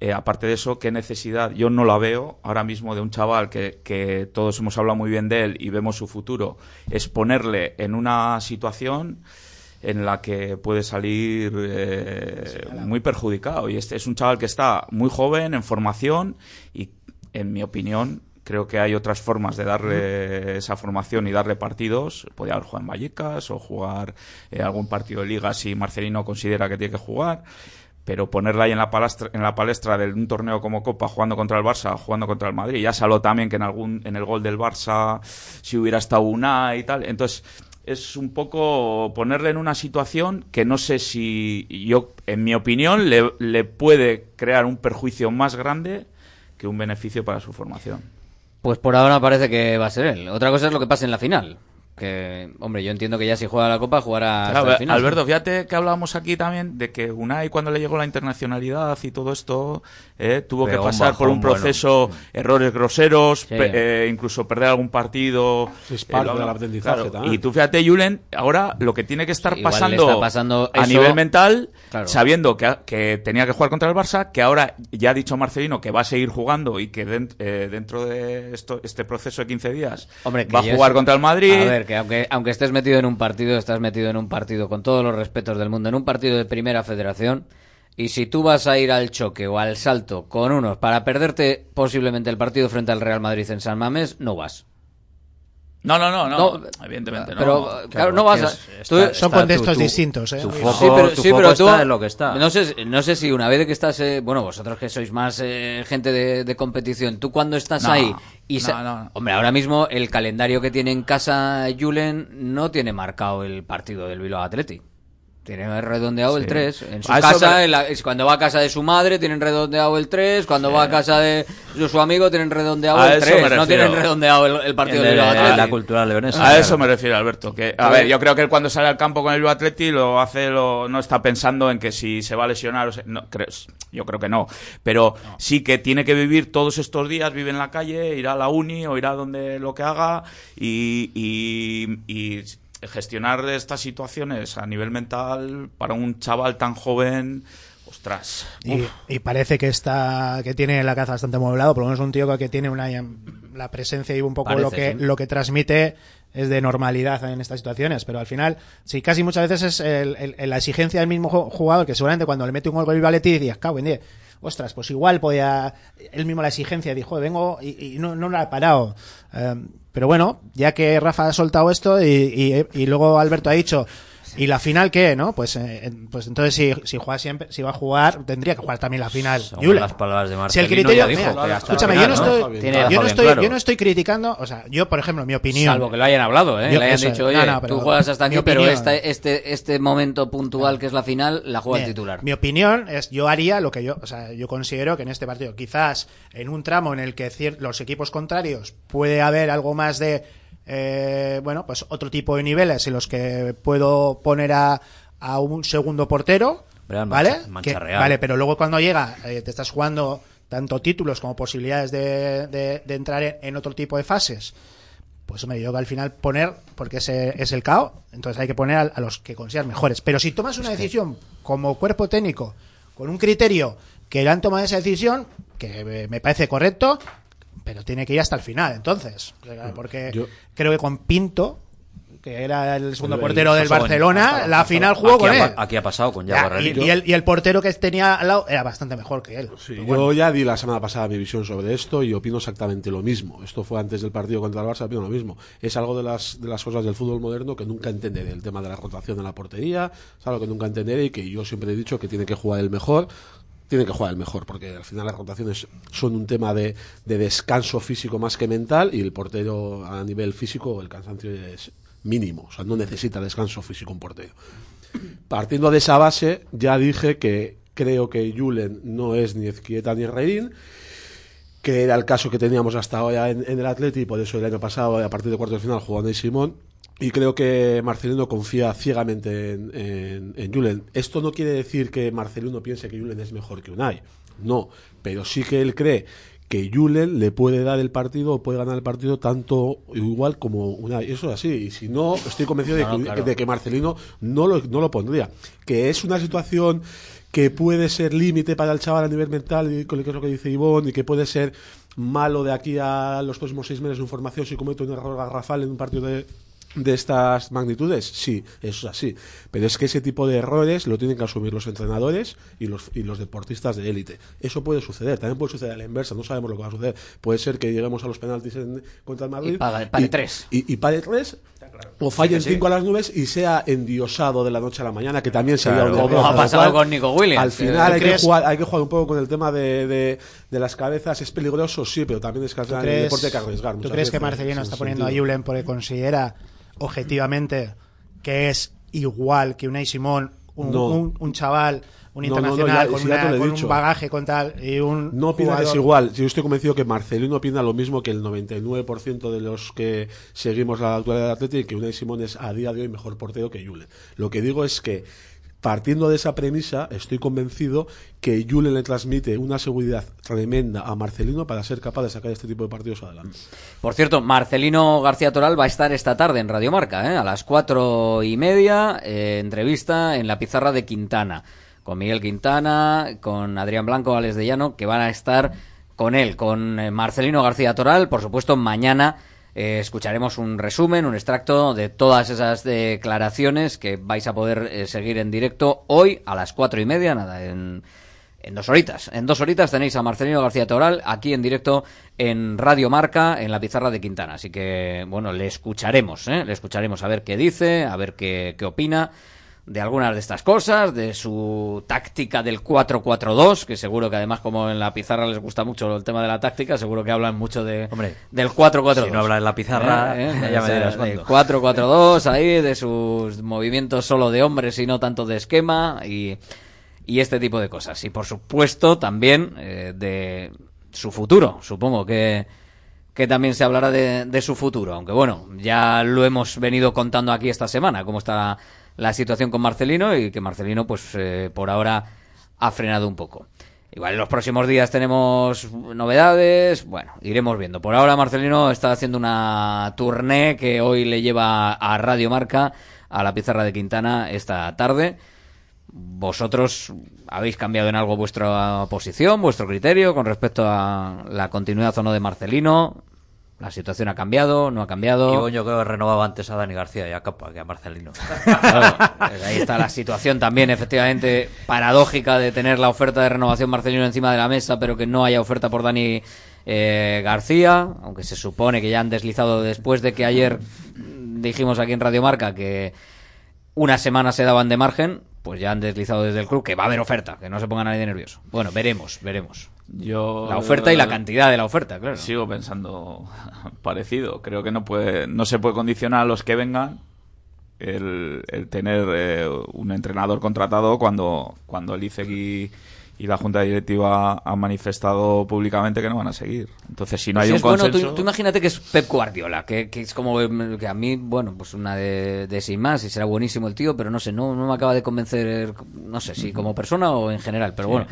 eh, aparte de eso, ¿qué necesidad? Yo no la veo ahora mismo de un chaval que, que todos hemos hablado muy bien de él y vemos su futuro, es ponerle en una situación en la que puede salir eh, muy perjudicado. Y este es un chaval que está muy joven, en formación, y en mi opinión, creo que hay otras formas de darle esa formación y darle partidos. Podría haber jugado en Vallecas o jugar eh, algún partido de liga si Marcelino considera que tiene que jugar. Pero ponerla ahí en la palestra, en la palestra de un torneo como Copa, jugando contra el Barça, jugando contra el Madrid. Ya habló también que en algún, en el gol del Barça, si hubiera estado una y tal. Entonces, es un poco ponerle en una situación que no sé si yo, en mi opinión, le, le puede crear un perjuicio más grande que un beneficio para su formación. Pues por ahora parece que va a ser él. Otra cosa es lo que pase en la final. Que, hombre, yo entiendo que ya si juega la Copa, jugará hasta Claro, el final. Alberto, fíjate que hablábamos aquí también de que Unai cuando le llegó la internacionalidad y todo esto eh, tuvo que un pasar por un proceso, errores groseros, Sí. pe- eh, incluso perder algún partido. Es parte lo- del aprendizaje claro, también. Y tú fíjate, Julen, ahora lo que tiene que estar pasando, pasando a nivel mental, Claro. sabiendo que, que tenía que jugar contra el Barça, que ahora ya ha dicho Marcelino que va a seguir jugando y que dent- eh, dentro de esto, este proceso de 15 días Hombre, va a jugar sé- contra el Madrid. A ver, que aunque, aunque estés metido en un partido, estás metido en un partido con todos los respetos del mundo, en un partido de primera federación. Y si tú vas a ir al choque o al salto con unos para perderte posiblemente el partido frente al Real Madrid en San Mamés, no vas. No, no, no, no, No, evidentemente no. Pero, claro, no vas a... es- tú- está- Son contextos tu- tu- distintos, ¿eh? tu Sí, foco- Sí, pero, tu sí, foco pero tú, está en lo que está. No sé, no sé si una vez que estás, eh, bueno, vosotros que sois más eh, gente de, de competición, tú cuando estás No, ahí y no, sa- no. hombre, ahora mismo el calendario que tiene en casa Julen no tiene marcado el partido del Bilbao Athletic. Tiene redondeado el Sí. 3. En su A casa, me- en la- es cuando va a casa de su madre, tienen redondeado el 3. Cuando va a casa de su, su amigo, tienen redondeado A el eso 3. me No tienen redondeado el, el partido El de Bilbao la- cultura leonesa. A eso me refiero, Alberto. Que, a ver, yo creo que él cuando sale al campo con el Bilbao Atleti lo hace, lo, no está pensando en que si se va a lesionar o se- no, creo- yo creo que no. Pero sí que tiene que vivir todos estos días, vive en la calle, irá a la uni o irá donde lo que haga y, y- y gestionar estas situaciones a nivel mental para un chaval tan joven, ostras. Y, parece que está que tiene la caza bastante amueblado, por lo menos un tío que tiene una la presencia y un poco lo que sí. lo que transmite es de normalidad en estas situaciones, pero al final sí casi muchas veces es el- el- la exigencia del mismo ju- jugador que seguramente cuando le mete un gol con el Valetti dices, cago en diez". ostras, pues igual podía, él mismo la exigencia dijo, vengo y, y no, no lo ha parado. Eh, pero bueno, ya que Rafa ha soltado esto y, y- y luego Alberto ha dicho, ¿y la final qué? ¿No? Pues, eh, pues entonces si, si juega siempre, si va a jugar, tendría que jugar también la final. Según Julen. las palabras de Si el criterio, dijo mira, escúchame, yo no estoy, yo no bien estoy, claro. yo no estoy criticando, o sea, yo por ejemplo, mi opinión. Salvo que lo hayan hablado, ¿eh? Yo- Le hayan eso es. dicho, oye, No, tú juegas hasta aquí, pero opinión. este, este, este momento puntual que es la final, la juega el Bien, titular. Mi opinión es, yo haría lo que yo, o sea, yo considero que en este partido, quizás en un tramo en el que los equipos contrarios puede haber algo más de, eh, bueno, pues otro tipo de niveles en los que puedo poner a, a un segundo portero, ¿vale? mancha- mancha Que- real. Vale, pero luego cuando llega, eh, te estás jugando tanto títulos como posibilidades de, de- de entrar en, en otro tipo de fases. Pues hombre, yo que al final poner, porque ese es el caos, entonces hay que poner a, a los que consideran mejores. Pero si tomas una decisión como cuerpo técnico, con un criterio que le han tomado esa decisión, que me- me parece correcto, pero tiene que ir hasta el final, entonces. Porque Yo- creo que con Pinto, que era el segundo El- el portero del Barcelona, la final jugó con ha él. Aquí ha pasado con Ya, y, el, y el portero que tenía al lado era bastante mejor que él. Sí, yo bueno. ya di la semana pasada mi visión sobre esto y opino exactamente lo mismo. Esto fue antes del partido contra el Barça, opino lo mismo. Es algo de las, de las cosas del fútbol moderno que nunca entenderé. El tema de la rotación en la portería es algo que nunca entenderé y que yo siempre he dicho que tiene que jugar el mejor. Tiene que jugar el mejor, porque al final las rotaciones son un tema de, de descanso físico más que mental y el portero a nivel físico el cansancio es mínimo, o sea, no necesita descanso físico un portero. Partiendo de esa base, ya dije que creo que Julen no es ni Ezquieta ni Reín, que era el caso que teníamos hasta ahora en, en el Atleti, por eso el año pasado, a partir de cuartos de final, jugó Ney Simón. Y creo que Marcelino confía ciegamente en, en, en Julen. Esto no quiere decir que Marcelino piense que Julen es mejor que Unai. No, pero sí que él cree que Julen le puede dar el partido o puede ganar el partido tanto igual como Unai. Eso es así. Y si no, estoy convencido de, No, que, claro. de que Marcelino no lo, no lo pondría. Que es una situación que puede ser límite para el chaval a nivel mental, y con lo que es lo que dice Ivonne, y que puede ser malo de aquí a los próximos seis meses en formación si comete un error garrafal en un partido de, de estas magnitudes, sí, eso es así. Pero es que ese tipo de errores lo tienen que asumir los entrenadores y los, y los deportistas de élite. Eso puede suceder, también puede suceder a la inversa, no sabemos lo que va a suceder. Puede ser que lleguemos a los penaltis en- contra el Madrid Y pague- pague tres. y, y pague tres, o fallen Sí, que sí. cinco a las nubes y sea endiosado de la noche a la mañana, que también sería Claro, un ha pasado cual, con Nico Williams. Al final ¿Tú hay que, jugar, hay que jugar un poco con el tema de, de, de las cabezas. Es peligroso, sí, pero también es que al ¿Tú final el deporte hay que arriesgar. ¿tú crees que Marcelino está poniendo a. Julen porque considera objetivamente que es igual que Unai Simón, un, No. un, un chaval, un No, no, no, internacional ya- con, una- con un bagaje con tal y un No opina que es igual. Yo estoy convencido que Marcelino opina lo mismo que el 99% de los que seguimos la actualidad del Atleti y que Unai Simón es a día de hoy mejor portero que Julen. Lo que digo es que partiendo de esa premisa, estoy convencido que Julen le transmite una seguridad tremenda a Marcelino para ser capaz de sacar este tipo de partidos adelante. Por cierto, Marcelino García Toral va a estar esta tarde en Radio Marca, ¿eh? a las cuatro y media, eh, entrevista en la pizarra de Quintana, con Miguel Quintana, con Adrián Blanco, Alex de Llano, que van a estar con él, con eh, Marcelino García Toral. Por supuesto, mañana eh, escucharemos un resumen, un extracto de todas esas declaraciones que vais a poder eh, seguir en directo hoy a las cuatro y media, nada, en en dos horitas. En dos horitas tenéis a Marcelino García Toral aquí en directo en Radio Marca, en la pizarra de Quintana. Así que, bueno, le escucharemos, ¿eh? Le escucharemos a ver qué dice, a ver qué, qué opina de algunas de estas cosas, de su táctica del 4-4-2, que seguro que además como en la pizarra les gusta mucho el tema de la táctica, seguro que hablan mucho de, del 4-4-2. si no habla en la pizarra, ya me O sea, dirás cuándo. 4-4-2 ahí, de sus movimientos solo de hombres y no tanto de esquema y, y este tipo de cosas. Y por supuesto también eh, de su futuro, supongo que, que también se hablará de, de su futuro, aunque bueno, ya lo hemos venido contando aquí esta semana, cómo está la situación con Marcelino y que Marcelino pues eh, por ahora ha frenado un poco. Igual en los próximos días tenemos novedades, bueno, iremos viendo. Por ahora Marcelino está haciendo una tournée que hoy le lleva a Radio Marca, a la pizarra de Quintana esta tarde. ¿Vosotros habéis cambiado en algo vuestra posición, vuestro criterio con respecto a la continuidad o no de Marcelino? La situación ha cambiado, no ha cambiado. Yo creo que renovaba antes a Dani García y a Capa que a Marcelino. Claro, pues ahí está la situación también, efectivamente, paradójica de tener la oferta de renovación Marcelino encima de la mesa, pero que no haya oferta por Dani eh, García, aunque se supone que ya han deslizado después de que ayer dijimos aquí en Radio Marca que una semana se daban de margen, pues ya han deslizado desde el club que va a haber oferta, que no se ponga nadie nervioso. Bueno, veremos, veremos. Yo La oferta y la cantidad de la oferta, claro. Sigo pensando parecido. Creo que no puede, no se puede condicionar a los que vengan el, el tener eh, un entrenador contratado cuando, cuando el ICEC y, y la Junta Directiva han manifestado públicamente que no van a seguir. Entonces, si no hay Si un es bueno, consenso... tú, tú imagínate que es Pep Guardiola, que, que es como eh, que a mí, bueno, pues una de, de sin más, y será buenísimo el tío, pero no sé, no, no me acaba de convencer, no sé si como persona o en general, pero Sí. bueno.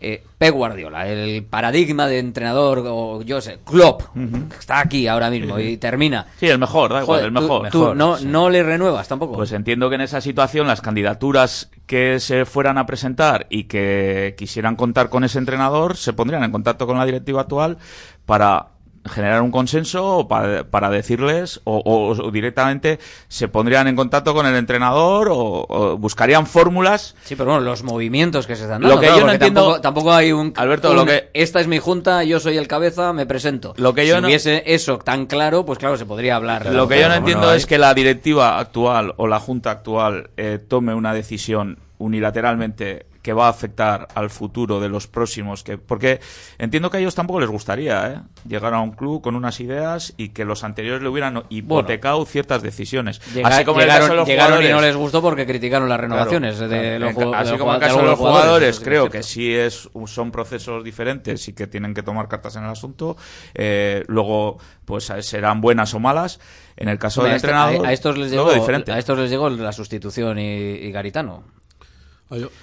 Eh, Pep Guardiola, el paradigma de entrenador, o yo sé, Klopp, que está aquí ahora mismo y termina. Sí, el mejor, da igual, Joder, el tú- mejor. tú no, no le renuevas tampoco. Pues entiendo que en esa situación las candidaturas que se fueran a presentar y que quisieran contar con ese entrenador se pondrían en contacto con la directiva actual para generar un consenso para, para decirles o, o- o directamente se pondrían en contacto con el entrenador o, o buscarían fórmulas Sí, pero bueno, los movimientos que se están Lo dando. que claro, yo no entiendo- Tampoco, tampoco hay un. Alberto, un, lo que- Esta es mi junta, yo soy el cabeza, me presento. Lo que yo si no- hubiese eso tan claro, pues claro, se podría hablar. Lo que yo no entiendo es que la directiva actual o la junta actual eh, tome una decisión unilateralmente que va a afectar al futuro de los próximos que porque entiendo que a ellos tampoco les gustaría ¿eh? llegar a un club con unas ideas y que los anteriores le hubieran hipotecado ciertas decisiones. Llega- así como en el llegaron, caso de los llegaron y no les gustó porque criticaron las renovaciones Claro, de los En así de como en el caso de los jugadores, creo que sí. es son procesos diferentes y que tienen que tomar cartas en el asunto. Eh, luego pues serán buenas o malas. En el caso del este- entrenador a, a estos les llegó, a estos les llegó la sustitución y, y Garitano.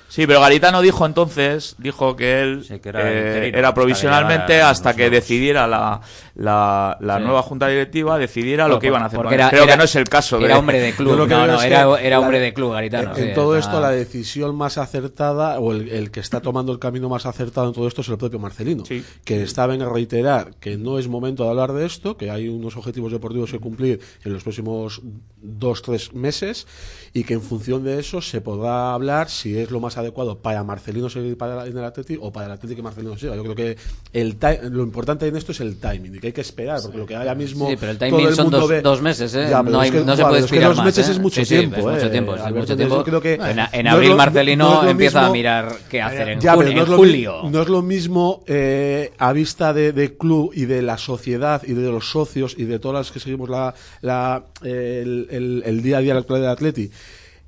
Sí, pero Garitano dijo entonces, dijo que él que era eh, provisionalmente llegara hasta que decidiera la, la, la Sí. nueva junta directiva, decidiera lo No, que iban a hacer. era- Creo era- que no es el caso. era hombre de club. No, no, que era- hombre de club, Garitano, En, sí, en todo está- esto, la decisión más acertada, o el, el que está tomando el camino más acertado en todo esto es el propio Marcelino, que está en reiterar que no es momento de hablar de esto, que hay unos objetivos deportivos que cumplir en los próximos dos, tres meses, y que en función de eso se podrá hablar si es lo más adecuado para Marcelino seguir para en el Atleti o para el Atleti que Marcelino siga. Yo creo que el lo importante en esto es el timing, y que hay que esperar, porque lo que ahora mismo Sí, pero el todo timing el son mundo dos, ve- dos meses, ¿eh? Ya, no, es hay- que, no se puede es que dos meses ¿eh? es mucho Sí, sí, tiempo. es mucho eh, tiempo, es Alberto, mucho entonces tiempo. yo creo que En, abril Marcelino no empieza a mirar qué hacer en, Ya, no en julio. mi- no es lo mismo eh, a vista de, de club y de la sociedad y de los socios y de todas las que seguimos la, la, el, el- el día a día actual del Atleti,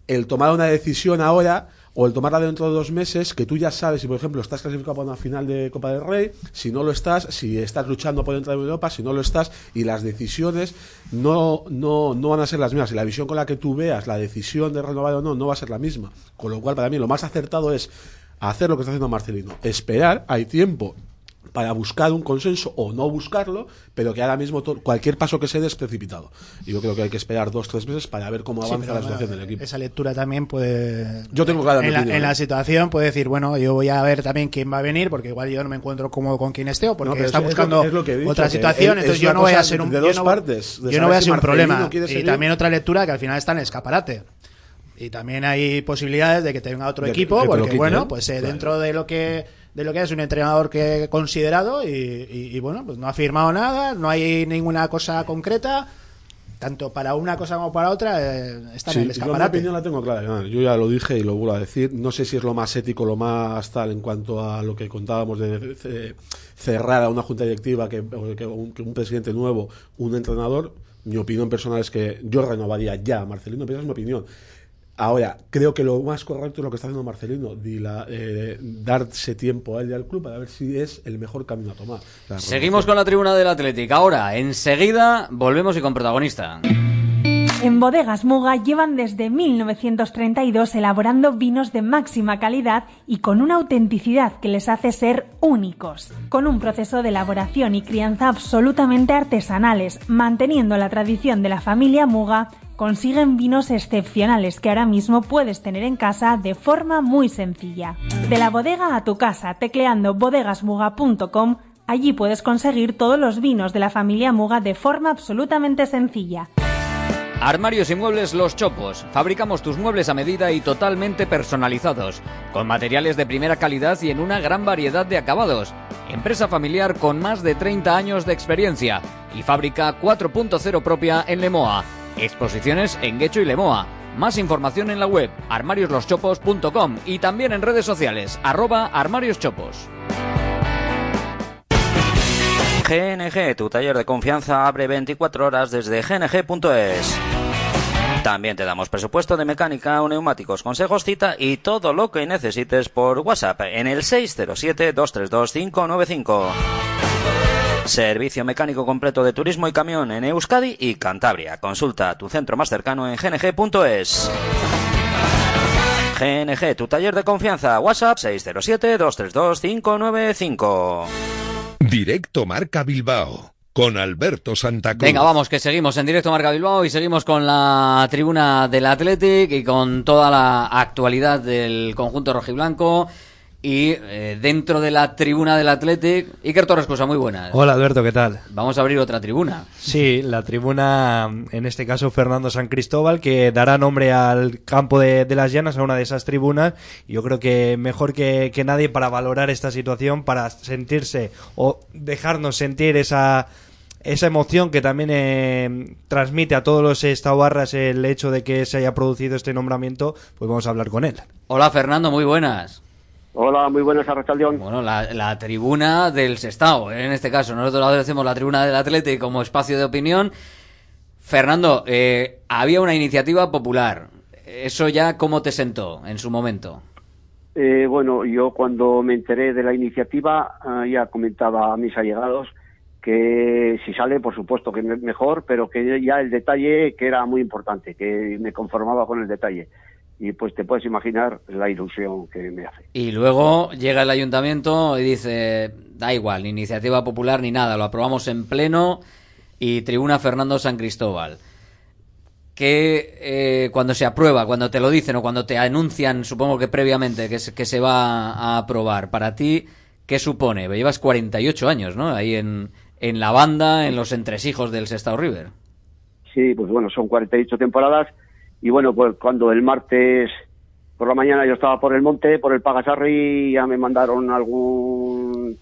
el tomar una decisión ahora o el tomarla dentro de dos meses, que tú ya sabes si, por ejemplo, estás clasificado para una final de Copa del Rey, si no lo estás, si estás luchando por entrar en Europa, si no lo estás, y las decisiones no, no, no van a ser las mismas. Y la visión con la que tú veas la decisión de renovar o no, no va a ser la misma. Con lo cual, para mí, lo más acertado es hacer lo que está haciendo Marcelino. Esperar, hay tiempo para buscar un consenso o no buscarlo, pero que ahora mismo cualquier paso que se dé es precipitado. Y yo creo que hay que esperar dos, tres meses para ver cómo avanza la situación del equipo. Esa lectura también puede. Yo tengo clara en la, en la ¿eh? situación puede decir, bueno, yo voy a ver también quién va a venir, porque igual yo no me encuentro cómodo con quien esté, o porque No, está es- es buscando lo que- es lo que he dicho, otra situación, es- entonces es yo no voy a ser un, de yo dos no- partes, de yo no voy a ser un problema. Y seguir. también otra lectura que al final está en el escaparate. Y también hay posibilidades de que tenga otro De equipo, porque bueno, ¿eh? pues eh, Claro. dentro de lo que de lo que es un entrenador que he considerado y, y- y, bueno, pues no ha firmado nada, no hay ninguna cosa concreta, tanto para una cosa como para otra, eh, está Sí, en el yo mi escaparate. opinión la tengo clara. Yo ya lo dije y lo vuelvo a decir. No sé si es lo más ético, lo más tal en cuanto a lo que contábamos de cerrar a una junta directiva, que, que un, que un presidente nuevo, un entrenador. Mi opinión personal es que yo renovaría ya a Marcelino, pero esa es mi opinión. Ahora, creo que lo más correcto es lo que está haciendo Marcelino, de la- eh, darse tiempo a él y al club para ver si es el mejor camino a tomar. Seguimos con la tribuna del Atlético. Ahora, enseguida, volvemos y con protagonista. En Bodegas Muga llevan desde 1932 elaborando vinos de máxima calidad y con una autenticidad que les hace ser únicos. Con un proceso de elaboración y crianza absolutamente artesanales, manteniendo la tradición de la familia Muga, consiguen vinos excepcionales que ahora mismo puedes tener en casa de forma muy sencilla. De la bodega a tu casa, tecleando bodegasmuga.com Allí puedes conseguir todos los vinos de la familia Muga de forma absolutamente sencilla. Armarios y muebles Los Chopos. Fabricamos tus muebles a medida y totalmente personalizados, con materiales de primera calidad y en una gran variedad de acabados. Empresa familiar con más de 30 años de experiencia y fábrica 4.0 propia en Lemoa. Exposiciones en Guecho y Lemoa. Más información en la web armariosloschopos.com y también en redes sociales arroba armarioschopos. GNG, tu taller de confianza abre 24 horas desde gng.es. También te damos presupuesto de mecánica o neumáticos, consejos, cita y todo lo que necesites por WhatsApp en el 607-232-595. Servicio mecánico completo de turismo y camión en Euskadi y Cantabria. Consulta tu centro más cercano en gng.es. GNG, tu taller de confianza. WhatsApp 607-232-595. Directo Marca Bilbao con Alberto Santa Cruz. Venga, vamos, que seguimos en directo Marca Bilbao y seguimos con la tribuna del Athletic y con toda la actualidad del conjunto rojiblanco. Y eh, dentro de la tribuna del Athletic, Iker Torres, cosa muy buena. Hola Alberto, ¿qué tal? Vamos a abrir otra tribuna. Sí, la tribuna, en este caso Fernando San Cristóbal, que dará nombre al campo de, de las Llanas, a una de esas tribunas. Yo creo que mejor que, que nadie para valorar esta situación, para sentirse o dejarnos sentir esa esa emoción que también eh, transmite a todos los estabarras el hecho de que se haya producido este nombramiento, pues vamos a hablar con él. Hola Fernando, muy buenas. Hola, muy buenas, Arrachaldeón. Bueno, la, la tribuna del Sestao, ¿eh? en este caso. Nosotros hacemos la tribuna del Atlético como espacio de opinión. Fernando, eh, había una iniciativa popular. ¿Eso ya cómo te sentó en su momento? Eh, bueno, yo cuando me enteré de la iniciativa ah, ya comentaba a mis allegados que si sale, por supuesto que me- mejor, pero que ya el detalle que era muy importante, que me conformaba con el detalle. Y pues te puedes imaginar la ilusión que me hace. Y luego llega el ayuntamiento y dice, da igual, ni iniciativa popular ni nada, lo aprobamos en pleno y tribuna Fernando San Cristóbal. Que eh, cuando se aprueba, cuando te lo dicen o cuando te anuncian, supongo que previamente, que se, que se va a aprobar, para ti, ¿qué supone? Llevas 48 años, ¿no? Ahí en, en la banda, en los entresijos del Sestao River. Sí, pues bueno, son 48 temporadas. Y bueno, pues cuando el martes por la mañana yo estaba por el monte, por el Pagasarri, ya me mandaron algún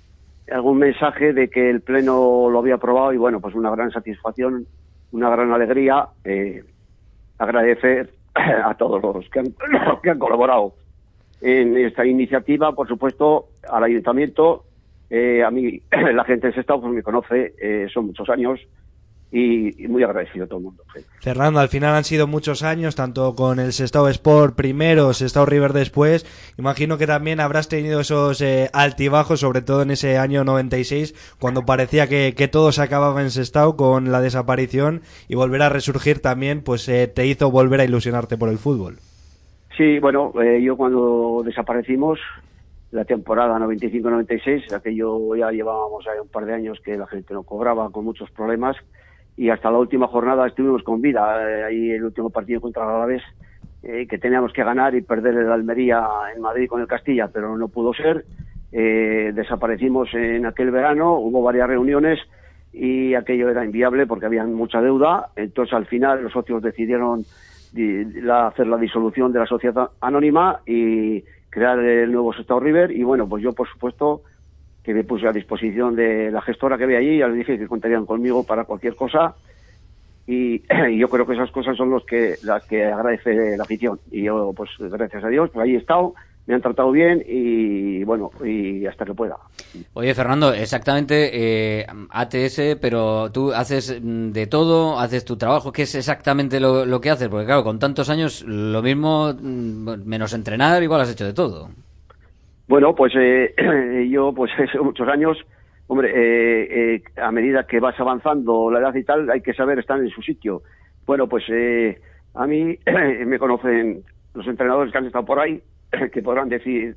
algún mensaje de que el pleno lo había aprobado y bueno, pues una gran satisfacción, una gran alegría. eh, agradecer a todos los que han, que han colaborado en esta iniciativa, por supuesto, al ayuntamiento. eh, a mí, la gente de Sestao pues me conoce, eh, son muchos años y, y muy agradecido a todo el mundo. sí. Fernando, al final han sido muchos años, tanto con el Sestao Sport primero, Sestao River después. Imagino que también habrás tenido esos eh, altibajos, sobre todo en ese año 96, cuando parecía que, que todo se acababa en Sestao con la desaparición y volver a resurgir también, pues eh, te hizo volver a ilusionarte por el fútbol. Sí, bueno, eh, yo cuando desaparecimos, la temporada 95-96, aquello ya llevábamos ahí un par de años que la gente no cobraba con muchos problemas y hasta la última jornada estuvimos con vida. eh, ahí el último partido contra el Alavés, eh, que teníamos que ganar y perder el Almería en Madrid con el Castilla, pero no pudo ser. Eh, desaparecimos en aquel verano, hubo varias reuniones y aquello era inviable porque había mucha deuda. Entonces al final los socios decidieron di- la- hacer la disolución de la sociedad anónima y crear el nuevo Sestao River y bueno, pues yo por supuesto que me puse a disposición de la gestora que había allí, ya les dije que contarían conmigo para cualquier cosa y, y yo creo que esas cosas son los que las que agradece la afición y yo pues gracias a Dios pues ahí he estado, me han tratado bien y bueno, y hasta que pueda. Oye, Fernando, exactamente eh, ATS, pero tú haces mm, de todo, haces tu trabajo. ¿Qué es exactamente lo, lo que haces? Porque claro, con tantos años, lo mismo, mm, menos entrenar, igual has hecho de todo. Bueno, pues eh, yo, pues hace muchos años, hombre, eh, eh, a medida que vas avanzando la edad y tal, hay que saber estar en su sitio. Bueno, pues eh, a mí me conocen los entrenadores que han estado por ahí, que podrán decir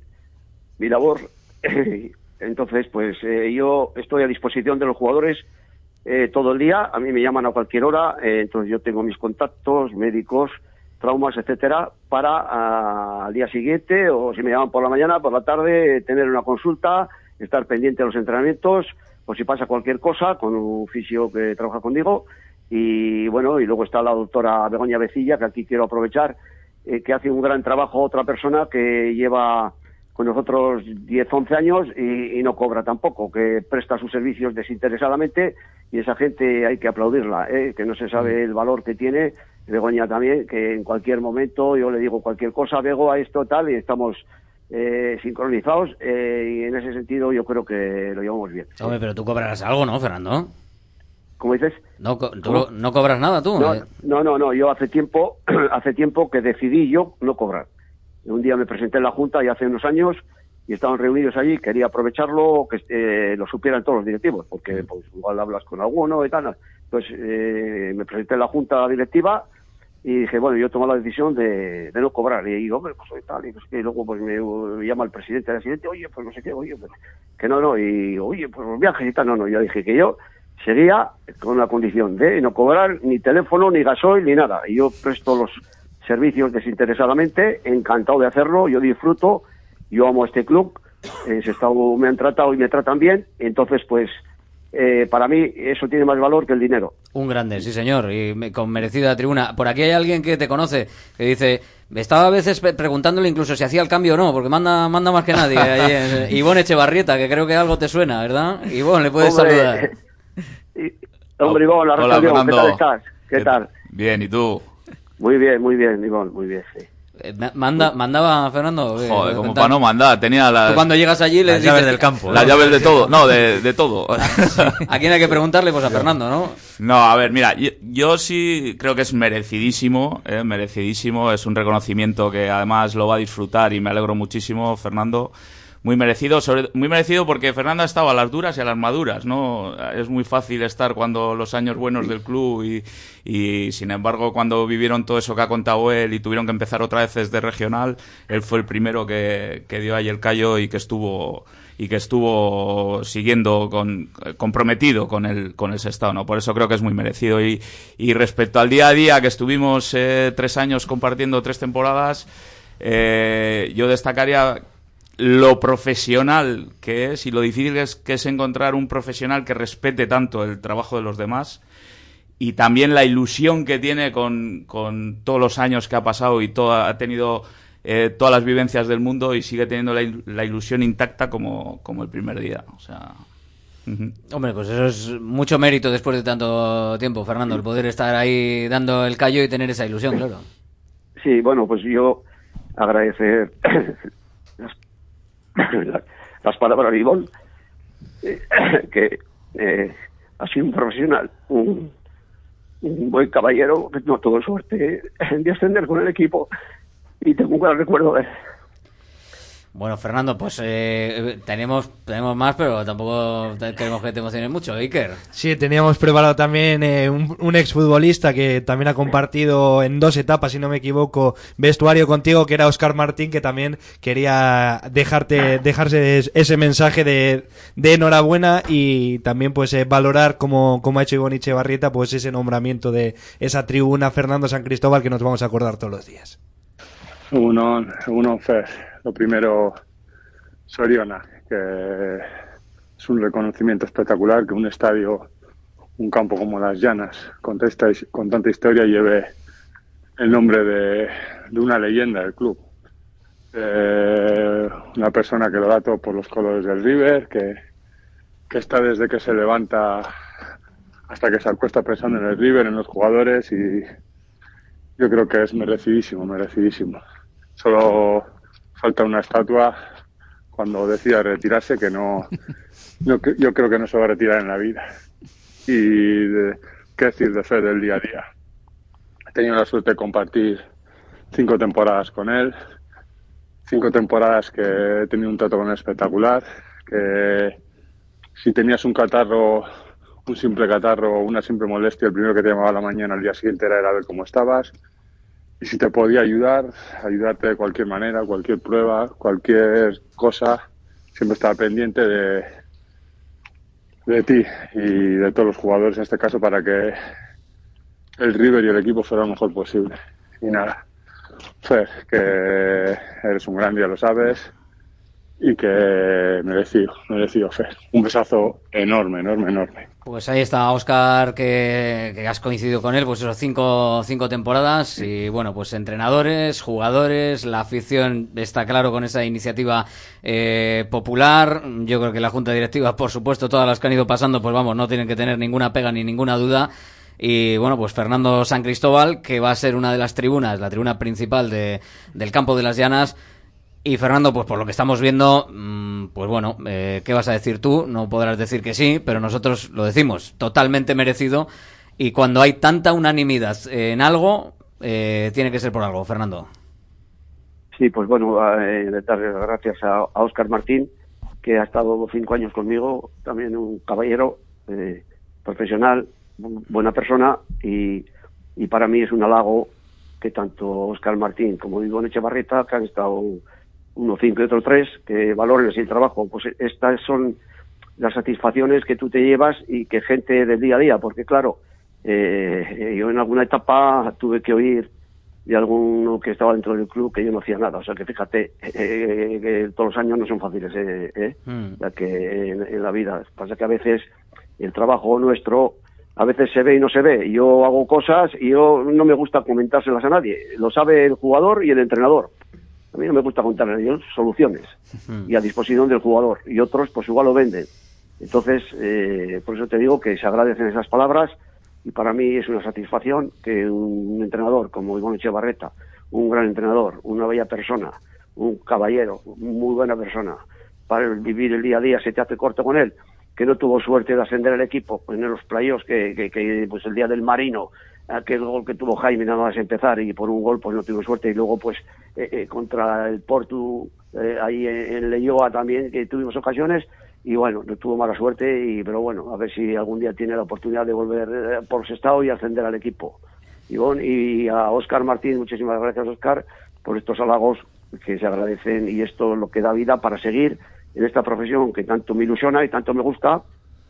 mi labor. Entonces, pues eh, yo estoy a disposición de los jugadores todo el día. A mí me llaman a cualquier hora, entonces yo tengo mis contactos médicos, traumas, etcétera, para ah, al día siguiente o si me llaman por la mañana, por la tarde, tener una consulta, estar pendiente de los entrenamientos por si pasa cualquier cosa, con un fisio que trabaja conmigo. Y bueno, y luego está la doctora Begoña Becilla, que aquí quiero aprovechar, eh, que hace un gran trabajo, otra persona que lleva con nosotros 10, 11 años y, y no cobra tampoco, que presta sus servicios desinteresadamente y esa gente hay que aplaudirla, ¿eh? que no se sabe el valor que tiene. Begoña también, que en cualquier momento yo le digo cualquier cosa, Bego a esto tal y estamos eh, sincronizados eh, y en ese sentido yo creo que lo llevamos bien. Hombre, pero tú cobrarás algo, ¿no, Fernando? ¿Cómo dices? No, co- tú ¿Cómo? no cobras nada tú. No, ¿eh? no, no, no, yo hace tiempo, hace tiempo que decidí yo no cobrar. Un día me presenté en la Junta y hace unos años y estaban reunidos allí, quería aprovecharlo, que eh, lo supieran todos los directivos, porque pues, igual hablas con alguno y tal. Entonces eh, me presenté en la Junta directiva y dije, bueno, yo tomé la decisión de, no cobrar. Y digo, hombre, pues tal, y, no luego pues me, me llama el presidente del presidente, oye, pues no sé qué, oye, pues, que no, no, y oye, pues los viajes y tal, no, no, yo dije que yo sería con la condición de no cobrar ni teléfono, ni gasoil, ni nada. Y yo presto los servicios desinteresadamente, encantado de hacerlo, yo disfruto, yo amo este club, eh, se está- me han tratado y me tratan bien, entonces pues eh, para mí eso tiene más valor que el dinero. Un grande, sí señor, y me- con merecida tribuna. Por aquí hay alguien que te conoce, que dice, estaba a veces preguntándole incluso si hacía el cambio o no, porque manda, manda más que nadie. Ahí Ivonne Echevarrieta, que creo que algo te suena, ¿verdad? Ivonne, le puedes Hombre, saludar. Hombre, Ivón, la Hola, ¿qué tal estás? ¿Qué tal? Bien, ¿y tú? Muy bien, muy bien, Ivón, muy bien, sí. Eh, ma- Manda, mandaba Fernando. eh, Joder, como para no mandar, tenía. Tú cuando llegas allí le Las dices- llaves del campo. Las llaves de todo, no, de, de todo. ¿A quién hay que preguntarle? Pues a Fernando, ¿no? No, a ver, mira, yo, yo sí creo que es merecidísimo, eh, merecidísimo, es un reconocimiento que además lo va a disfrutar y me alegro muchísimo, Fernando. Muy merecido, sobre, muy merecido porque Fernando ha estado a las duras y a las maduras, ¿no? Es muy fácil estar cuando los años buenos del club y, y sin embargo cuando vivieron todo eso que ha contado él y tuvieron que empezar otra vez desde regional, él fue el primero que, que dio ahí el callo y que estuvo y que estuvo siguiendo con, comprometido con el, con el Sestao, ¿no? Por eso creo que es muy merecido. Y, y respecto al día a día, que estuvimos eh, tres años compartiendo tres temporadas, eh, yo destacaría lo profesional que es y lo difícil que es, que es encontrar un profesional que respete tanto el trabajo de los demás y también la ilusión que tiene con, con todos los años que ha pasado y toda, ha tenido eh, todas las vivencias del mundo y sigue teniendo la, il- la ilusión intacta como, como el primer día. O sea. Hombre, pues eso es mucho mérito después de tanto tiempo, Fernando, el poder estar ahí dando el callo y tener esa ilusión, claro. Sí, bueno, pues yo agradecer las- palabras de Ivonne, eh, que eh, ha sido un profesional, un, un buen caballero, no tuvo suerte de ascender con el equipo y tengo un gran recuerdo de. Bueno, Fernando, pues eh, tenemos, tenemos más, pero tampoco queremos que te emociones mucho, Iker. Sí, teníamos preparado también eh, un, un exfutbolista que también ha compartido en dos etapas, si no me equivoco, vestuario contigo, que era Oscar Martín, que también quería dejarte, dejarse es- ese mensaje de, de enhorabuena y también pues eh, valorar como, como ha hecho Ivonne Echevarrieta, pues ese nombramiento de esa tribuna Fernando San Cristóbal que nos vamos a acordar todos los días. Uno, uno Fer. Lo primero, Soriona, que es un reconocimiento espectacular que un estadio, un campo como Las Llanas, con, tanta, con tanta historia, lleve el nombre de, de una leyenda del club. Eh, una persona que lo da todo por los colores del River, que, que está desde que se levanta hasta que se acuesta pensando en el River, en los jugadores y yo creo que es merecidísimo, merecidísimo. Solo falta una estatua cuando decida retirarse que no, no yo creo que no se va a retirar en la vida. Y de- qué decir de Fed del día a día. He tenido la suerte de compartir cinco temporadas con él, cinco temporadas que he tenido un trato con él espectacular, que si tenías un catarro, un simple catarro, una simple molestia, el primero que te llamaba a la mañana al día siguiente era ver cómo estabas. Y si te podía ayudar, ayudarte de cualquier manera, cualquier prueba, cualquier cosa, siempre estaba pendiente de, de ti y de todos los jugadores en este caso para que el River y el equipo fuera lo mejor posible. Y nada, Fer, que eres un gran día, lo sabes, y que merecido, merecido Fer. Un besazo enorme, enorme, enorme. Pues ahí está Oscar, que, has coincidido con él, pues esos cinco, cinco temporadas. Y bueno, pues entrenadores, jugadores, la afición está claro con esa iniciativa eh, popular. Yo creo que la Junta Directiva, por supuesto, todas las que han ido pasando, pues vamos, no tienen que tener ninguna pega ni ninguna duda. Y bueno, pues Fernando San Cristóbal, que va a ser una de las tribunas, la tribuna principal de, del campo de las Llanas. Y Fernando, pues por lo que estamos viendo, mm, pues bueno, eh, ¿qué vas a decir tú? No podrás decir que sí, pero nosotros lo decimos, totalmente merecido. Y cuando hay tanta unanimidad en algo, eh, tiene que ser por algo, Fernando. Sí, pues bueno, eh, las gracias a, Óscar Martín, que ha estado cinco años conmigo, también un caballero eh, profesional, bu- buena persona, y, y para mí es un halago que tanto Óscar Martín como Ivonne Echevarreta, que han estado uno cinco y otro tres, que valoren así el trabajo. Pues estas son las satisfacciones que tú te llevas y que gente del día a día, porque claro, eh, yo en alguna etapa tuve que oír de alguno que estaba dentro del club que yo no hacía nada. O sea que fíjate eh, que todos los años no son fáciles, eh, eh, ya que en, en la vida. Pasa que a veces el trabajo nuestro a veces se ve y no se ve. Yo hago cosas y yo no me gusta comentárselas a nadie. Lo sabe el jugador y el entrenador. A mí no me gusta contar nadie soluciones y a disposición del jugador. Y otros pues igual lo venden. Entonces, eh, por eso te digo que se agradecen esas palabras y para mí es una satisfacción que un entrenador como Iván Echevarreta, un gran entrenador, una bella persona, un caballero, muy buena persona, para vivir el día a día se te hace corto con él, que no tuvo suerte de ascender el equipo en los playos que, que, que, pues el día del Marino, aquel gol que tuvo Jaime nada más empezar y por un gol pues no tuvo suerte y luego pues eh, eh, contra el Portu eh, ahí en, Leyoa también que tuvimos ocasiones y bueno, no tuvo mala suerte, y pero bueno, a ver si algún día tiene la oportunidad de volver eh, por Sestao y ascender al equipo. Ivonne, y a Óscar Martín, muchísimas gracias Óscar por estos halagos que se agradecen y esto es lo que da vida para seguir en esta profesión que tanto me ilusiona y tanto me gusta,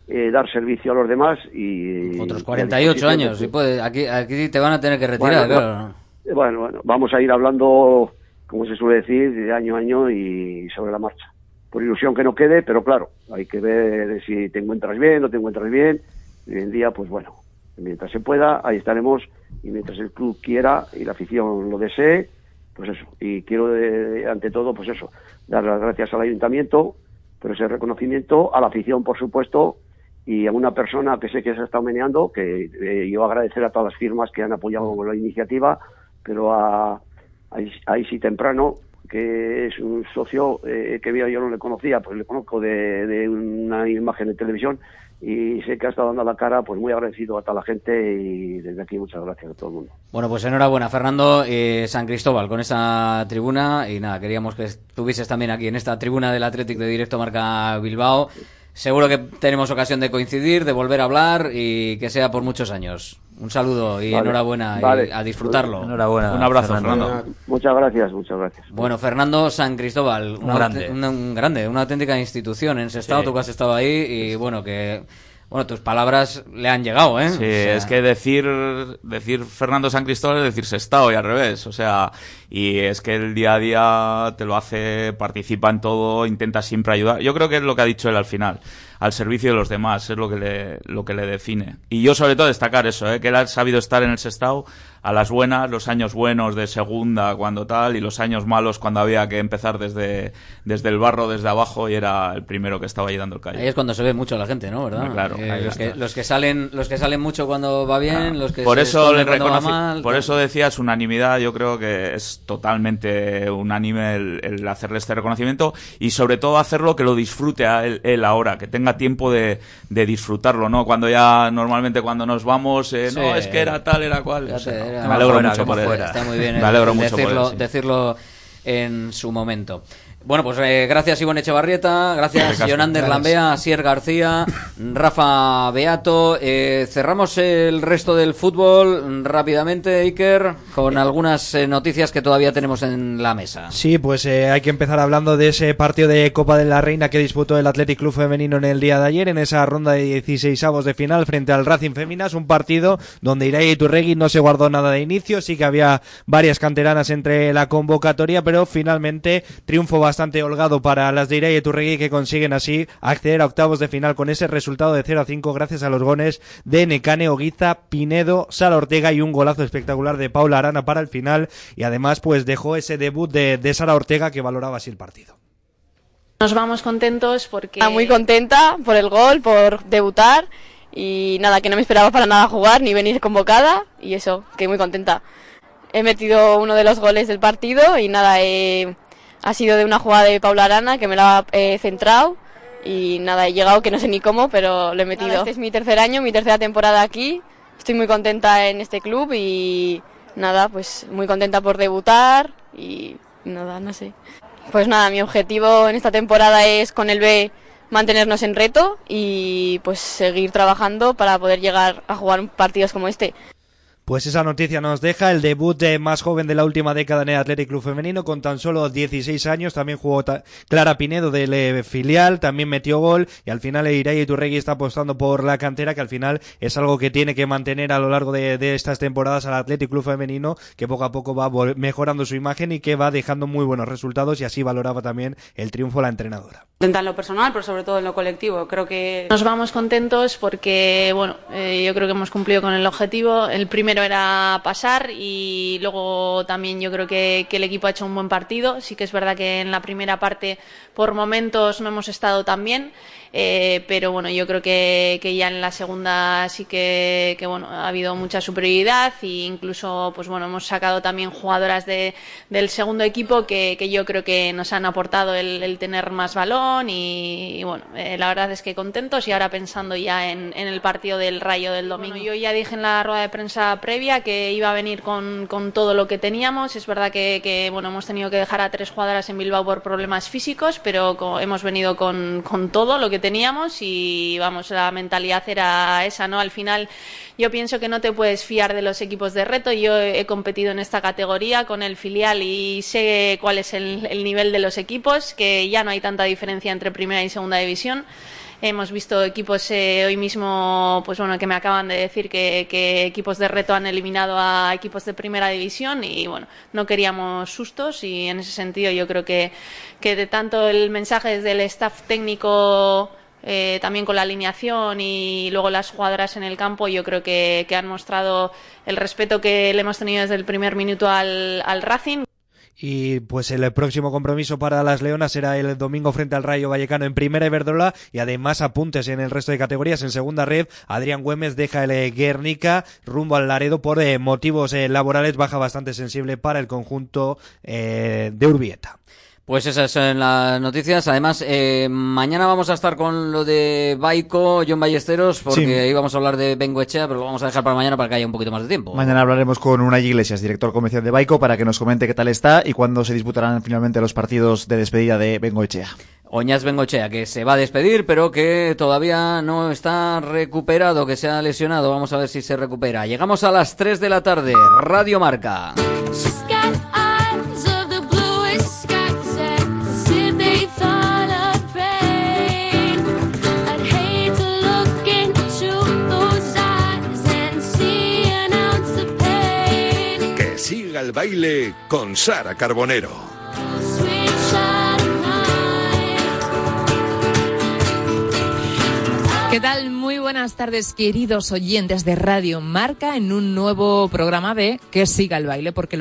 eh, dar servicio a los demás y... Otros y a 48 disposición años, y puede, aquí, aquí te van a tener que retirar, Bueno, claro. Bueno, bueno, vamos a ir hablando, como se suele decir, de año a año y sobre la marcha. Por ilusión que no quede, pero claro, hay que ver si te encuentras bien, no te encuentras bien. Y hoy en día, pues bueno, mientras se pueda, ahí estaremos. Y mientras el club quiera y la afición lo desee, pues eso. Y quiero, eh, ante todo, pues eso, dar las gracias al ayuntamiento por ese reconocimiento, a la afición, por supuesto, y a una persona que sé que se ha estado meneando, que eh, yo agradecer a todas las firmas que han apoyado la iniciativa, pero a, a, Is- a Isi Temprano, que es un socio eh, que yo no le conocía, pues le conozco de, de una imagen de televisión y sé que ha estado dando la cara, pues muy agradecido a toda la gente y desde aquí muchas gracias a todo el mundo. Bueno, pues enhorabuena, Fernando eh, San Cristóbal, con esa tribuna. Y nada, queríamos que estuvieses también aquí en esta tribuna del Athletic de Directo Marca Bilbao. Seguro que tenemos ocasión de coincidir, de volver a hablar y que sea por muchos años. Un saludo y Vale, enhorabuena y a disfrutarlo. Enhorabuena, Un abrazo, Fernando. Fernando. Muchas gracias, muchas gracias. Bueno, Fernando San Cristóbal, Un una grande. una- un grande, una auténtica institución en Sestao, Sí. tú que has estado ahí y bueno, que bueno, tus palabras le han llegado, ¿eh? Sí, O sea, es que decir, decir Fernando San Cristóbal es decir Sestao y al revés. O sea, y es que el día a día te lo hace, participa en todo, intenta siempre ayudar. Yo creo que es lo que ha dicho él al final, al servicio de los demás, es lo que le, lo que le define. Y yo sobre todo destacar eso, ¿eh? que él ha sabido estar en el Sestao a las buenas, los años buenos de segunda cuando tal, y los años malos cuando había que empezar desde, desde el barro, desde abajo, y era el primero que estaba ahí dando el callo. Ahí es cuando se ve mucho la gente, ¿no? ¿Verdad? Ah, claro, Eh, los, que, los que salen, los que salen mucho cuando va bien, los que por se eso le mal, por tal. eso decías unanimidad yo creo que es totalmente unánime el, el hacerle este reconocimiento y sobre todo hacerlo que lo disfrute a él, él ahora que tenga tiempo de, de disfrutarlo no cuando ya normalmente cuando nos vamos eh, no es que era tal era cual era- me alegro fuera, mucho por él. Está muy bien el- decirlo, decirlo en su momento. Bueno, pues eh, gracias Ivonne Echevarrieta, gracias. Jonander. Lambea, Sier García, Rafa Beato. Eh, cerramos el resto del fútbol rápidamente, Iker, con algunas eh, noticias que todavía tenemos en la mesa. Sí, pues eh, hay que empezar hablando de ese partido de Copa de la Reina que disputó el Athletic Club Femenino en el día de ayer, en esa ronda de 16 avos de final frente al Racing Feminas, un partido donde Irai Iturregui no se guardó nada de inicio, sí que había varias canteranas entre la convocatoria, pero finalmente triunfo bastante bastante holgado para las de Irai y Turregui que consiguen así acceder a octavos de final con ese resultado de 0 a 5 gracias a los goles de Necane Oguiza, Pinedo, Sala Ortega y un golazo espectacular de Paula Arana para el final y además pues dejó ese debut de, de Sara Ortega que valoraba así el partido. Nos vamos contentos porque... Muy contenta por el gol, por debutar y nada, que no me esperaba para nada jugar ni venir convocada y eso, que muy contenta. He metido uno de los goles del partido y nada, eh, ha sido de una jugada de Paula Arana que me la he centrado y nada, he llegado que no sé ni cómo, pero lo he metido. Nada, este es mi tercer año, mi tercera temporada aquí, estoy muy contenta en este club y nada, pues muy contenta por debutar y nada, no sé. Pues nada, mi objetivo en esta temporada es con el B mantenernos en reto y pues seguir trabajando para poder llegar a jugar partidos como este. Pues esa noticia nos deja el debut de más joven de la última década en el Athletic Club Femenino con tan solo 16 años. También jugó Clara Pinedo del eh, filial, también metió gol y al final Irai Turregui está apostando por la cantera que al final es algo que tiene que mantener a lo largo de, de estas temporadas al Athletic Club Femenino que poco a poco va mejorando su imagen y que va dejando muy buenos resultados y así valoraba también el triunfo la entrenadora. En lo personal, pero sobre todo en lo colectivo. Creo que nos vamos contentos porque, bueno, eh, yo creo que hemos cumplido con el objetivo. El primero era pasar y luego también yo creo que, que, el equipo ha hecho un buen partido. Sí que es verdad que en la primera parte por momentos no hemos estado tan bien. Eh, pero bueno, yo creo que, que, ya en la segunda sí que, que, bueno, ha habido mucha superioridad e incluso pues bueno, hemos sacado también jugadoras de, del segundo equipo que, yo creo que nos han aportado el, el tener más balón y, y bueno, eh, la verdad es que contentos y ahora pensando ya en, en, el partido del Rayo del domingo. Bueno, yo ya dije en la rueda de prensa previa que iba a venir con, con todo lo que teníamos. Es verdad que, que, bueno, hemos tenido que dejar a tres jugadoras en Bilbao por problemas físicos, pero hemos venido con, con todo lo que teníamos y vamos, la mentalidad era esa, ¿no? Al final yo pienso que no te puedes fiar de los equipos de reto. Yo he competido en esta categoría con el filial y sé cuál es el, el nivel de los equipos, que ya no hay tanta diferencia entre primera y segunda división. Hemos visto equipos eh, hoy mismo, pues bueno, que me acaban de decir que, que, equipos de reto han eliminado a equipos de primera división y bueno, no queríamos sustos y en ese sentido yo creo que, que de tanto el mensaje desde el staff técnico eh, también con la alineación y luego las jugadoras en el campo, yo creo que, que han mostrado el respeto que le hemos tenido desde el primer minuto al, al Racing. Y pues el próximo compromiso para las Leonas será el domingo frente al Rayo Vallecano en primera Iberdrola y además apuntes en el resto de categorías. En segunda red, Adrián Güemes deja el Guernica rumbo al Laredo por eh, motivos eh, laborales, baja bastante sensible para el conjunto eh, de Urbieta. Pues esas son las noticias. Además, eh, mañana vamos a estar con lo de Baico, John Ballesteros, porque sí. íbamos a hablar de Bengoechea, pero lo vamos a dejar para mañana para que haya un poquito más de tiempo. Mañana hablaremos con Unai Iglesias, director comercial de Baico, para que nos comente qué tal está y cuándo se disputarán finalmente los partidos de despedida de Bengoechea. Oñaz Bengochea, que se va a despedir, pero que todavía no está recuperado, que se ha lesionado. Vamos a ver si se recupera. Llegamos a las 3 de la tarde. Radio Marca. El baile con Sara Carbonero. ¿Qué tal? Muy buenas tardes, queridos oyentes de Radio Marca, en un nuevo programa de Que siga el baile, porque